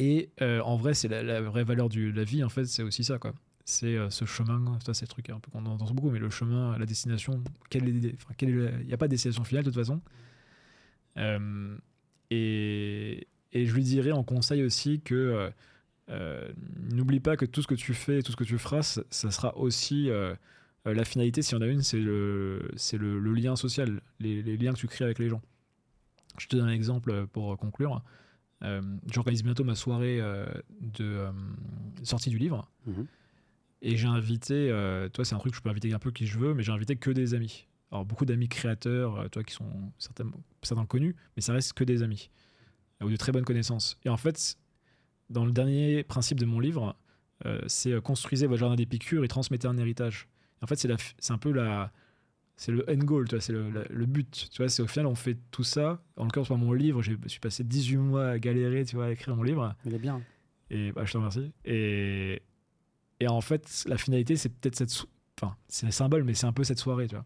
[SPEAKER 1] et euh, en vrai, c'est la, vraie valeur de la vie, en fait, c'est aussi ça, quoi. C'est euh, ce chemin, ça c'est le truc un peu qu'on entend beaucoup, mais le chemin, la destination, quelle est, il n'y a pas de destination finale de toute façon. Euh, et, et, je lui dirais en conseil aussi que n'oublie pas que tout ce que tu fais, tout ce que tu feras, ça, ça sera aussi la finalité, s'il y en a une, c'est le, c'est le, lien social, les, les, liens que tu crées avec les gens. Je te donne un exemple pour conclure. J'organise bientôt ma soirée de sortie du livre. Mhm. Et j'ai invité, toi c'est un truc que je peux inviter un peu qui je veux, mais j'ai invité que des amis. Alors beaucoup d'amis créateurs, toi qui sont certains, certains connus, mais ça reste que des amis ou de très bonnes connaissances. Et en fait, dans le dernier principe de mon livre, euh, c'est euh, construisez votre jardin d'épicure et transmettez un héritage. en fait, c'est un peu la, c'est le end goal, tu vois, c'est le, le, but. Tu vois, c'est au final, on fait tout ça. En l'occurrence, pour mon livre, je suis passé 18 mois à galérer, tu vois, à écrire mon livre.
[SPEAKER 2] Il est bien.
[SPEAKER 1] Et bah, je te remercie. Et, et en fait, la finalité, c'est peut-être cette. Enfin, c'est un symbole, mais c'est un peu cette soirée, tu vois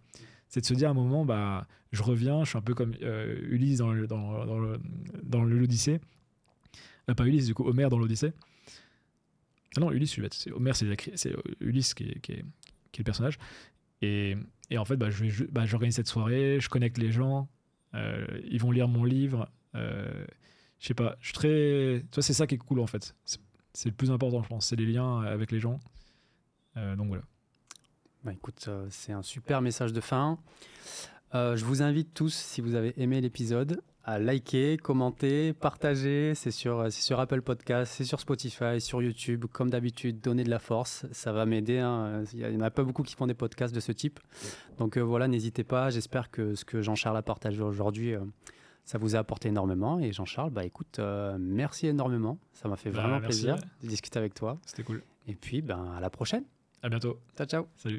[SPEAKER 1] c'est de se dire à un moment, bah, je reviens, je suis un peu comme euh, Ulysse dans, le, dans, dans, le, dans l'Odyssée. Euh, pas Ulysse, du coup, Homer dans l'Odyssée. Ah non, Ulysse, c'est Homer, c'est, c'est Ulysse qui est, le personnage. Et, en fait, bah, je bah, j'organise cette soirée, je connecte les gens, euh, ils vont lire mon livre. Euh, je sais pas, je suis très. Tu vois, c'est ça qui est cool en fait. C'est, le plus important, je pense. C'est les liens avec les gens. donc voilà.
[SPEAKER 2] Bah, écoute, euh, c'est un super message de fin. Euh, je vous invite tous, si vous avez aimé l'épisode, à liker, commenter, partager. C'est sur, euh, sur Apple Podcast, c'est sur Spotify, sur YouTube. Comme d'habitude, donner de la force. Ça va m'aider. Hein. Il n'y en a pas beaucoup qui font des podcasts de ce type. Donc voilà, n'hésitez pas. J'espère que ce que Jean-Charles a partagé aujourd'hui, ça vous a apporté énormément. Et Jean-Charles, bah, écoute, merci énormément. Ça m'a fait bah, vraiment plaisir de discuter avec toi.
[SPEAKER 1] C'était cool.
[SPEAKER 2] Et puis, ben, à la prochaine.
[SPEAKER 1] À bientôt.
[SPEAKER 2] Ciao, ciao.
[SPEAKER 1] Salut.